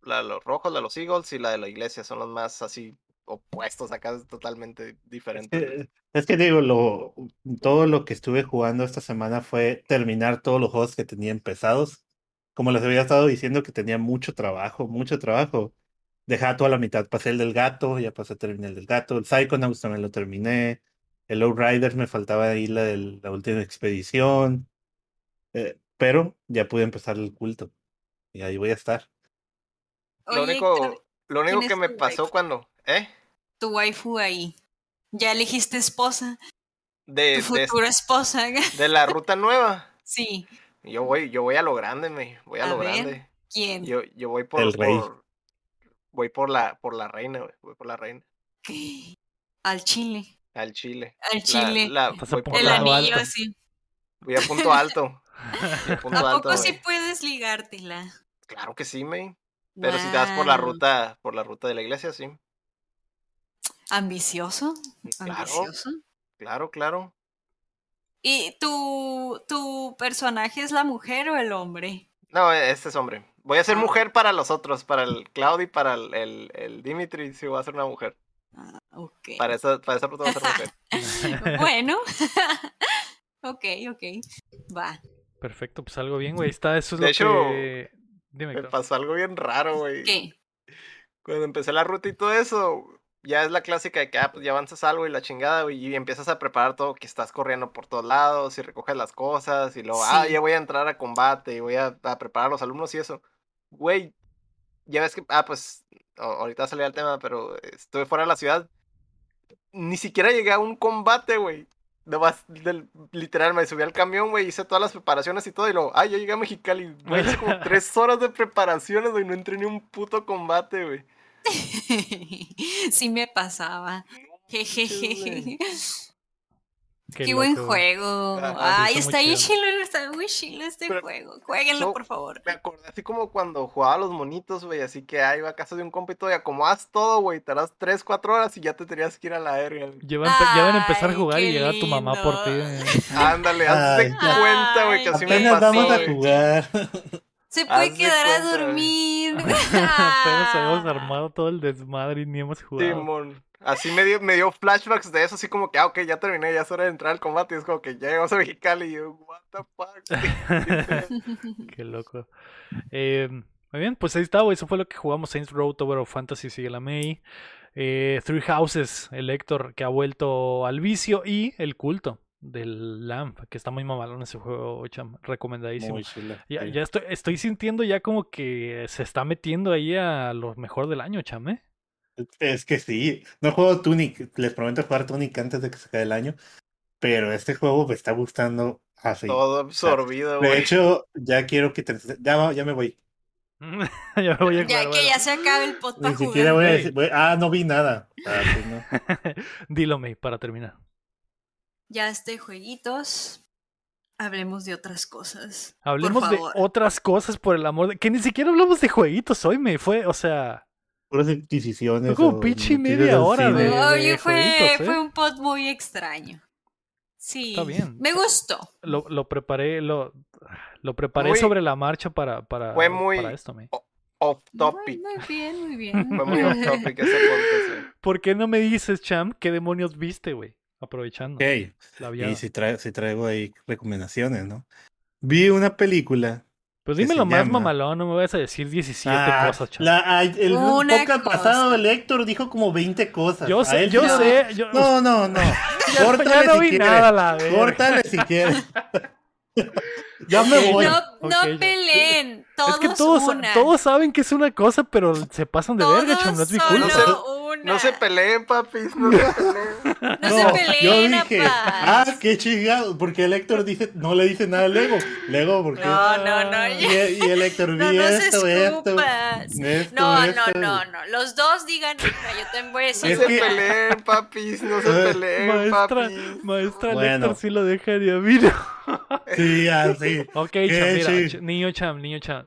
[SPEAKER 3] la de los rojos, la de los Eagles y la de la iglesia, son los más así opuestos acá, es totalmente diferentes.
[SPEAKER 4] Es que digo, lo, todo lo que estuve jugando esta semana fue terminar todos los juegos que tenía empezados. Como les había estado diciendo que tenía mucho trabajo, mucho trabajo. Dejaba toda la mitad. Pasé el del gato, ya pasé, terminé el del gato. El Psychonauts también lo terminé. El Riders me faltaba ahí la de la última expedición. Eh, pero ya pude empezar el culto. Y ahí voy a estar.
[SPEAKER 3] lo único, lo único
[SPEAKER 2] ¿quién
[SPEAKER 3] que me pasó
[SPEAKER 2] waifu?
[SPEAKER 3] cuando, ¿eh?
[SPEAKER 2] tu waifu ahí. Ya elegiste esposa.
[SPEAKER 3] De,
[SPEAKER 2] Tu
[SPEAKER 3] de,
[SPEAKER 2] futura esposa. (laughs)
[SPEAKER 3] de la ruta nueva.
[SPEAKER 2] Sí.
[SPEAKER 3] Yo voy, yo voy a lo grande, me, voy a,
[SPEAKER 2] A
[SPEAKER 3] lo
[SPEAKER 2] ver.
[SPEAKER 3] grande.
[SPEAKER 2] ¿Quién?
[SPEAKER 3] Yo, yo voy por,
[SPEAKER 4] El rey.
[SPEAKER 3] por- voy por la, por la reina, voy por la reina, (gasps)
[SPEAKER 2] Al chile.
[SPEAKER 3] Al Chile.
[SPEAKER 2] Al chile.
[SPEAKER 3] la- voy, por
[SPEAKER 2] el anillo
[SPEAKER 1] alto.
[SPEAKER 2] así.
[SPEAKER 3] voy a punto alto. (laughs) voy a punto
[SPEAKER 2] ¿A
[SPEAKER 3] alto,
[SPEAKER 2] poco sí puedes ligártela?
[SPEAKER 3] Claro que sí, me. Pero si te vas por la ruta, por la ruta de la iglesia, sí.
[SPEAKER 2] Ambicioso.
[SPEAKER 3] Claro,
[SPEAKER 2] Ambicioso.
[SPEAKER 3] claro, claro.
[SPEAKER 2] ¿Y tu, tu personaje es la mujer o el hombre?
[SPEAKER 3] No, este es hombre. Voy a ser
[SPEAKER 2] Ah.
[SPEAKER 3] mujer para los otros, para el Claudio y para el, el, el Dimitri, sí voy a ser una mujer.
[SPEAKER 2] Ah, ok.
[SPEAKER 3] Para esa, para esa ruta voy a ser mujer. (laughs)
[SPEAKER 2] bueno. (laughs) ok, ok. Va.
[SPEAKER 1] Perfecto, pues algo bien, güey. Está, eso es
[SPEAKER 3] De
[SPEAKER 1] lo
[SPEAKER 3] hecho,
[SPEAKER 1] que. Dime,
[SPEAKER 3] Me pasó algo bien raro, güey.
[SPEAKER 2] ¿Qué?
[SPEAKER 3] Cuando empecé la ruta y todo eso, ya es la clásica de que ah, pues ya avanzas algo y la chingada, güey, y empiezas a preparar todo, que estás corriendo por todos lados y recoges las cosas y luego, ah, ya voy a entrar a combate y voy a, a preparar a los alumnos y eso. Güey, ya ves que, ah, pues, ahorita salía el tema, pero estuve fuera de la ciudad. Ni siquiera llegué a un combate, güey. Nomás, del- literal, me subí al camión, güey, hice todas las preparaciones y todo, y luego, ah, ya llegué a Mexicali. Güey, hice como (laughs) tres horas de preparaciones, güey, no entré ni un puto combate, güey. (laughs)
[SPEAKER 2] sí me pasaba. Jejeje. (laughs) Qué, buen juego.
[SPEAKER 3] Ajá,
[SPEAKER 2] Ay,
[SPEAKER 1] está
[SPEAKER 2] bien
[SPEAKER 1] chido.
[SPEAKER 2] chilo, está muy chilo este
[SPEAKER 3] Pero-
[SPEAKER 2] juego. Jueguenlo, por favor.
[SPEAKER 3] Me acordé así como cuando jugaba a los monitos, güey, así que ahí iba a casa de un compa y todo, y acomodas todo, güey, tardas 3, 4 horas y ya te tenías que ir a la güey.
[SPEAKER 1] Ya van, a empe- ya van a empezar a jugar y llega tu mamá por ti. eh.
[SPEAKER 3] Ándale, hazte cuenta, güey, que así me pasó,
[SPEAKER 4] vamos a jugar.
[SPEAKER 2] Se (laughs) puede quedar a
[SPEAKER 3] cuenta,
[SPEAKER 2] dormir. (laughs)
[SPEAKER 1] Apenas habíamos (laughs) armado todo el desmadre y ni hemos jugado.
[SPEAKER 3] Simón. Así me dio, me dio flashbacks de eso, así como que, ah, ok, ya terminé, ya es hora de entrar al combate, y es como que ya llegamos a Mexicali, y yo, what the fuck. (laughs)
[SPEAKER 1] Qué loco. Eh, muy bien, pues ahí está, güey. Eso fue lo que jugamos. Saints Row, Tower of Fantasy, sigue la May. Eh, Three Houses, el Héctor que ha vuelto al vicio. Y el culto del Lamp, que está muy mamalón ese juego, cham. Recomendadísimo.
[SPEAKER 4] Muy
[SPEAKER 1] Ya,
[SPEAKER 4] sí.
[SPEAKER 1] ya estoy, estoy sintiendo ya como que se está metiendo ahí a lo mejor del año, cham, ¿eh?
[SPEAKER 4] Es que sí. No juego Tunic. Les prometo jugar Tunic antes de que se acabe el año. Pero este juego me está gustando así.
[SPEAKER 3] Todo absorbido,
[SPEAKER 4] De
[SPEAKER 3] güey.
[SPEAKER 4] hecho, ya quiero que te... ya, ya me voy. (laughs)
[SPEAKER 1] ya me voy a
[SPEAKER 2] ya
[SPEAKER 1] jugar,
[SPEAKER 2] que
[SPEAKER 1] bueno.
[SPEAKER 2] ya se acabe el pot para
[SPEAKER 4] Ni siquiera
[SPEAKER 2] jugar.
[SPEAKER 4] voy a decir. voy- Ah, no vi nada. Ah, pues no. (laughs)
[SPEAKER 1] Dilo, May, para terminar.
[SPEAKER 2] Ya este jueguitos. Hablemos de otras cosas.
[SPEAKER 1] Hablemos
[SPEAKER 2] por
[SPEAKER 1] de otras cosas por el amor de... Que ni siquiera hablamos de jueguitos hoy, me fue, o sea...
[SPEAKER 4] Puras adquisiciones.
[SPEAKER 1] Fue como
[SPEAKER 4] o
[SPEAKER 1] pinche media hora de-
[SPEAKER 2] Oye, fue,
[SPEAKER 1] jueguitos, ¿eh?
[SPEAKER 2] fue un pot muy extraño. Sí.
[SPEAKER 1] Está bien.
[SPEAKER 2] Me gustó.
[SPEAKER 1] Lo, lo preparé, lo, lo preparé
[SPEAKER 3] Muy-
[SPEAKER 1] sobre la marcha para, para,
[SPEAKER 3] Fue muy-
[SPEAKER 1] para esto, me.
[SPEAKER 3] Off topic.
[SPEAKER 2] muy bien, muy bien. (laughs)
[SPEAKER 3] Fue muy off topic ese podcast.
[SPEAKER 1] ¿Por qué no me dices, Cham, qué demonios viste, güey? Aprovechando
[SPEAKER 4] Ok.
[SPEAKER 1] la
[SPEAKER 4] Y
[SPEAKER 1] viada.
[SPEAKER 4] si, tra- si traigo ahí recomendaciones, ¿no? vi una película.
[SPEAKER 1] Pues dime lo más
[SPEAKER 4] llama-
[SPEAKER 1] mamalón, no me vas a decir 17
[SPEAKER 4] Ah,
[SPEAKER 1] cosas, chaval.
[SPEAKER 4] la- ay, el
[SPEAKER 2] Una
[SPEAKER 4] podcast
[SPEAKER 2] cosa.
[SPEAKER 4] pasado, el Héctor dijo como 20 cosas.
[SPEAKER 1] Yo sé, yo
[SPEAKER 2] no.
[SPEAKER 1] sé. Yo,
[SPEAKER 4] No, no, no. Córtale (laughs)
[SPEAKER 1] ya no
[SPEAKER 4] si
[SPEAKER 1] vi
[SPEAKER 4] quieres.
[SPEAKER 1] nada, la.
[SPEAKER 4] Córtale si quieres. (laughs) ya me voy.
[SPEAKER 2] No, no peleen. Todos
[SPEAKER 1] Es que todos,
[SPEAKER 2] una.
[SPEAKER 1] todos saben que es una cosa, pero se pasan de verga, chum, no es mi culpa.
[SPEAKER 2] solo
[SPEAKER 3] No
[SPEAKER 2] una.
[SPEAKER 3] No se peleen, papis, no se (laughs) peleen.
[SPEAKER 2] No se peleen,
[SPEAKER 4] yo dije, ah, qué chingado, porque el Héctor dice, no le dice nada al Lego. Lego, porque.
[SPEAKER 2] No, no, no.
[SPEAKER 4] Y, y el Héctor, vi
[SPEAKER 2] No, no se
[SPEAKER 4] esto, esto.
[SPEAKER 2] escupas.
[SPEAKER 4] esto,
[SPEAKER 2] No,
[SPEAKER 4] esto.
[SPEAKER 2] no, no, no. Los dos digan. Yo también voy a decir
[SPEAKER 3] No
[SPEAKER 4] Es
[SPEAKER 3] se
[SPEAKER 4] que-
[SPEAKER 3] peleen, papis, no se (laughs)
[SPEAKER 4] Eh,
[SPEAKER 3] peleen,
[SPEAKER 1] Maestra,
[SPEAKER 3] papis.
[SPEAKER 1] maestra
[SPEAKER 4] Bueno.
[SPEAKER 1] Lector sí lo dejaría, (laughs) mira.
[SPEAKER 4] Sí, así.
[SPEAKER 1] Ok. Cham, mira, ch- niño Cham, niño Cham.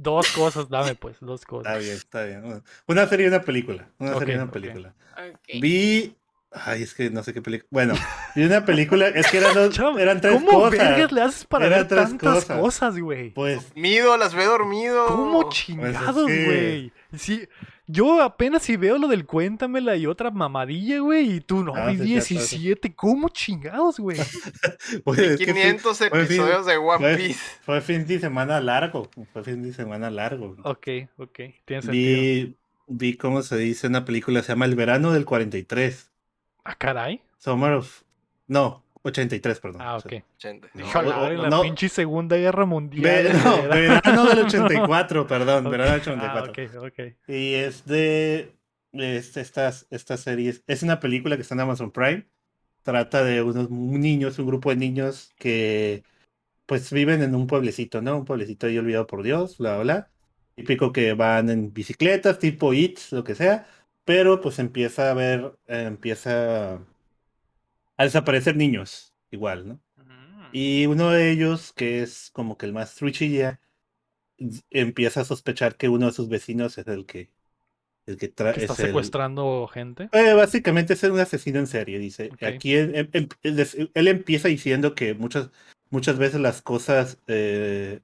[SPEAKER 1] Dos cosas, dame pues, dos cosas.
[SPEAKER 4] Está bien, está bien. Una serie y una película. Una serie y una película. Vi. Ay, es que no sé qué película. Bueno, vi una película. Es que eran, dos- (laughs) eran tres
[SPEAKER 1] ¿Cómo
[SPEAKER 4] cosas.
[SPEAKER 1] vergas le haces para
[SPEAKER 4] Eran
[SPEAKER 1] ver
[SPEAKER 4] tres
[SPEAKER 1] tantas
[SPEAKER 4] cosas.
[SPEAKER 1] güey?
[SPEAKER 4] Pues
[SPEAKER 3] Dormido, las ve dormido.
[SPEAKER 1] ¿Cómo chingados,
[SPEAKER 4] que-
[SPEAKER 1] güey? Sí, yo apenas si veo lo del cuéntamela y otra mamadilla, güey, y tú no,
[SPEAKER 4] Ah,
[SPEAKER 1] vi
[SPEAKER 4] sí, cierto,
[SPEAKER 1] 17. ¿Cómo chingados, güey? (laughs)
[SPEAKER 4] pues, es que sí,
[SPEAKER 3] 500
[SPEAKER 4] fue fin-
[SPEAKER 3] episodios de One
[SPEAKER 4] fue-
[SPEAKER 3] Piece.
[SPEAKER 4] Fue fin de semana largo. Fue fin de semana largo.
[SPEAKER 1] Ok, ok, tiene sentido.
[SPEAKER 4] Vi, vi cómo se dice una película, se llama El verano del 43.
[SPEAKER 1] Ah, caray.
[SPEAKER 4] Summer of. No, 83, perdón.
[SPEAKER 1] Ah, ok.
[SPEAKER 3] Gente.
[SPEAKER 4] No,
[SPEAKER 1] Híjole,
[SPEAKER 4] o-
[SPEAKER 1] en
[SPEAKER 4] o-
[SPEAKER 1] la
[SPEAKER 4] no.
[SPEAKER 1] pinche Segunda Guerra Mundial.
[SPEAKER 4] Ve- no,
[SPEAKER 1] era- (laughs)
[SPEAKER 4] verano del 84, perdón,
[SPEAKER 1] Ok.
[SPEAKER 4] verano del
[SPEAKER 1] Ah,
[SPEAKER 4] 84.
[SPEAKER 1] ok, ok.
[SPEAKER 4] Y es de es- estas, estas series. Es una película que está en Amazon Prime. Trata de unos niños, un grupo de niños que pues viven en un pueblecito, ¿no? Un pueblecito ahí olvidado por Dios, bla, bla, bla. Típico que van en bicicletas, tipo ITS, lo que sea. Pero pues empieza a ver, eh, empieza a desaparecer niños, igual, ¿no? Y uno de ellos, que es como que el más truchilla, empieza a sospechar que uno de sus vecinos es el que el que
[SPEAKER 1] está
[SPEAKER 4] es el-
[SPEAKER 1] secuestrando gente.
[SPEAKER 4] Eh, básicamente es un asesino en serie, dice. Aquí él, él des- él empieza diciendo que muchas, muchas veces las cosas, eh,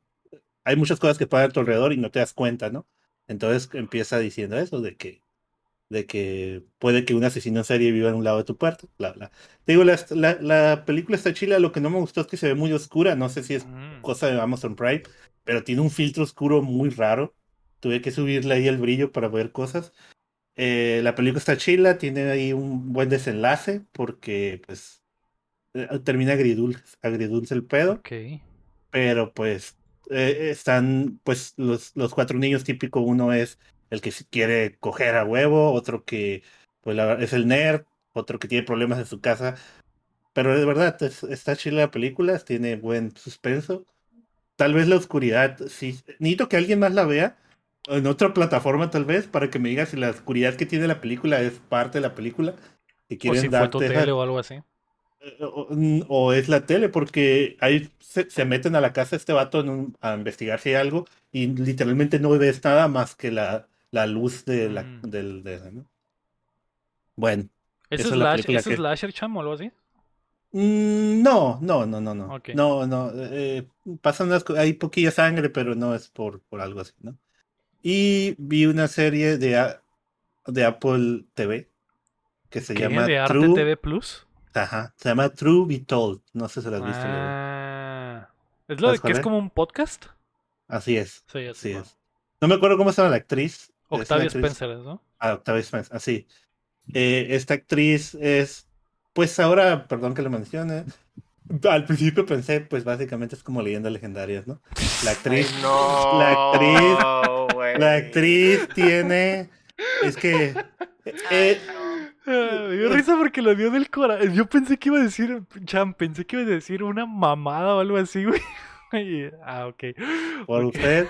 [SPEAKER 4] hay muchas cosas que pasan a tu alrededor y no te das cuenta, ¿no? Entonces empieza diciendo eso, de que, de que puede que un asesino en serie viva en un lado de tu puerta, bla, bla. Te digo, la, la, la película está chila, lo que no me gustó es que se ve muy oscura, no sé si es
[SPEAKER 1] Mm.
[SPEAKER 4] cosa de Amazon Prime, pero tiene un filtro oscuro muy raro. Tuve que subirle ahí el brillo para ver cosas. Eh, la película está chila, tiene ahí un buen desenlace porque pues eh, termina agridulce, agridulce el pedo, pero pues eh, están pues los, los cuatro niños típico, uno es el que quiere coger a huevo, otro que pues la- es el nerd, otro que tiene problemas en su casa, pero de verdad es- está chila la película, tiene buen suspenso. Tal vez la oscuridad, sí, necesito que alguien más la vea en otra plataforma tal vez para que me diga si la oscuridad que tiene la película es parte de la película. Si
[SPEAKER 1] O
[SPEAKER 4] quieren
[SPEAKER 1] si fue tu tele o algo así.
[SPEAKER 4] eh, o, mm, o es la tele, porque ahí se, se meten a la casa este vato en un- a investigar si hay algo y literalmente no ves nada más que la, la luz de la,
[SPEAKER 1] Mm.
[SPEAKER 4] del, de- ¿no? Bueno,
[SPEAKER 1] ¿Es,
[SPEAKER 4] es la
[SPEAKER 1] slash,
[SPEAKER 4] película
[SPEAKER 1] ¿es
[SPEAKER 4] que-
[SPEAKER 1] slasher cham o algo así?
[SPEAKER 4] mm, no, no, no, no, no, no, no, eh, pasan unas, hay poquilla sangre, pero no es por, por algo así, ¿no? Y vi una serie de, de Apple TV que se
[SPEAKER 1] ¿Qué?
[SPEAKER 4] llama
[SPEAKER 1] ¿De Arte
[SPEAKER 4] True,
[SPEAKER 1] TV Plus?
[SPEAKER 4] ajá, se llama True Be Told, no sé si lo has visto.
[SPEAKER 1] Ah. ¿Es lo de
[SPEAKER 4] ¿Sabes
[SPEAKER 1] que es
[SPEAKER 4] es?
[SPEAKER 1] como un podcast?
[SPEAKER 4] Así es.
[SPEAKER 1] Sí,
[SPEAKER 4] Así
[SPEAKER 1] sí.
[SPEAKER 4] es. No me acuerdo cómo se llama la actriz.
[SPEAKER 1] Octavia
[SPEAKER 4] actriz-
[SPEAKER 1] Spencer, ¿no?
[SPEAKER 4] Ah, Octavia Spencer, así. Eh, esta actriz es, pues ahora, perdón que lo mencione, al principio pensé, pues básicamente es como leyendas legendarias, ¿no? La
[SPEAKER 3] Ay,
[SPEAKER 4] actriz,
[SPEAKER 3] no,
[SPEAKER 4] la actriz-
[SPEAKER 3] güey.
[SPEAKER 4] la actriz tiene, es que, eh,
[SPEAKER 1] Ah, me dio risa porque lo dio del corazón. Yo pensé que iba a decir, Cham, pensé que iba a decir una mamada o algo así, güey. (laughs) Ah, ok.
[SPEAKER 4] por
[SPEAKER 1] Ok.
[SPEAKER 4] usted,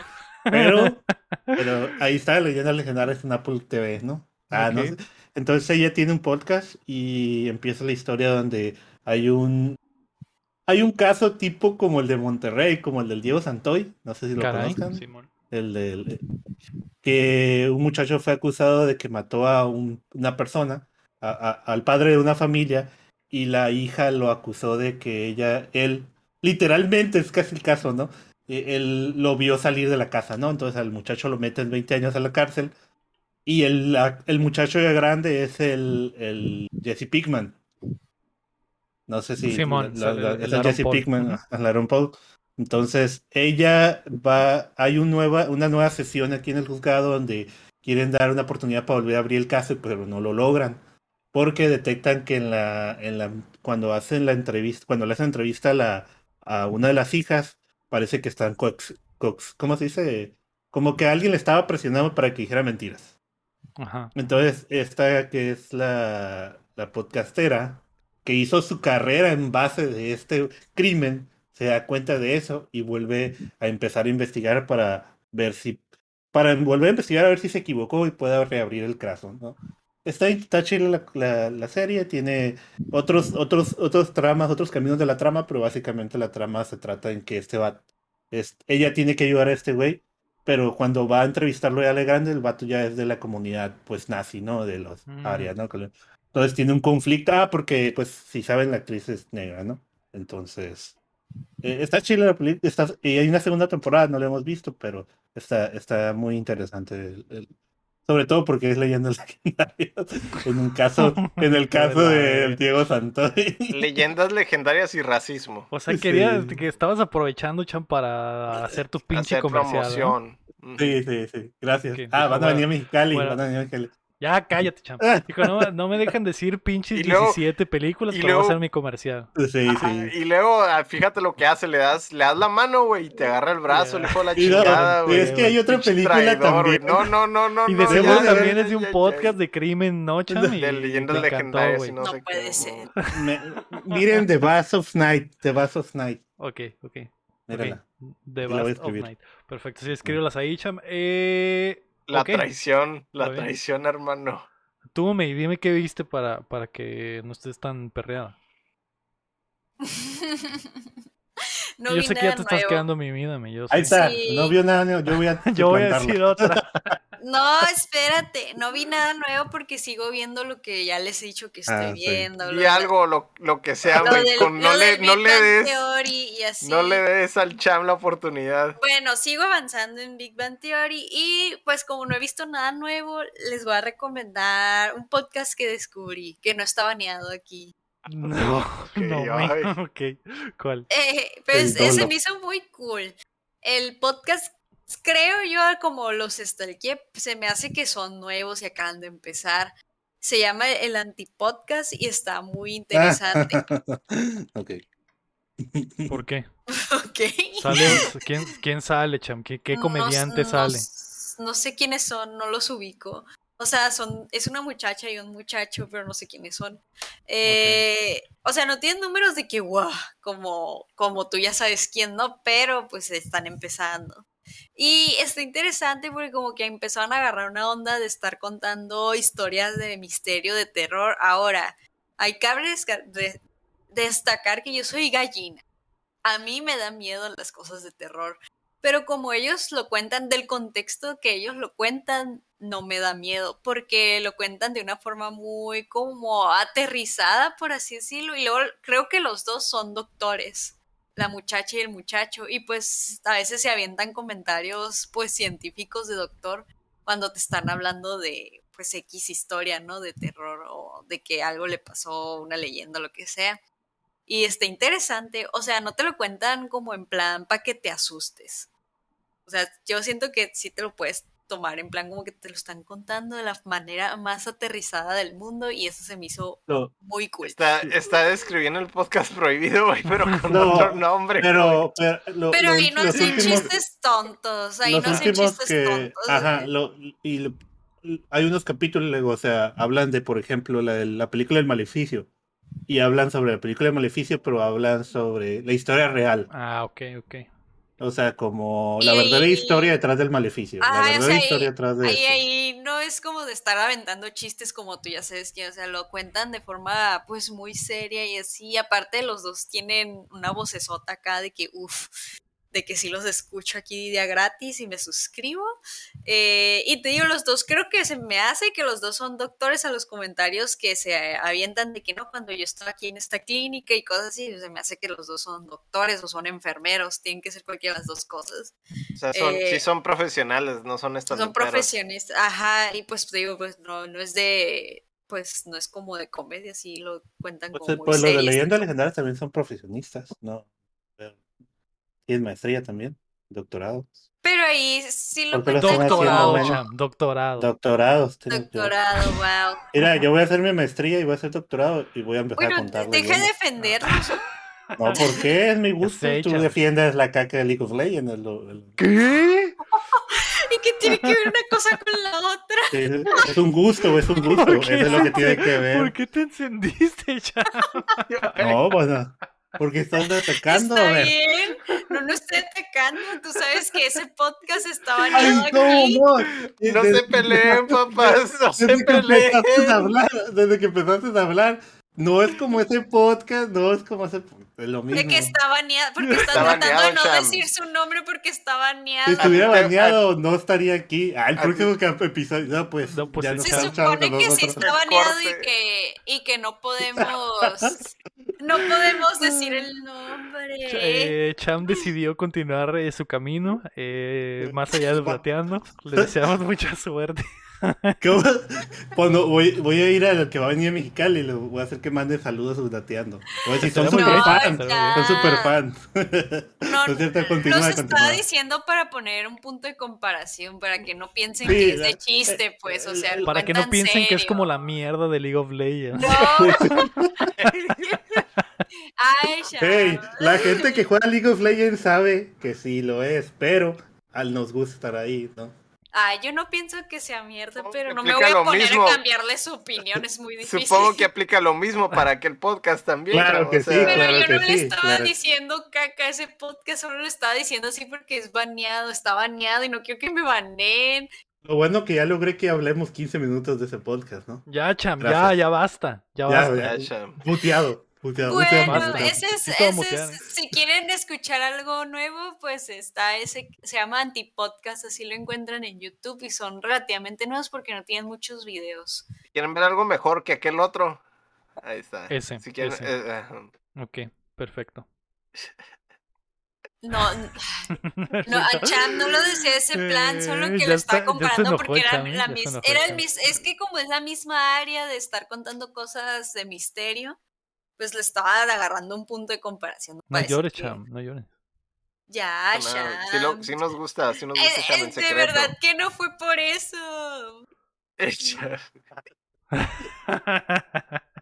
[SPEAKER 4] pero, (laughs) pero ahí está, leyendas legendarias en Apple TV, ¿no? Ah, no sé. Entonces ella tiene un podcast y empieza la historia donde hay un hay un caso tipo como el de Monterrey, como el del Diego Santoy, no sé si lo
[SPEAKER 1] Caray,
[SPEAKER 4] conozcan,
[SPEAKER 1] Simón.
[SPEAKER 4] el del que un muchacho fue acusado de que mató a un- una persona, a- a- al padre de una familia y la hija lo acusó de que ella él literalmente es casi el caso, ¿no? Eh, Él lo vio salir de la casa, ¿no? Entonces al muchacho lo meten 20 años a la cárcel y el, el muchacho ya grande es el, el Jesse Pickman. No sé si.
[SPEAKER 1] Simón,
[SPEAKER 4] la-
[SPEAKER 1] el-
[SPEAKER 4] la-
[SPEAKER 1] el
[SPEAKER 4] es el Jesse
[SPEAKER 1] Paul.
[SPEAKER 4] Pickman, el Aaron Paul. Entonces, ella va, hay un nueva, una nueva sesión aquí en el juzgado donde quieren dar una oportunidad para volver a abrir el caso, pero no lo logran. Porque detectan que en la, en la, cuando hacen la entrevista, cuando le hacen entrevista a, la, a una de las hijas, parece que están cox, cox, ¿cómo se dice? Como que alguien le estaba presionando para que dijera mentiras.
[SPEAKER 1] Ajá.
[SPEAKER 4] Entonces, esta que es la, la podcastera, que hizo su carrera en base de este crimen, se da cuenta de eso y vuelve a empezar a investigar para ver si, para volver a investigar a ver si se equivocó y pueda reabrir el caso, ¿no? Está, está chila la, la, la, serie, tiene otros, otros, otros tramas, otros caminos de la trama, pero básicamente la trama se trata en que este va, es, ella tiene que ayudar a este güey, pero cuando va a entrevistarlo ya de grande, el vato ya es de la comunidad, pues nazi, ¿no? De los
[SPEAKER 1] Mm.
[SPEAKER 4] áreas, ¿no? Entonces tiene un conflicto, ah, porque, pues, si saben, la actriz es negra, ¿no? Entonces, eh, está chila la película, está, y hay una segunda temporada, no la hemos visto, pero está, está muy interesante. el- el- sobre todo porque es leyendas legendarias. (laughs) En un caso, en el (laughs) caso del Diego Santoy.
[SPEAKER 3] Leyendas legendarias y racismo.
[SPEAKER 1] O sea, querías
[SPEAKER 4] Sí.
[SPEAKER 1] que estabas aprovechando, Chan, para hacer tu pinche
[SPEAKER 3] Hacer
[SPEAKER 1] comercial. ¿no?
[SPEAKER 3] promoción.
[SPEAKER 4] Sí, sí, sí. Gracias. Ah, van a venir a Mexicali.
[SPEAKER 1] bueno.
[SPEAKER 4] Van a venir a Mexicali.
[SPEAKER 1] Ya, cállate, Chan. (laughs) Dijo, no, no me dejan decir pinches
[SPEAKER 3] Y luego-
[SPEAKER 1] 17 películas,
[SPEAKER 3] y
[SPEAKER 1] pero voy a
[SPEAKER 3] luego-
[SPEAKER 1] hacer mi comercial.
[SPEAKER 4] Sí,
[SPEAKER 3] Ajá,
[SPEAKER 4] sí.
[SPEAKER 3] y luego, ah, fíjate lo que hace, le das, le das la mano, güey, y te agarra el brazo, el hijo de la
[SPEAKER 4] Y no,
[SPEAKER 3] chingada, güey.
[SPEAKER 4] es que hay otra película
[SPEAKER 3] traidor,
[SPEAKER 4] también.
[SPEAKER 3] No, no, no, no,
[SPEAKER 1] Y
[SPEAKER 3] no.
[SPEAKER 1] de seguro también
[SPEAKER 3] ya,
[SPEAKER 1] es de un
[SPEAKER 3] ya, ya.
[SPEAKER 1] podcast de crimen, ¿no, Chan? Y
[SPEAKER 3] De leyendas legendarias no,
[SPEAKER 2] No
[SPEAKER 3] sé
[SPEAKER 2] puede
[SPEAKER 3] qué.
[SPEAKER 2] ser.
[SPEAKER 4] Me- miren The Bass of Night. The Bass of Night.
[SPEAKER 1] Ok, ok.
[SPEAKER 4] Mírala.
[SPEAKER 1] ok. The Bast of. Night. Perfecto, sí, escríbelas ahí, Cham. Eh,
[SPEAKER 3] La traición, la
[SPEAKER 1] Muy bien.
[SPEAKER 3] traición, hermano.
[SPEAKER 1] Tú, me dime qué viste para, para que no estés tan perreada. (laughs)
[SPEAKER 2] no
[SPEAKER 1] yo
[SPEAKER 2] vi
[SPEAKER 1] sé que ya
[SPEAKER 2] nada
[SPEAKER 1] te estás
[SPEAKER 2] nuevo.
[SPEAKER 1] quedando mimídame. Yo
[SPEAKER 4] Ahí
[SPEAKER 1] sé.
[SPEAKER 4] está.
[SPEAKER 2] Sí.
[SPEAKER 4] No vio nada. no, Yo voy a, (laughs)
[SPEAKER 1] Yo voy a
[SPEAKER 4] suplantarla.
[SPEAKER 1] decir otra. (laughs)
[SPEAKER 2] No, espérate, no vi nada nuevo porque sigo viendo lo que ya les he dicho que estoy
[SPEAKER 4] Ah, sí.
[SPEAKER 2] viendo.
[SPEAKER 3] Y algo, lo, lo que sea,
[SPEAKER 2] lo
[SPEAKER 3] güey.
[SPEAKER 2] del-
[SPEAKER 3] con- No le, no des,
[SPEAKER 2] Theory y así.
[SPEAKER 3] no le des al cham la oportunidad.
[SPEAKER 2] Bueno, sigo avanzando en Big Bang Theory y pues como no he visto nada nuevo, les voy a recomendar un podcast que descubrí, que no está baneado aquí.
[SPEAKER 1] No, (laughs)
[SPEAKER 3] Ok,
[SPEAKER 1] no,
[SPEAKER 3] ay.
[SPEAKER 1] me- (laughs) ok. ¿Cuál?
[SPEAKER 2] Eh, pues ese
[SPEAKER 4] dolo.
[SPEAKER 2] me hizo muy cool. El podcast, creo yo, como los stalkeé, se me hace que son nuevos y acaban de empezar. Se llama El Antipodcast y está muy interesante. (laughs)
[SPEAKER 4] ok.
[SPEAKER 1] ¿Por qué?
[SPEAKER 2] ok.
[SPEAKER 1] ¿Sale, ¿quién, ¿Quién sale, Cham? ¿Qué, qué comediante
[SPEAKER 2] no
[SPEAKER 1] sale?
[SPEAKER 2] No, sé quiénes son, no los ubico. O sea, son, es una muchacha y un muchacho, pero no sé quiénes son. Eh, O sea, no tienen números de que, wow, como, como tú ya sabes quién, ¿no? Pero pues están empezando. Y está interesante porque como que empezaron a agarrar una onda de estar contando historias de misterio, de terror. Ahora, hay que de- destacar que yo soy gallina. A mí me dan miedo las cosas de terror. Pero como ellos lo cuentan del contexto que ellos lo cuentan, no me da miedo, porque lo cuentan de una forma muy como aterrizada, por así decirlo. Y luego creo que los dos son doctores, la muchacha y el muchacho. Y pues a veces se avientan comentarios pues científicos de doctor cuando te están hablando de pues X historia, ¿no? De terror o de que algo le pasó, una leyenda, lo que sea. Y está interesante, o sea, no te lo cuentan como en plan para que te asustes. O sea, yo siento que sí te lo puedes tomar en plan como que te lo están contando de la manera más aterrizada del mundo y eso se me hizo
[SPEAKER 4] No,
[SPEAKER 2] muy cool.
[SPEAKER 3] Está, está describiendo el podcast (laughs) prohibido, güey, pero con
[SPEAKER 4] No,
[SPEAKER 3] otro nombre.
[SPEAKER 4] pero, pero, lo-
[SPEAKER 2] Pero
[SPEAKER 4] lo-
[SPEAKER 2] ahí no hacen
[SPEAKER 4] últimos-
[SPEAKER 2] chistes tontos, ahí no hacen chistes
[SPEAKER 4] que,
[SPEAKER 2] tontos.
[SPEAKER 4] ajá, lo- y lo- hay unos capítulos, luego, o sea, hablan de, por ejemplo, la, de la película El Maleficio. Y hablan sobre la película El Maleficio, pero hablan sobre la historia real.
[SPEAKER 1] Ah, ok, ok.
[SPEAKER 4] O sea, como la
[SPEAKER 2] Y-
[SPEAKER 4] verdadera historia detrás del Maleficio.
[SPEAKER 2] Ah,
[SPEAKER 4] la
[SPEAKER 2] o
[SPEAKER 4] verdadera
[SPEAKER 2] ahí-
[SPEAKER 4] historia detrás de
[SPEAKER 2] Ahí,
[SPEAKER 4] eso.
[SPEAKER 2] ahí no es como de estar aventando chistes como tú ya sabes que, o sea, lo cuentan de forma pues muy seria y así. Aparte los dos tienen una vocesota acá de que, uff, de que sí los escucho aquí día gratis y me suscribo. Eh, y te digo, los dos, creo que se me hace que los dos son doctores a los comentarios que se avientan de que no, cuando yo estaba aquí en esta clínica y cosas así, se me hace que los dos son doctores o son enfermeros, tienen que ser cualquiera de las dos cosas.
[SPEAKER 3] O sea, son,
[SPEAKER 2] eh,
[SPEAKER 3] sí son profesionales, no son estas
[SPEAKER 2] Son profesionistas, ajá, y pues te digo, pues no, no es de, pues no es como de comedia, sí lo cuentan
[SPEAKER 4] Pues,
[SPEAKER 2] como
[SPEAKER 4] pues los de leyendas legendarias también son profesionistas, ¿no? Tienes maestría también, doctorado.
[SPEAKER 2] Pero ahí sí lo
[SPEAKER 4] ¿Por qué lo
[SPEAKER 2] cuentan
[SPEAKER 4] están haciendo,
[SPEAKER 1] Doctorado,
[SPEAKER 4] bueno?
[SPEAKER 1] doctorado.
[SPEAKER 4] Doctorados.
[SPEAKER 2] Doctorado, wow.
[SPEAKER 4] Mira, yo voy a hacer mi maestría y voy a hacer doctorado y voy a empezar a contar.
[SPEAKER 2] deja de. (laughs)
[SPEAKER 4] No, ¿por qué? Es mi (laughs) gusto. Tú
[SPEAKER 1] cham.
[SPEAKER 4] defiendes la caca de League of Legends. el-
[SPEAKER 1] ¿Qué? (laughs)
[SPEAKER 2] ¿Y qué tiene que ver una cosa con la otra?
[SPEAKER 4] Es, es un gusto, es un gusto.
[SPEAKER 1] ¿Por
[SPEAKER 4] Eso es lo que tiene que ver.
[SPEAKER 1] ¿Por qué te encendiste, cham?
[SPEAKER 4] No, bueno. Porque estás (laughs) atacando, a
[SPEAKER 2] Está
[SPEAKER 4] ver.
[SPEAKER 2] bien. No, no estoy atacando. Tú sabes que ese podcast está
[SPEAKER 4] no,
[SPEAKER 2] aquí.
[SPEAKER 4] no.
[SPEAKER 3] No se peleen, papás, no se
[SPEAKER 4] Desde que empezaste a
[SPEAKER 3] peleen.
[SPEAKER 4] hablar, desde que empezaste a hablar, no es como ese podcast, no es como ese, es lo mismo.
[SPEAKER 2] De que está baneado. Porque está,
[SPEAKER 3] Está
[SPEAKER 2] tratando de no
[SPEAKER 3] Cham.
[SPEAKER 2] decir su nombre porque está baneado.
[SPEAKER 4] Si estuviera baneado, no estaría aquí. Ah, el
[SPEAKER 3] a
[SPEAKER 4] próximo episodio, no, pues,
[SPEAKER 1] No, pues,
[SPEAKER 4] ya no
[SPEAKER 2] Se supone que sí está baneado y que, y que no (laughs) podemos no podemos decir el nombre.
[SPEAKER 1] Eh, Cham decidió continuar eh, su camino eh, más allá de (laughs) plateando. Le deseamos mucha suerte.
[SPEAKER 4] ¿Cómo? Cuando voy, voy a ir al que va a venir a Mexicali, le voy a hacer que mande saludos a sus dateando. Voy a decir, son
[SPEAKER 1] muy bien,
[SPEAKER 4] fans. Son super fans. (laughs)
[SPEAKER 2] No,
[SPEAKER 4] No cierto, continúa,
[SPEAKER 2] los estaba diciendo para poner un punto de comparación, para que no piensen
[SPEAKER 4] Sí,
[SPEAKER 2] que es de chiste, pues, o sea, lo
[SPEAKER 1] Para que no piensen que es
[SPEAKER 2] serio.
[SPEAKER 1] como la mierda de League of Legends.
[SPEAKER 2] No. Ay, ya. (laughs)
[SPEAKER 4] Hey, la gente que juega League of Legends sabe que sí lo es, pero al nos gusta estar ahí, ¿no?
[SPEAKER 2] Ay, yo no pienso que sea mierda,
[SPEAKER 3] Supongo
[SPEAKER 2] pero no me voy a poner
[SPEAKER 3] mismo.
[SPEAKER 2] a cambiarle su opinión, es muy (laughs) difícil.
[SPEAKER 3] Supongo que aplica lo mismo para aquel podcast también.
[SPEAKER 4] Claro que
[SPEAKER 3] o sea,
[SPEAKER 4] sí,
[SPEAKER 2] Pero
[SPEAKER 4] claro
[SPEAKER 2] yo
[SPEAKER 4] que
[SPEAKER 2] no le
[SPEAKER 4] sí,
[SPEAKER 2] estaba
[SPEAKER 4] claro.
[SPEAKER 2] diciendo caca a ese podcast, solo le estaba diciendo así porque es baneado, está baneado y no quiero que me baneen.
[SPEAKER 4] Lo bueno que ya logré que hablemos 15 minutos de ese podcast, ¿no?
[SPEAKER 1] Ya, Cham, ya,
[SPEAKER 4] Gracias.
[SPEAKER 1] ya basta. Ya,
[SPEAKER 4] Ya,
[SPEAKER 1] basta.
[SPEAKER 3] ya, cham.
[SPEAKER 4] Puteado,
[SPEAKER 2] Bueno,
[SPEAKER 4] muteado.
[SPEAKER 2] ese es, ese es-
[SPEAKER 1] ¿eh?
[SPEAKER 2] si quieren escuchar algo nuevo, pues está ese, se llama Antipodcast, así lo encuentran en YouTube y son relativamente nuevos porque no tienen muchos videos.
[SPEAKER 3] ¿Quieren ver algo mejor que aquel otro? Ahí está.
[SPEAKER 1] Ese,
[SPEAKER 3] Si quieren,
[SPEAKER 1] ese.
[SPEAKER 3] eh, ajá.
[SPEAKER 1] Ok, perfecto.
[SPEAKER 2] No, (laughs) no, a Cham no lo decía ese plan, solo
[SPEAKER 1] Eh,
[SPEAKER 2] que
[SPEAKER 1] ya
[SPEAKER 2] lo
[SPEAKER 1] está-
[SPEAKER 2] está comparando
[SPEAKER 1] enojó
[SPEAKER 2] porque era
[SPEAKER 1] Cham, ¿eh?
[SPEAKER 2] la
[SPEAKER 1] Ya se
[SPEAKER 2] mis-
[SPEAKER 1] enojó
[SPEAKER 2] era el mis- es que como es la misma área de estar contando cosas de misterio, pues le estaba agarrando un punto de comparación.
[SPEAKER 1] No llores,
[SPEAKER 2] que-
[SPEAKER 1] Cham, no llores.
[SPEAKER 2] Ya,
[SPEAKER 3] No,
[SPEAKER 2] Cham.
[SPEAKER 3] sí, lo- sí nos gusta, sí nos gusta
[SPEAKER 2] Eh,
[SPEAKER 3] Cham
[SPEAKER 2] eh,
[SPEAKER 3] en
[SPEAKER 2] de
[SPEAKER 3] secreto.
[SPEAKER 2] verdad que no fue por eso.
[SPEAKER 3] Eh, Cham.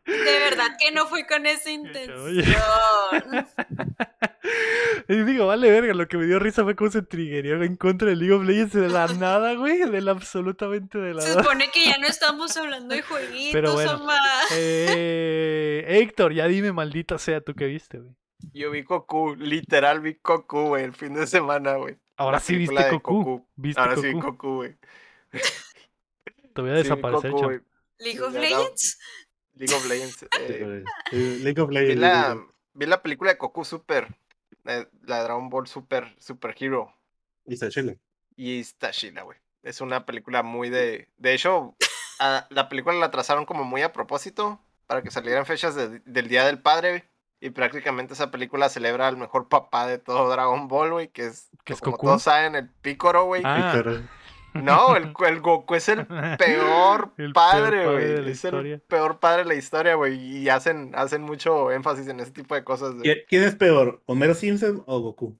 [SPEAKER 2] De verdad que (laughs) no fue con esa
[SPEAKER 1] Oye.
[SPEAKER 2] intención.
[SPEAKER 1] Y digo, vale verga, lo que me dio risa fue cómo se triggerió en contra de League of Legends de la nada, güey, de la absolutamente de la
[SPEAKER 2] Se
[SPEAKER 1] nada.
[SPEAKER 2] supone que ya no estamos hablando de jueguitos,
[SPEAKER 1] Pero bueno. Eh, Héctor, ya dime, maldita sea, tú que viste, güey.
[SPEAKER 3] Yo vi Goku, literal vi Goku, güey, el fin de semana, güey.
[SPEAKER 1] Ahora
[SPEAKER 3] La
[SPEAKER 1] sí viste Goku. ¿Viste
[SPEAKER 3] Ahora sí vi
[SPEAKER 1] Goku?
[SPEAKER 3] Güey.
[SPEAKER 1] Te voy a
[SPEAKER 3] Sí vi
[SPEAKER 1] desaparecer,
[SPEAKER 3] Goku.
[SPEAKER 2] League of. Legends.
[SPEAKER 3] League of Legends. eh,
[SPEAKER 4] Eh, League of
[SPEAKER 3] vi,
[SPEAKER 4] Legends.
[SPEAKER 3] la, vi la película de Goku Super, eh, la de Dragon Ball Super, Super Hero.
[SPEAKER 4] Y está chile.
[SPEAKER 3] Y está chila, güey. Es una película muy de... De hecho, a- la película la trazaron como muy a propósito para que salieran fechas de- del Día del Padre, güey. Y prácticamente esa película celebra al mejor papá de todo Dragon Ball, güey, que es,
[SPEAKER 1] ¿Que es
[SPEAKER 3] como
[SPEAKER 1] Goku?
[SPEAKER 3] todos saben, el Pícoro, güey.
[SPEAKER 1] Ah.
[SPEAKER 3] No, el, el Goku es el (laughs) peor
[SPEAKER 1] El
[SPEAKER 3] padre, güey. Es
[SPEAKER 1] historia.
[SPEAKER 3] el peor padre de la historia, güey. Y hacen, hacen mucho énfasis en ese tipo de cosas de
[SPEAKER 4] ¿Quién- ¿Quién es peor, Homero Simpson o Goku?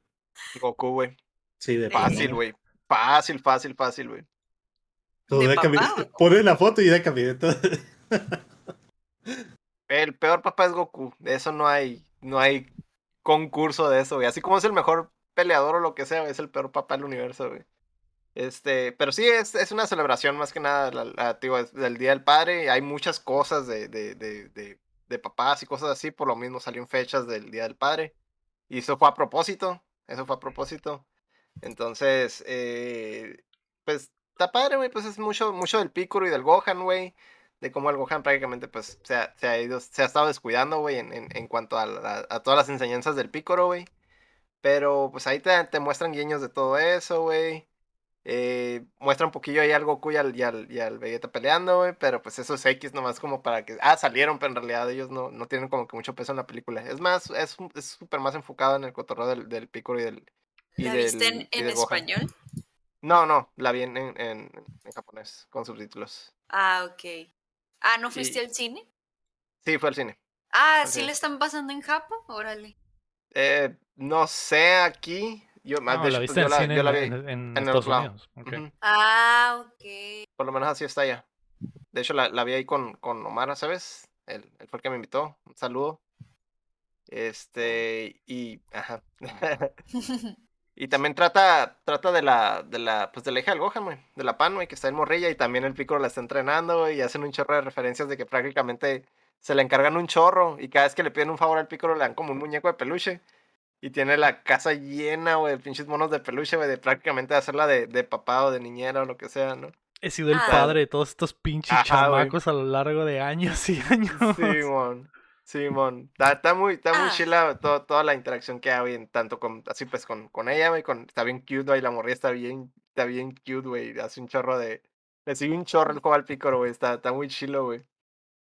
[SPEAKER 3] Goku, güey.
[SPEAKER 4] Sí, de
[SPEAKER 3] Fácil, güey. Fácil, fácil, fácil, güey.
[SPEAKER 4] Todo
[SPEAKER 2] ¿De
[SPEAKER 4] de
[SPEAKER 2] papá
[SPEAKER 4] cami-
[SPEAKER 2] o cómo?
[SPEAKER 4] Pone la foto y da camioneta. (laughs)
[SPEAKER 3] El peor papá es Goku. De eso no hay, no hay concurso de eso, güey. Así como es el mejor peleador o lo que sea, es el peor papá del universo, güey. Este, pero sí, es, es una celebración más que nada la, del Día del Padre. Hay muchas cosas de, de, de, de, papás y cosas así. Por lo mismo salieron fechas del Día del Padre. Y eso fue a propósito. Eso fue a propósito. Entonces, eh, pues, está padre, güey. Pues es mucho, mucho del Piccolo y del Gohan, güey de cómo el Gohan prácticamente pues se ha, se ha ido, se ha estado descuidando, güey, en, en, en cuanto a, todas las enseñanzas del Pícoro, güey. Pero pues ahí te, te muestran guiños de todo eso, güey. Eh, muestra un poquillo ahí al Goku y al, y al, y al Vegeta peleando, güey. Pero pues eso es X nomás como para que... Ah, salieron, pero en realidad ellos no, no tienen como que mucho peso en la película. Es más, es un- es súper más enfocado en el cotorreo del, del y del... y
[SPEAKER 2] ¿La
[SPEAKER 3] del-
[SPEAKER 2] viste en,
[SPEAKER 3] y
[SPEAKER 2] en
[SPEAKER 3] del Gohan.
[SPEAKER 2] español?
[SPEAKER 3] No, no, la vi en, en, en- en japonés, con subtítulos.
[SPEAKER 2] Ah, ok. Ah, ¿no fuiste al cine?
[SPEAKER 3] Sí, fue al cine.
[SPEAKER 2] Ah, ¿sí le están pasando en Japón? Órale.
[SPEAKER 3] Eh, no sé aquí. Yo, ah,
[SPEAKER 1] No,
[SPEAKER 3] de
[SPEAKER 1] la
[SPEAKER 3] hecho,
[SPEAKER 1] viste
[SPEAKER 3] pues,
[SPEAKER 1] en
[SPEAKER 3] yo la-
[SPEAKER 1] cine
[SPEAKER 3] yo la
[SPEAKER 1] en,
[SPEAKER 3] vi.
[SPEAKER 1] en- en
[SPEAKER 3] en el
[SPEAKER 1] Estados
[SPEAKER 3] lado.
[SPEAKER 1] Unidos. Ok.
[SPEAKER 3] Ujú.
[SPEAKER 2] Ah, ok.
[SPEAKER 3] Por lo menos así está ya. De hecho, la, la vi ahí con, con Omar, ¿sabes? Él, él fue el que me invitó. Un saludo. Este, y, ajá. (laughs) y también trata, trata de la, de la, pues de la hija del Gohan, güey. De la Pan, güey, que está en Morrilla y también el Piccolo la está entrenando. Y hacen un chorro de referencias de que prácticamente se le encargan un chorro y cada vez que le piden un favor al Piccolo le dan como un muñeco de peluche. Y tiene la casa llena, güey, de pinches monos de peluche, güey, de prácticamente hacerla de, de papá o de niñera o lo que sea, ¿no?
[SPEAKER 1] He sido el
[SPEAKER 2] Ah.
[SPEAKER 1] padre de todos estos pinches
[SPEAKER 3] Ajá,
[SPEAKER 1] chamacos a lo largo de años y años.
[SPEAKER 3] Simón, Simón. Está, está muy, está muy
[SPEAKER 2] Ah.
[SPEAKER 3] chila todo- toda la interacción que hay, en- tanto con, así pues con, con ella, güey, con, está bien cute, güey, la morrilla está bien, está bien cute, güey, hace un chorro de, le sigue un chorro el juego al pícoro, güey, está, está muy chilo, güey.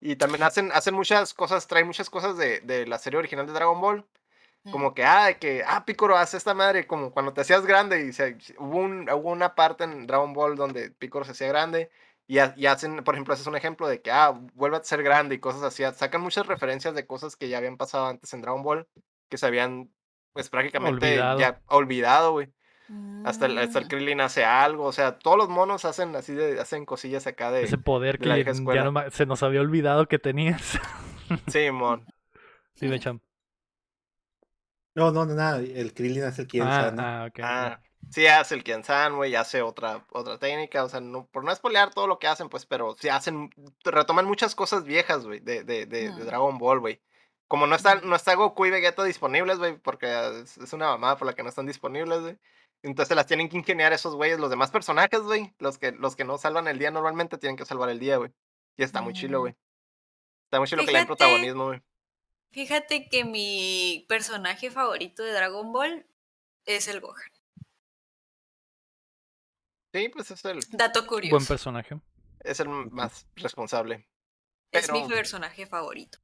[SPEAKER 3] Y también hacen, hacen muchas cosas, traen muchas cosas de, de la serie original de Dragon Ball, como que, ah, que, ah, Picoro hace esta madre, como cuando te hacías grande, y se, hubo, un- hubo una parte en Dragon Ball donde Picoro se hacía grande, y, ha- y hacen, por ejemplo, ese es un ejemplo de que, ah, vuelve a ser grande y cosas así, sacan muchas referencias de cosas que ya habían pasado antes en Dragon Ball, que se habían, pues prácticamente
[SPEAKER 1] Olvidado.
[SPEAKER 3] ya olvidado, güey. Hasta el, hasta el
[SPEAKER 2] Mm.
[SPEAKER 3] Krillin hace algo, o sea, todos los monos hacen así de, hacen cosillas acá de,
[SPEAKER 1] Ese poder
[SPEAKER 3] de
[SPEAKER 1] que
[SPEAKER 3] la
[SPEAKER 1] ya
[SPEAKER 3] vieja
[SPEAKER 1] no se nos había olvidado que tenías.
[SPEAKER 3] Simón.
[SPEAKER 1] sí, me. (laughs)
[SPEAKER 4] No, no, no, nada. El Krillin hace el quien
[SPEAKER 1] Ah,
[SPEAKER 4] sana.
[SPEAKER 1] ah, ok.
[SPEAKER 3] Ah, sí hace el Kiansan, güey, hace otra, otra técnica, o sea, no, por no spoilear todo lo que hacen, pues, pero sí hacen, retoman muchas cosas viejas, güey, de, de, de, de
[SPEAKER 2] Mm.
[SPEAKER 3] Dragon Ball, güey. Como no está, no está Goku y Vegeta disponibles, güey, porque es, es una mamada por la que no están disponibles, güey. Entonces las tienen que ingeniar esos güeyes, los demás personajes, güey, los que, los que no salvan el día normalmente tienen que salvar el día, güey. Y está muy chilo,
[SPEAKER 2] Mm.
[SPEAKER 3] güey. Está muy chilo que le den
[SPEAKER 2] Fíjate.
[SPEAKER 3] protagonismo, güey.
[SPEAKER 2] Fíjate que mi personaje favorito de Dragon Ball es el Gohan.
[SPEAKER 3] Sí, pues es el,
[SPEAKER 2] Dato curioso.
[SPEAKER 1] Buen personaje.
[SPEAKER 3] es el más responsable.
[SPEAKER 2] es mi personaje favorito.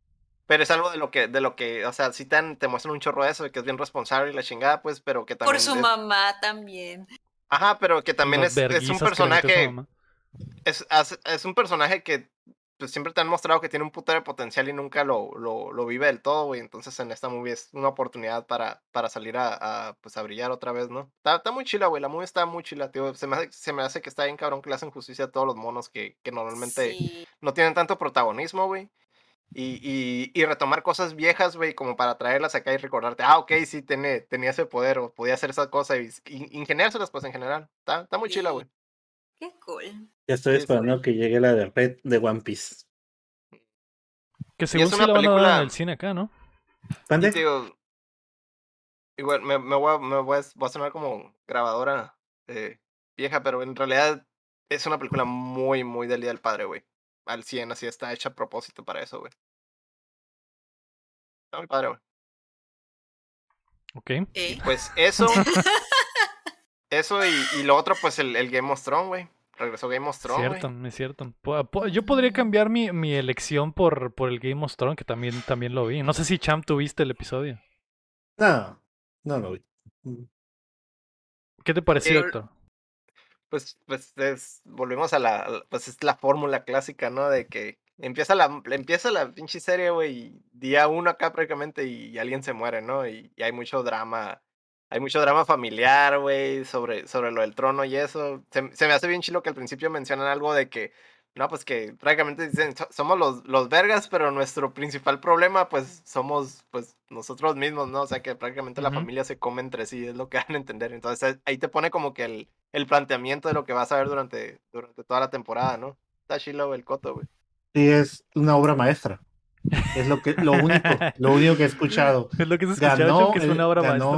[SPEAKER 3] Pero es algo de lo que, de lo que, o sea, si te, te muestran un chorro de eso, de que es bien responsable y la chingada, pues, pero que también.
[SPEAKER 2] Por su
[SPEAKER 3] es-
[SPEAKER 2] mamá también.
[SPEAKER 3] Ajá, pero que también es, es un personaje.
[SPEAKER 1] mamá.
[SPEAKER 3] Es, es, es un personaje que pues, siempre te han mostrado que tiene un puto de potencial y nunca lo, lo, lo vive del todo, güey. Entonces en esta movie es una oportunidad para, para salir a, a, pues, a brillar otra vez, ¿no? Está, está muy chila, güey. La movie está muy chila, tío. Se me, hace, se me hace que está bien cabrón que le hacen justicia a todos los monos que, que normalmente
[SPEAKER 2] Sí.
[SPEAKER 3] no tienen tanto protagonismo, güey. Y, y, y retomar cosas viejas, güey, como para traerlas acá y recordarte, ah, ok, sí, tiene, tenía ese poder o podía hacer esa cosa y, y ingeniárselas, pues, en general. Está, está muy chila, güey.
[SPEAKER 2] Qué cool.
[SPEAKER 4] Ya estoy esperando que llegue la de Red de One Piece.
[SPEAKER 1] Que según
[SPEAKER 3] es una
[SPEAKER 1] la van a dar
[SPEAKER 3] película-
[SPEAKER 1] en el cine acá, ¿no?
[SPEAKER 3] Te digo, igual, me, me, voy a, me voy, a, voy a sonar como grabadora eh, vieja, pero en realidad es una película muy, muy del Día del Padre, güey. Al 100, así está hecha a propósito para eso, güey. Está muy padre, güey.
[SPEAKER 1] Ok.
[SPEAKER 2] ¿Eh?
[SPEAKER 3] Pues eso. (laughs) eso y, y lo otro, pues el, el Game of Thrones, güey. Regresó Game of Thrones.
[SPEAKER 1] Cierto, es cierto. Yo podría cambiar mi, mi elección por, por el Game of Thrones, que también, también lo vi. No sé si Champ tuviste el episodio.
[SPEAKER 4] No, no lo vi.
[SPEAKER 1] ¿Qué te pareció, Héctor?
[SPEAKER 3] Pues, pues es- volvemos a la, pues es la fórmula clásica, ¿no? De que empieza la, empieza la pinche serie, güey, día uno acá prácticamente y, alguien se muere, ¿no? Y, y hay mucho drama, hay mucho drama familiar, güey, sobre, sobre lo del trono y eso. Se, se me hace bien chilo que al principio mencionan algo de que, no, pues que prácticamente dicen, "So- somos los, los vergas, pero nuestro principal problema, pues, somos, pues, nosotros mismos, ¿no? O sea, que prácticamente la familia se come entre sí, es lo que (laughs) dan a entender. Entonces, ahí te pone como que el, el planteamiento de lo que vas a ver durante, durante toda la temporada, ¿no? Está chilo el coto, güey.
[SPEAKER 4] Sí, es una obra maestra. Es lo que, lo único, (laughs) lo único que he escuchado.
[SPEAKER 1] Es lo que se escuchaba,
[SPEAKER 4] Ganó,
[SPEAKER 1] que es una obra maestra.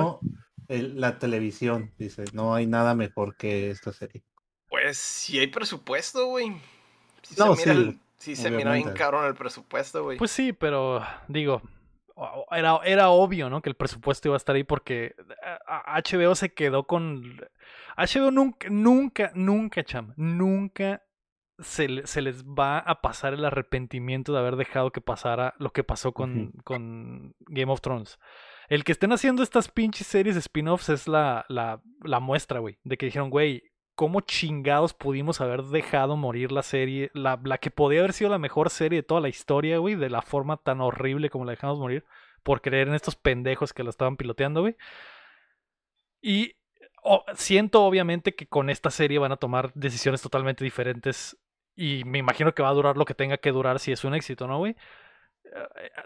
[SPEAKER 4] El- la televisión, dice. No hay nada mejor que esta serie.
[SPEAKER 3] Pues si hay presupuesto, güey. Sí
[SPEAKER 4] No,
[SPEAKER 3] se mira,
[SPEAKER 4] sí,
[SPEAKER 3] el- sí se mira bien cabrón el presupuesto, güey.
[SPEAKER 1] Pues sí, pero digo, era, era obvio, ¿no? Que el presupuesto iba a estar ahí porque HBO se quedó con... HBO nunca, nunca, nunca, cham, nunca se, le- se les va a pasar el arrepentimiento de haber dejado que pasara lo que pasó con, con Game of Thrones. El que estén haciendo estas pinches series spin-offs es la, la, la muestra, güey, de que dijeron, güey, ¿cómo chingados pudimos haber dejado morir la serie, la, la que podía haber sido la mejor serie de toda la historia, güey, de la forma tan horrible como la dejamos morir? por creer en estos pendejos que lo estaban piloteando, güey. Y o- siento obviamente que con esta serie van a tomar decisiones totalmente diferentes y me imagino que va a durar lo que tenga que durar si es un éxito, ¿no, güey?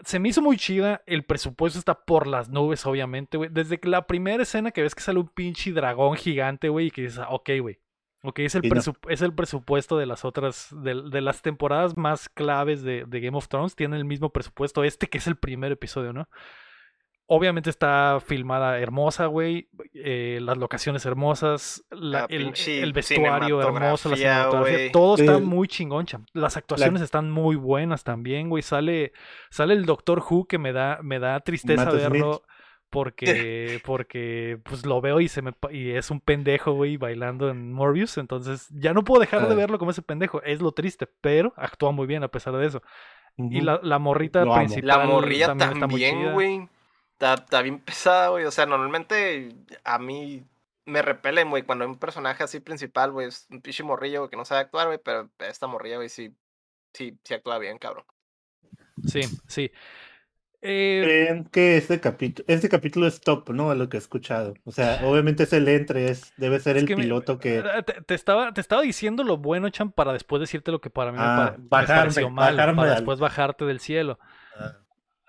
[SPEAKER 1] Se me hizo muy chida, el presupuesto está por las nubes, obviamente, güey. Desde que la primera escena que ves que sale un pinche dragón gigante, güey, y que dices, ah, ok, güey. Ok, es el,
[SPEAKER 4] Sí, no.
[SPEAKER 1] presu- es el presupuesto de las otras, de, de las temporadas más claves de, de Game of Thrones, tiene el mismo presupuesto, este que es el primer episodio, ¿no? Obviamente está filmada hermosa, güey. eh, las locaciones hermosas, la-
[SPEAKER 3] La
[SPEAKER 1] el, vestuario hermoso, la
[SPEAKER 3] cinematografía.
[SPEAKER 1] Todo está
[SPEAKER 4] El-
[SPEAKER 1] muy chingón, cham. Las actuaciones están muy buenas también, güey. Sale, sale el Doctor Who que me da, me da tristeza
[SPEAKER 4] Matt Smith.
[SPEAKER 1] verlo. Porque, porque, pues lo veo y se me pa- y es un pendejo, güey, bailando en Morbius. Entonces, ya no puedo dejar de
[SPEAKER 4] Ah.
[SPEAKER 1] verlo como ese pendejo. Es lo triste, pero actúa muy bien a pesar de eso. Y la, la morrita
[SPEAKER 4] Lo amo.
[SPEAKER 1] principal
[SPEAKER 3] La morrilla
[SPEAKER 1] también, está muy chida.
[SPEAKER 3] güey. Está, está bien pesada, güey. O sea, normalmente a mí me repelen, güey, cuando hay un personaje así principal, güey, es un pinche morrillo, güey, que no sabe actuar, güey, pero esta morrilla, güey, sí, sí, sí actúa bien, cabrón.
[SPEAKER 1] Sí, sí. Eh,
[SPEAKER 4] Creen que este capítulo, este capítulo es top, ¿no? A lo que he escuchado. O sea, obviamente es el entre, es, debe ser
[SPEAKER 1] Es
[SPEAKER 4] el
[SPEAKER 1] que me-
[SPEAKER 4] piloto que.
[SPEAKER 1] eh, Te, te estaba, te estaba diciendo lo bueno, Cham, para después decirte lo que para mí me,
[SPEAKER 4] Ah,
[SPEAKER 1] pare- me
[SPEAKER 4] bajarme,
[SPEAKER 1] pareció mal,
[SPEAKER 4] bajarme
[SPEAKER 1] para
[SPEAKER 4] al-
[SPEAKER 1] después bajarte del cielo.
[SPEAKER 4] Ah,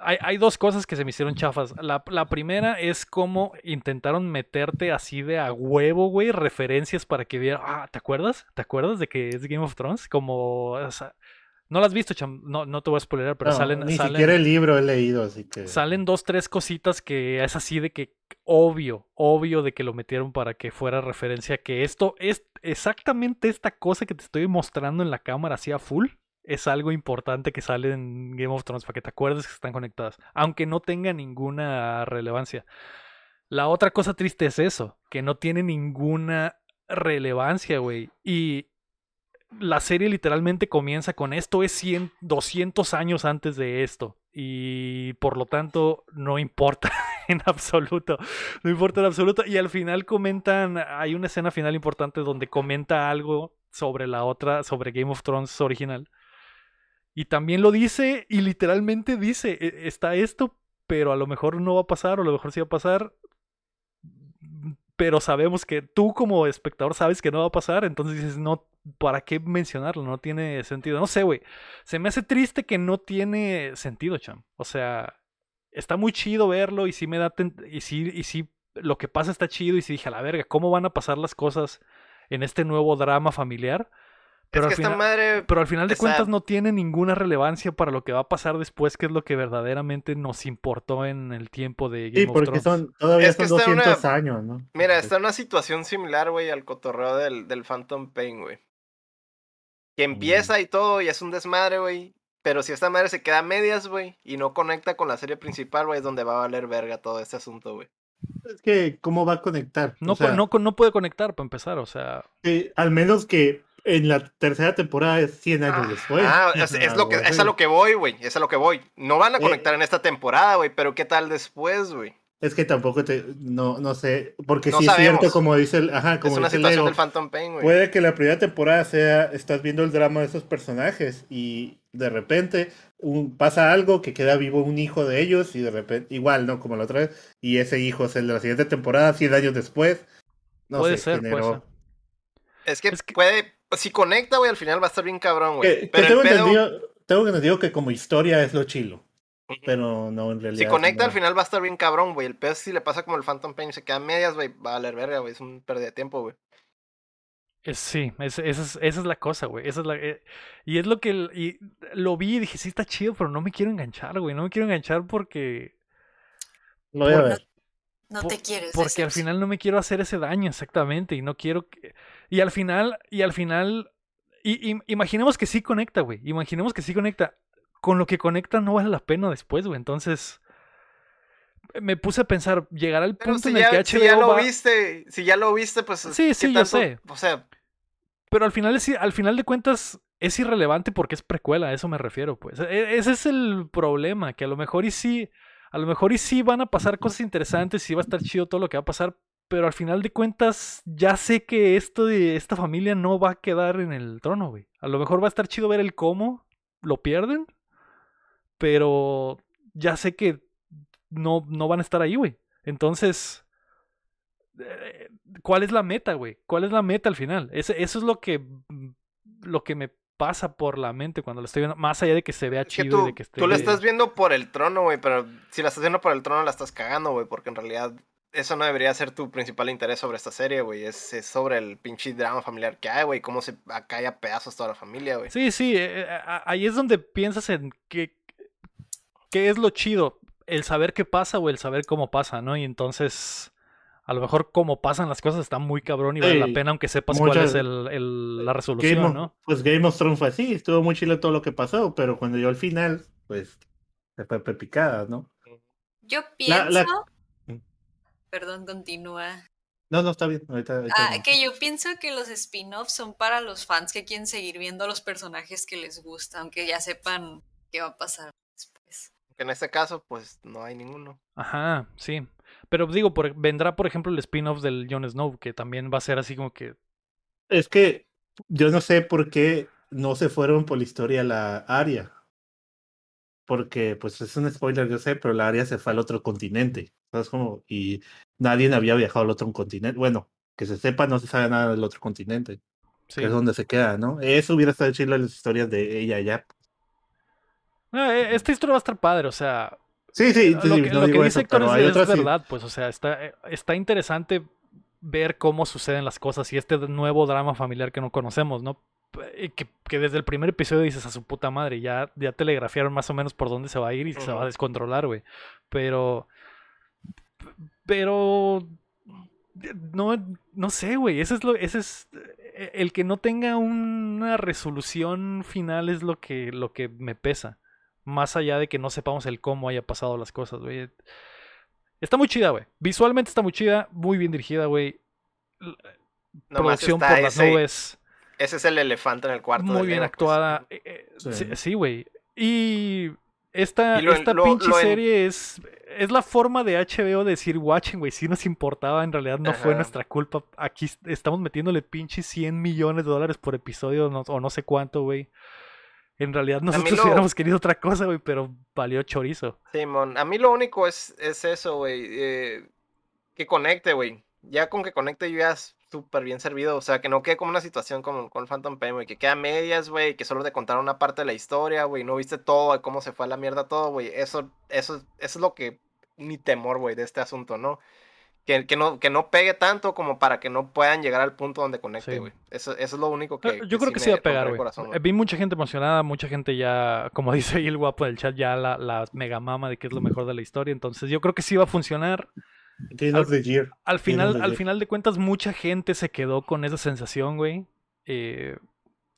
[SPEAKER 1] Hay, hay dos cosas que se me hicieron chafas. La, la primera es cómo intentaron meterte así de a huevo, güey, referencias para que viera. Ah, ¿te acuerdas? ¿Te acuerdas de que es Game of Thrones? Como. o sea, no lo has visto, Cham. No, no te voy a spoiler, pero
[SPEAKER 4] no,
[SPEAKER 1] salen.
[SPEAKER 4] ni
[SPEAKER 1] salen-
[SPEAKER 4] siquiera el libro he leído, así que.
[SPEAKER 1] Salen dos, tres cositas que es así de que obvio, obvio de que lo metieron para que fuera referencia que esto es exactamente esta cosa que te estoy mostrando en la cámara así a full. Es algo importante que sale en Game of Thrones para que te acuerdes que están conectadas, aunque no tenga ninguna relevancia. La otra cosa triste es eso, que no tiene ninguna relevancia, güey. Y la serie literalmente comienza con esto es 100, 200 años antes de esto. Y por lo tanto no importa (laughs) en absoluto. No importa en absoluto. Y al final comentan, hay una escena final importante donde comenta algo sobre la otra, sobre Game of Thrones original. Y también lo dice y literalmente dice, "E- está esto, pero a lo mejor no va a pasar o a lo mejor sí va a pasar. Pero sabemos que tú como espectador sabes que no va a pasar, entonces dices, no, ¿para qué mencionarlo? No tiene sentido. No sé, güey. Se me hace triste que no tiene sentido, cham. O sea, está muy chido verlo y sí me da y sí y sí lo que pasa está chido y sí dije a la verga cómo van a pasar las cosas en este nuevo drama familiar pero
[SPEAKER 3] es
[SPEAKER 1] al
[SPEAKER 3] que esta
[SPEAKER 1] final
[SPEAKER 3] madre,
[SPEAKER 1] pero al final de cuentas no tiene ninguna relevancia para lo que va a pasar después que es lo que verdaderamente nos importó en el tiempo de Game
[SPEAKER 4] Sí,
[SPEAKER 1] of
[SPEAKER 4] porque
[SPEAKER 1] Thrones
[SPEAKER 4] son, todavía
[SPEAKER 3] Es
[SPEAKER 4] son
[SPEAKER 3] está una-
[SPEAKER 4] 200 años, ¿no?
[SPEAKER 3] mira, está en una situación similar, güey, al cotorreo del, del Phantom Pain, güey. Que empieza y todo y es un desmadre, güey. Pero si esta madre se queda a medias, güey, y no conecta con la serie principal, güey, es donde va a valer verga todo este asunto, güey.
[SPEAKER 4] Es que, ¿cómo va a conectar?
[SPEAKER 1] no,
[SPEAKER 4] O sea,
[SPEAKER 1] co- no, no puede conectar para empezar o sea
[SPEAKER 4] que al menos que en la tercera temporada es 100 años después.
[SPEAKER 3] Ah, es, es lo que, es a lo que voy, güey. Es a lo que voy. No van a
[SPEAKER 4] Eh.
[SPEAKER 3] conectar en esta temporada, güey, pero ¿qué tal después, güey?
[SPEAKER 4] Es que tampoco te, no, no sé, porque
[SPEAKER 3] No
[SPEAKER 4] sí es
[SPEAKER 3] sabemos.
[SPEAKER 4] cierto, como dice el, ajá,
[SPEAKER 3] Es
[SPEAKER 4] como
[SPEAKER 3] una
[SPEAKER 4] dice
[SPEAKER 3] situación del Phantom Pain, güey.
[SPEAKER 4] puede que la primera temporada sea, estás viendo el drama de esos personajes y de repente un- pasa algo que queda vivo un hijo de ellos y de repente, igual, ¿no? Como la otra vez, y ese hijo es el de la siguiente temporada, 100 años después. No
[SPEAKER 1] puede
[SPEAKER 4] sé,
[SPEAKER 1] ser puede ser
[SPEAKER 3] Es que,
[SPEAKER 1] Es que-
[SPEAKER 3] puede. Si conecta, güey, al final va a estar bien cabrón, güey.
[SPEAKER 4] que
[SPEAKER 3] Pero
[SPEAKER 4] tengo,
[SPEAKER 3] pedo,
[SPEAKER 4] entendido, tengo entendido que como historia es lo chilo, pero no en realidad.
[SPEAKER 3] si conecta,
[SPEAKER 4] no.
[SPEAKER 3] al final va a estar bien cabrón, güey. El pedo si le pasa como el Phantom Pain y se queda a medias, güey, va a valer verga, güey. Es un pérdida de tiempo, güey.
[SPEAKER 1] Es- sí, es- esa, es, esa es la cosa, güey. Esa es la, eh, y es lo que el- y lo vi y dije, sí está chido, pero no me quiero enganchar, güey. No me quiero enganchar porque
[SPEAKER 4] Lo voy a ver.
[SPEAKER 2] No te quieres.
[SPEAKER 1] Porque al final no me quiero hacer ese daño exactamente y no quiero que... Y al final, y al final, y, y- imaginemos que sí conecta, güey. Imaginemos que sí conecta. Con lo que conecta no vale la pena después, güey. Entonces, me puse a pensar, llegará el
[SPEAKER 3] Pero
[SPEAKER 1] punto
[SPEAKER 3] si
[SPEAKER 1] en el que
[SPEAKER 3] ya,
[SPEAKER 1] HBO
[SPEAKER 3] si ya lo
[SPEAKER 1] va...
[SPEAKER 3] viste, si ya lo viste, pues.
[SPEAKER 1] Sí,
[SPEAKER 3] ¿qué
[SPEAKER 1] sí, yo
[SPEAKER 3] tanto?
[SPEAKER 1] sé.
[SPEAKER 3] O sea,
[SPEAKER 1] Pero al final, es, al final de cuentas es irrelevante porque es precuela, a eso me refiero, pues. E- ese es el problema, que a lo mejor y sí, a lo mejor y sí van a pasar cosas interesantes, sí va a estar chido todo lo que va a pasar, pero al final de cuentas ya sé que esto de esta familia no va a quedar en el trono, güey. A lo mejor va a estar chido ver el cómo lo pierden, pero ya sé que no, no van a estar ahí, güey. Entonces, eh, ¿cuál es la meta, güey? ¿Cuál es la meta al final? Ese- eso es lo que, mm, lo que me pasa por la mente cuando lo estoy viendo, más allá de que se vea
[SPEAKER 3] Es que
[SPEAKER 1] chido y de que esté...
[SPEAKER 3] tú la estás viendo por el trono, güey, pero si la estás viendo por el trono la estás cagando, güey, porque en realidad eso no debería ser tu principal interés sobre esta serie, güey. Es, es sobre el pinche drama familiar que hay, güey, cómo se cae a pedazos toda la familia, güey.
[SPEAKER 1] Sí, sí, eh, eh, a- ahí es donde piensas en qué, qué es lo chido, el saber qué pasa o el saber cómo pasa, ¿no? Y entonces, a lo mejor cómo pasan las cosas está muy cabrón y vale la pena aunque sepas cuál es el, el- la
[SPEAKER 4] Game
[SPEAKER 1] resolución,
[SPEAKER 4] of-
[SPEAKER 1] ¿no?
[SPEAKER 4] Pues Game of Thrones fue así, estuvo muy chido todo lo que pasó, pero cuando llegó al final, pues se fue pepicada, ¿no?
[SPEAKER 2] Yo pienso.
[SPEAKER 4] la-.
[SPEAKER 2] Perdón, continúa.
[SPEAKER 4] No, no, está bien. Ahorita, ahorita
[SPEAKER 2] Ah,
[SPEAKER 4] no.
[SPEAKER 2] que yo pienso que los spin-offs son para los fans que quieren seguir viendo a los personajes que les gusta, aunque ya sepan qué va a pasar después.
[SPEAKER 3] Que en este caso, pues no hay ninguno.
[SPEAKER 1] Ajá, sí. Pero digo, por- vendrá, por ejemplo, el spin-off del Jon Snow, que también va a ser así como que...
[SPEAKER 4] Es que yo no sé por qué no se fueron por la historia a la área. Porque, pues es un spoiler, yo sé, pero la área se fue al otro continente. ¿Sabes cómo? Y nadie había viajado al otro continente. Bueno, que se sepa, no se sabe nada del otro continente.
[SPEAKER 1] Sí.
[SPEAKER 4] Que es donde se queda, ¿no? Eso hubiera estado chido en las historias de ella allá.
[SPEAKER 1] Ah, eh, esta historia va a estar padre, o sea,
[SPEAKER 4] Sí, sí,
[SPEAKER 1] lo
[SPEAKER 4] sí,
[SPEAKER 1] que,
[SPEAKER 4] no
[SPEAKER 1] lo que dice Héctor es, es
[SPEAKER 4] sí.
[SPEAKER 1] verdad, pues, o sea, está, eh, está interesante ver cómo suceden las cosas y este nuevo drama familiar que no conocemos, ¿no? P- Que, que desde el primer episodio dices a su puta madre, ya, ya telegrafiaron más o menos por dónde se va a ir y se va a descontrolar, güey. Pero, pero, no, no sé, güey, ese es lo, ese es, eh, el que no tenga una resolución final es lo que, lo que me pesa. Más allá de que no sepamos el cómo haya pasado las cosas, güey. Está muy chida, güey. Visualmente está muy chida, muy bien dirigida, güey. Producción por las
[SPEAKER 3] ese-
[SPEAKER 1] nubes,
[SPEAKER 3] Ese es el elefante en el cuarto.
[SPEAKER 1] muy bien
[SPEAKER 3] pues.
[SPEAKER 1] actuada. Eh, eh,
[SPEAKER 4] Sí.
[SPEAKER 1] sí- Sí, güey. Y esta,
[SPEAKER 3] lo-
[SPEAKER 1] esta
[SPEAKER 3] lo-
[SPEAKER 1] pinche
[SPEAKER 3] lo
[SPEAKER 1] serie es, es la forma de HBO de decir, watching, güey, si nos importaba, en realidad no fue nuestra culpa. Aquí est- estamos metiéndole pinches 100 millones de dólares por episodio no- o no sé cuánto, güey. En realidad nosotros hubiéramos querido otra cosa, güey, pero valió chorizo.
[SPEAKER 3] Simón, a mí lo único es, es eso, güey. eh, que conecte, güey. Ya con que conecte yo ya súper bien servido. O sea, que no quede como una situación como con Phantom Pain, güey. Que queda a medias, güey. Que solo te contaron una parte de la historia, güey. No viste todo, de cómo se fue a la mierda todo, güey. Eso, eso, eso es lo que. Mi temor, güey, de este asunto, ¿no? Que, que no, que no pegue tanto como para que no puedan llegar al punto donde conecte,
[SPEAKER 1] Sí.
[SPEAKER 3] güey. Eso, eso es lo único que.
[SPEAKER 1] Yo creo que sí va a pegar, güey. Eh, Vi mucha gente emocionada, mucha gente ya, como (laughs) dice ahí el guapo del chat, ya la, la mega mama de que es lo mejor de la historia. Entonces yo creo que sí va a funcionar.
[SPEAKER 4] Game of the Year.
[SPEAKER 1] Al final, al final de cuentas, mucha gente se quedó con esa sensación, güey. Eh,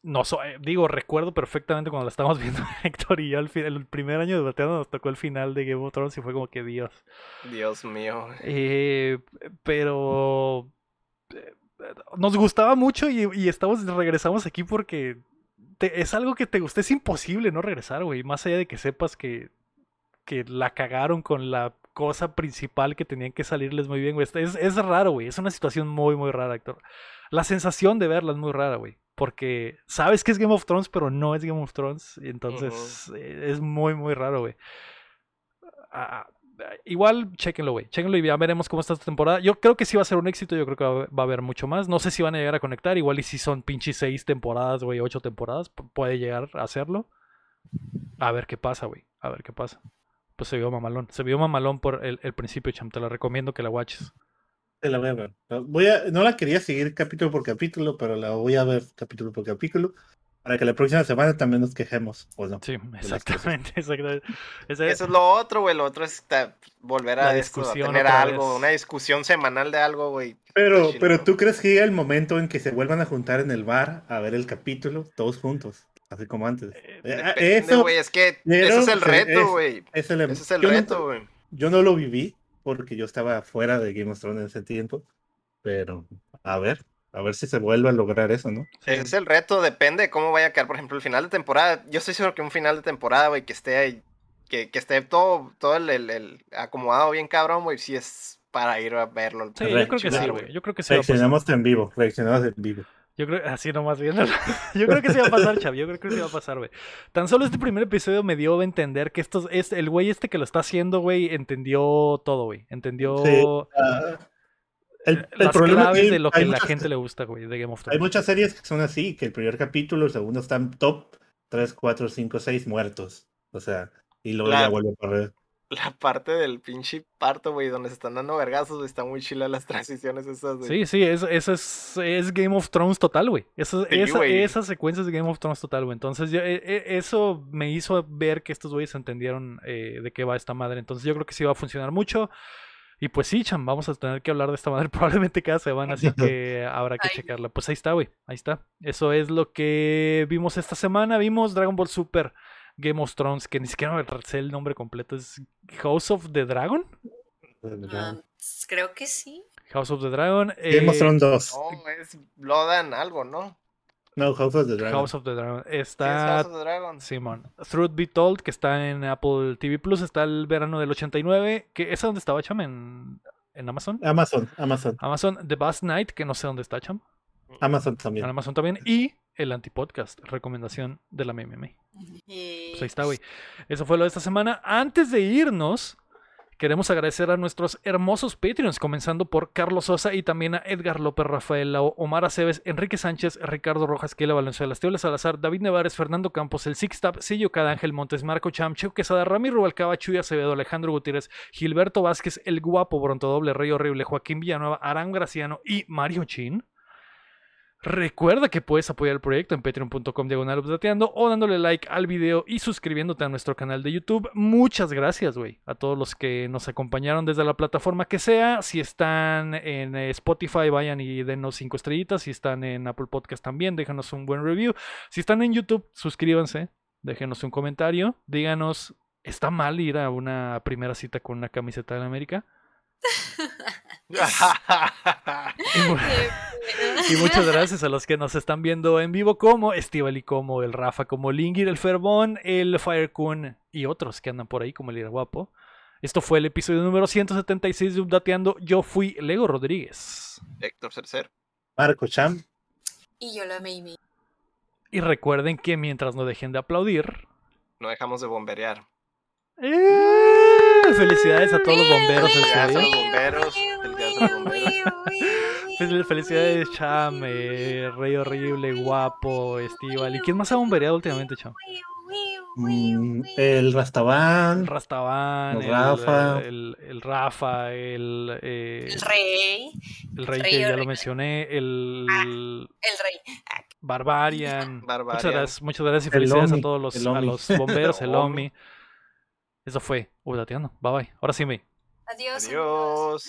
[SPEAKER 1] no so- eh, digo, recuerdo perfectamente cuando la estábamos (laughs) viendo Héctor y yo al fin- el primer año de Bateando nos tocó el final de Game of Thrones y fue como que Dios.
[SPEAKER 3] Dios mío.
[SPEAKER 1] Eh, pero eh, nos gustaba mucho y, y estamos, regresamos aquí porque te- es algo que te gusta. Es imposible no regresar, güey. Más allá de que sepas que, que la cagaron con la cosa principal que tenían que salirles muy bien, güey. Es, es raro, güey. Es una situación muy, muy rara, Héctor. La sensación de verla es muy rara, güey. Porque sabes que es Game of Thrones, pero no es Game of Thrones. Y entonces eh, es muy, muy raro, güey. Ah, igual, chéquenlo, güey. Chéquenlo y ya veremos cómo está esta temporada. Yo creo que sí va a ser un éxito. Yo creo que va, a haber mucho más. No sé si van a llegar a conectar. Igual y si son pinches seis temporadas, güey, ocho temporadas, pu- puede llegar a hacerlo. A ver qué pasa, güey. A ver qué pasa. Pues se vio mamalón. Se vio mamalón por el, el principio, cham. Te la recomiendo que la watches.
[SPEAKER 4] Te la voy a ver. Voy a, no la quería seguir capítulo por capítulo, pero la voy a ver capítulo por capítulo. Para que la próxima semana también nos quejemos, ¿o no?
[SPEAKER 1] Sí, exactamente. exactamente.
[SPEAKER 3] Eso es lo otro, güey. Lo otro es volver a, esto, a tener algo,
[SPEAKER 1] vez.
[SPEAKER 3] una discusión semanal de algo, güey.
[SPEAKER 4] Pero, pero tú crees que llega el momento en que se vuelvan a juntar en el bar a ver el capítulo todos juntos, así como antes.
[SPEAKER 1] Eh,
[SPEAKER 4] Eh,
[SPEAKER 3] Depende,
[SPEAKER 4] eso
[SPEAKER 3] güey. Es que
[SPEAKER 4] pero,
[SPEAKER 3] ese es el reto,
[SPEAKER 4] es-
[SPEAKER 3] güey.
[SPEAKER 4] es el,
[SPEAKER 3] Ese es el
[SPEAKER 4] yo no-
[SPEAKER 3] reto, güey.
[SPEAKER 4] yo no lo viví porque yo estaba fuera de Game of Thrones en ese tiempo, pero a ver, a ver si se vuelve a lograr eso, ¿no?
[SPEAKER 1] sí.
[SPEAKER 3] Ese es el reto, depende de cómo vaya a quedar, por ejemplo, el final de temporada. Yo estoy seguro que un final de temporada, güey, que esté ahí, que, que esté todo, todo el, el- el acomodado bien cabrón, güey, sí es para ir a verlo.
[SPEAKER 1] Sí, yo creo que sí, güey. Yo creo que sí.
[SPEAKER 4] Reaccionamos en vivo, reaccionamos en vivo.
[SPEAKER 1] Yo creo, así nomás viéndolo. (laughs) Yo creo que sí va a pasar, chav. Yo creo que sí va a pasar, güey. Tan solo este primer episodio me dio a entender que estos, es, el güey este que lo está haciendo, güey, entendió todo, güey. Entendió
[SPEAKER 4] Sí, ah, el, el
[SPEAKER 1] las
[SPEAKER 4] problema
[SPEAKER 1] claves
[SPEAKER 4] que
[SPEAKER 1] de lo que
[SPEAKER 4] hay
[SPEAKER 1] la
[SPEAKER 4] muchas-
[SPEAKER 1] gente le gusta, güey, de Game of
[SPEAKER 4] Hay muchas series que son así, que el primer capítulo, el segundo están top 3, 4, 5, 6 muertos. O sea, y luego ya vuelve a correr.
[SPEAKER 3] La parte del pinche parto, güey, donde se están dando vergazos, güey, está muy chila las (laughs) transiciones esas, güey.
[SPEAKER 1] Sí, sí, eso, eso es, es Game of Thrones total, güey. Eso,
[SPEAKER 3] Sí,
[SPEAKER 1] esa, secuencias de Game of Thrones total, güey. Entonces, yo- e- e- eso me hizo ver que estos güeyes entendieron eh, de qué va esta madre. Entonces, yo creo que sí va a funcionar mucho. Y pues sí, Cham, vamos a tener que hablar de esta madre (laughs) probablemente cada semana, así que habrá que
[SPEAKER 2] Ay.
[SPEAKER 1] checarla. Pues ahí está, güey. Ahí está. Eso es lo que vimos esta semana. Vimos Dragon Ball Super Game of Thrones, que ni siquiera me sé el nombre completo. ¿Es House of the Dragon?
[SPEAKER 2] Ah, creo que sí.
[SPEAKER 1] House of the Dragon.
[SPEAKER 4] Game of
[SPEAKER 1] eh,
[SPEAKER 4] Thrones 2.
[SPEAKER 3] No, es Blood and algo, ¿no?
[SPEAKER 4] No, House of the Dragon.
[SPEAKER 1] House of the Dragon. Está
[SPEAKER 3] House of the Dragon.
[SPEAKER 1] Simón. Truth Be Told, que está en Apple TV Plus, está el verano del 89. Que ¿Esa dónde estaba, Cham? ¿En, en Amazon?
[SPEAKER 4] Amazon, Amazon.
[SPEAKER 1] Amazon. The Bast Night, que no sé dónde está, Cham.
[SPEAKER 4] Amazon
[SPEAKER 1] En
[SPEAKER 4] también.
[SPEAKER 1] Amazon también. Y el Antipodcast, recomendación de la MMA. Pues ahí está, güey. Eso fue lo de esta semana. Antes de irnos, queremos agradecer a nuestros hermosos Patreons, comenzando por Carlos Sosa y también a Edgar López, Rafael Lao, Omar Aceves, Enrique Sánchez, Ricardo Rojas, Kela Valenzuela, Esteban Salazar, David Nevares, Fernando Campos, El Sixtap, Sillo Ángel Montes, Marco Cham, Checo Quesada, Rami Rubalcaba, Chuy Acevedo, Alejandro Gutiérrez, Gilberto Vázquez, El Guapo, Bronto Doble, Rey Horrible, Joaquín Villanueva, Arán Graciano y Mario Chin. Recuerda que puedes apoyar el proyecto en patreon.com diagonal o dándole like al video y suscribiéndote a nuestro canal de YouTube. Muchas gracias, güey, a todos los que nos acompañaron desde la plataforma que sea. Si están en eh, Spotify, vayan y denos cinco estrellitas. Si están en Apple Podcast también, déjanos un buen review. Si están en YouTube, suscríbanse, déjenos un comentario, díganos, ¿está mal ir a una primera cita con una camiseta de la América? (laughs) Y (laughs) mu- y muchas gracias a los que nos están viendo en vivo, como Estivali, como el Rafa, como Lingir, el Ferbón, el Firecun y otros que andan por ahí, como el Ira Guapo. Esto fue el episodio número 176 de Updateando. Yo fui Lego Rodríguez.
[SPEAKER 3] Héctor Cercer.
[SPEAKER 4] Marco Cham.
[SPEAKER 2] Y yo la Mimi.
[SPEAKER 1] Y recuerden que mientras no dejen de aplaudir.
[SPEAKER 3] No dejamos de bomberear.
[SPEAKER 1] ¡eh! Felicidades a todos los bomberos del
[SPEAKER 3] Felicidades a
[SPEAKER 1] estudio.
[SPEAKER 3] los bomberos. Felicidades
[SPEAKER 1] Felicidades, Cham, eh, Rey Horrible, Guapo, Estival. ¿Y quién más ha bombereado últimamente, Cham?
[SPEAKER 4] Mm, el Rastaban.
[SPEAKER 1] Rastaban,
[SPEAKER 4] El Rafa.
[SPEAKER 1] el, el Rafa, el, eh,
[SPEAKER 2] El rey.
[SPEAKER 1] el Rey
[SPEAKER 2] Rey
[SPEAKER 1] que ya lo mencioné, el
[SPEAKER 2] El rey.
[SPEAKER 1] Barbarian. (laughs) Muchas
[SPEAKER 3] Barbarian.
[SPEAKER 1] gracias, muchas gracias y
[SPEAKER 4] El
[SPEAKER 1] felicidades a todos los, a los bomberos, el (laughs)
[SPEAKER 3] Omi.
[SPEAKER 1] Eso fue Updateando. Bye bye. Ahora sí me.
[SPEAKER 2] Adiós.
[SPEAKER 3] Adiós.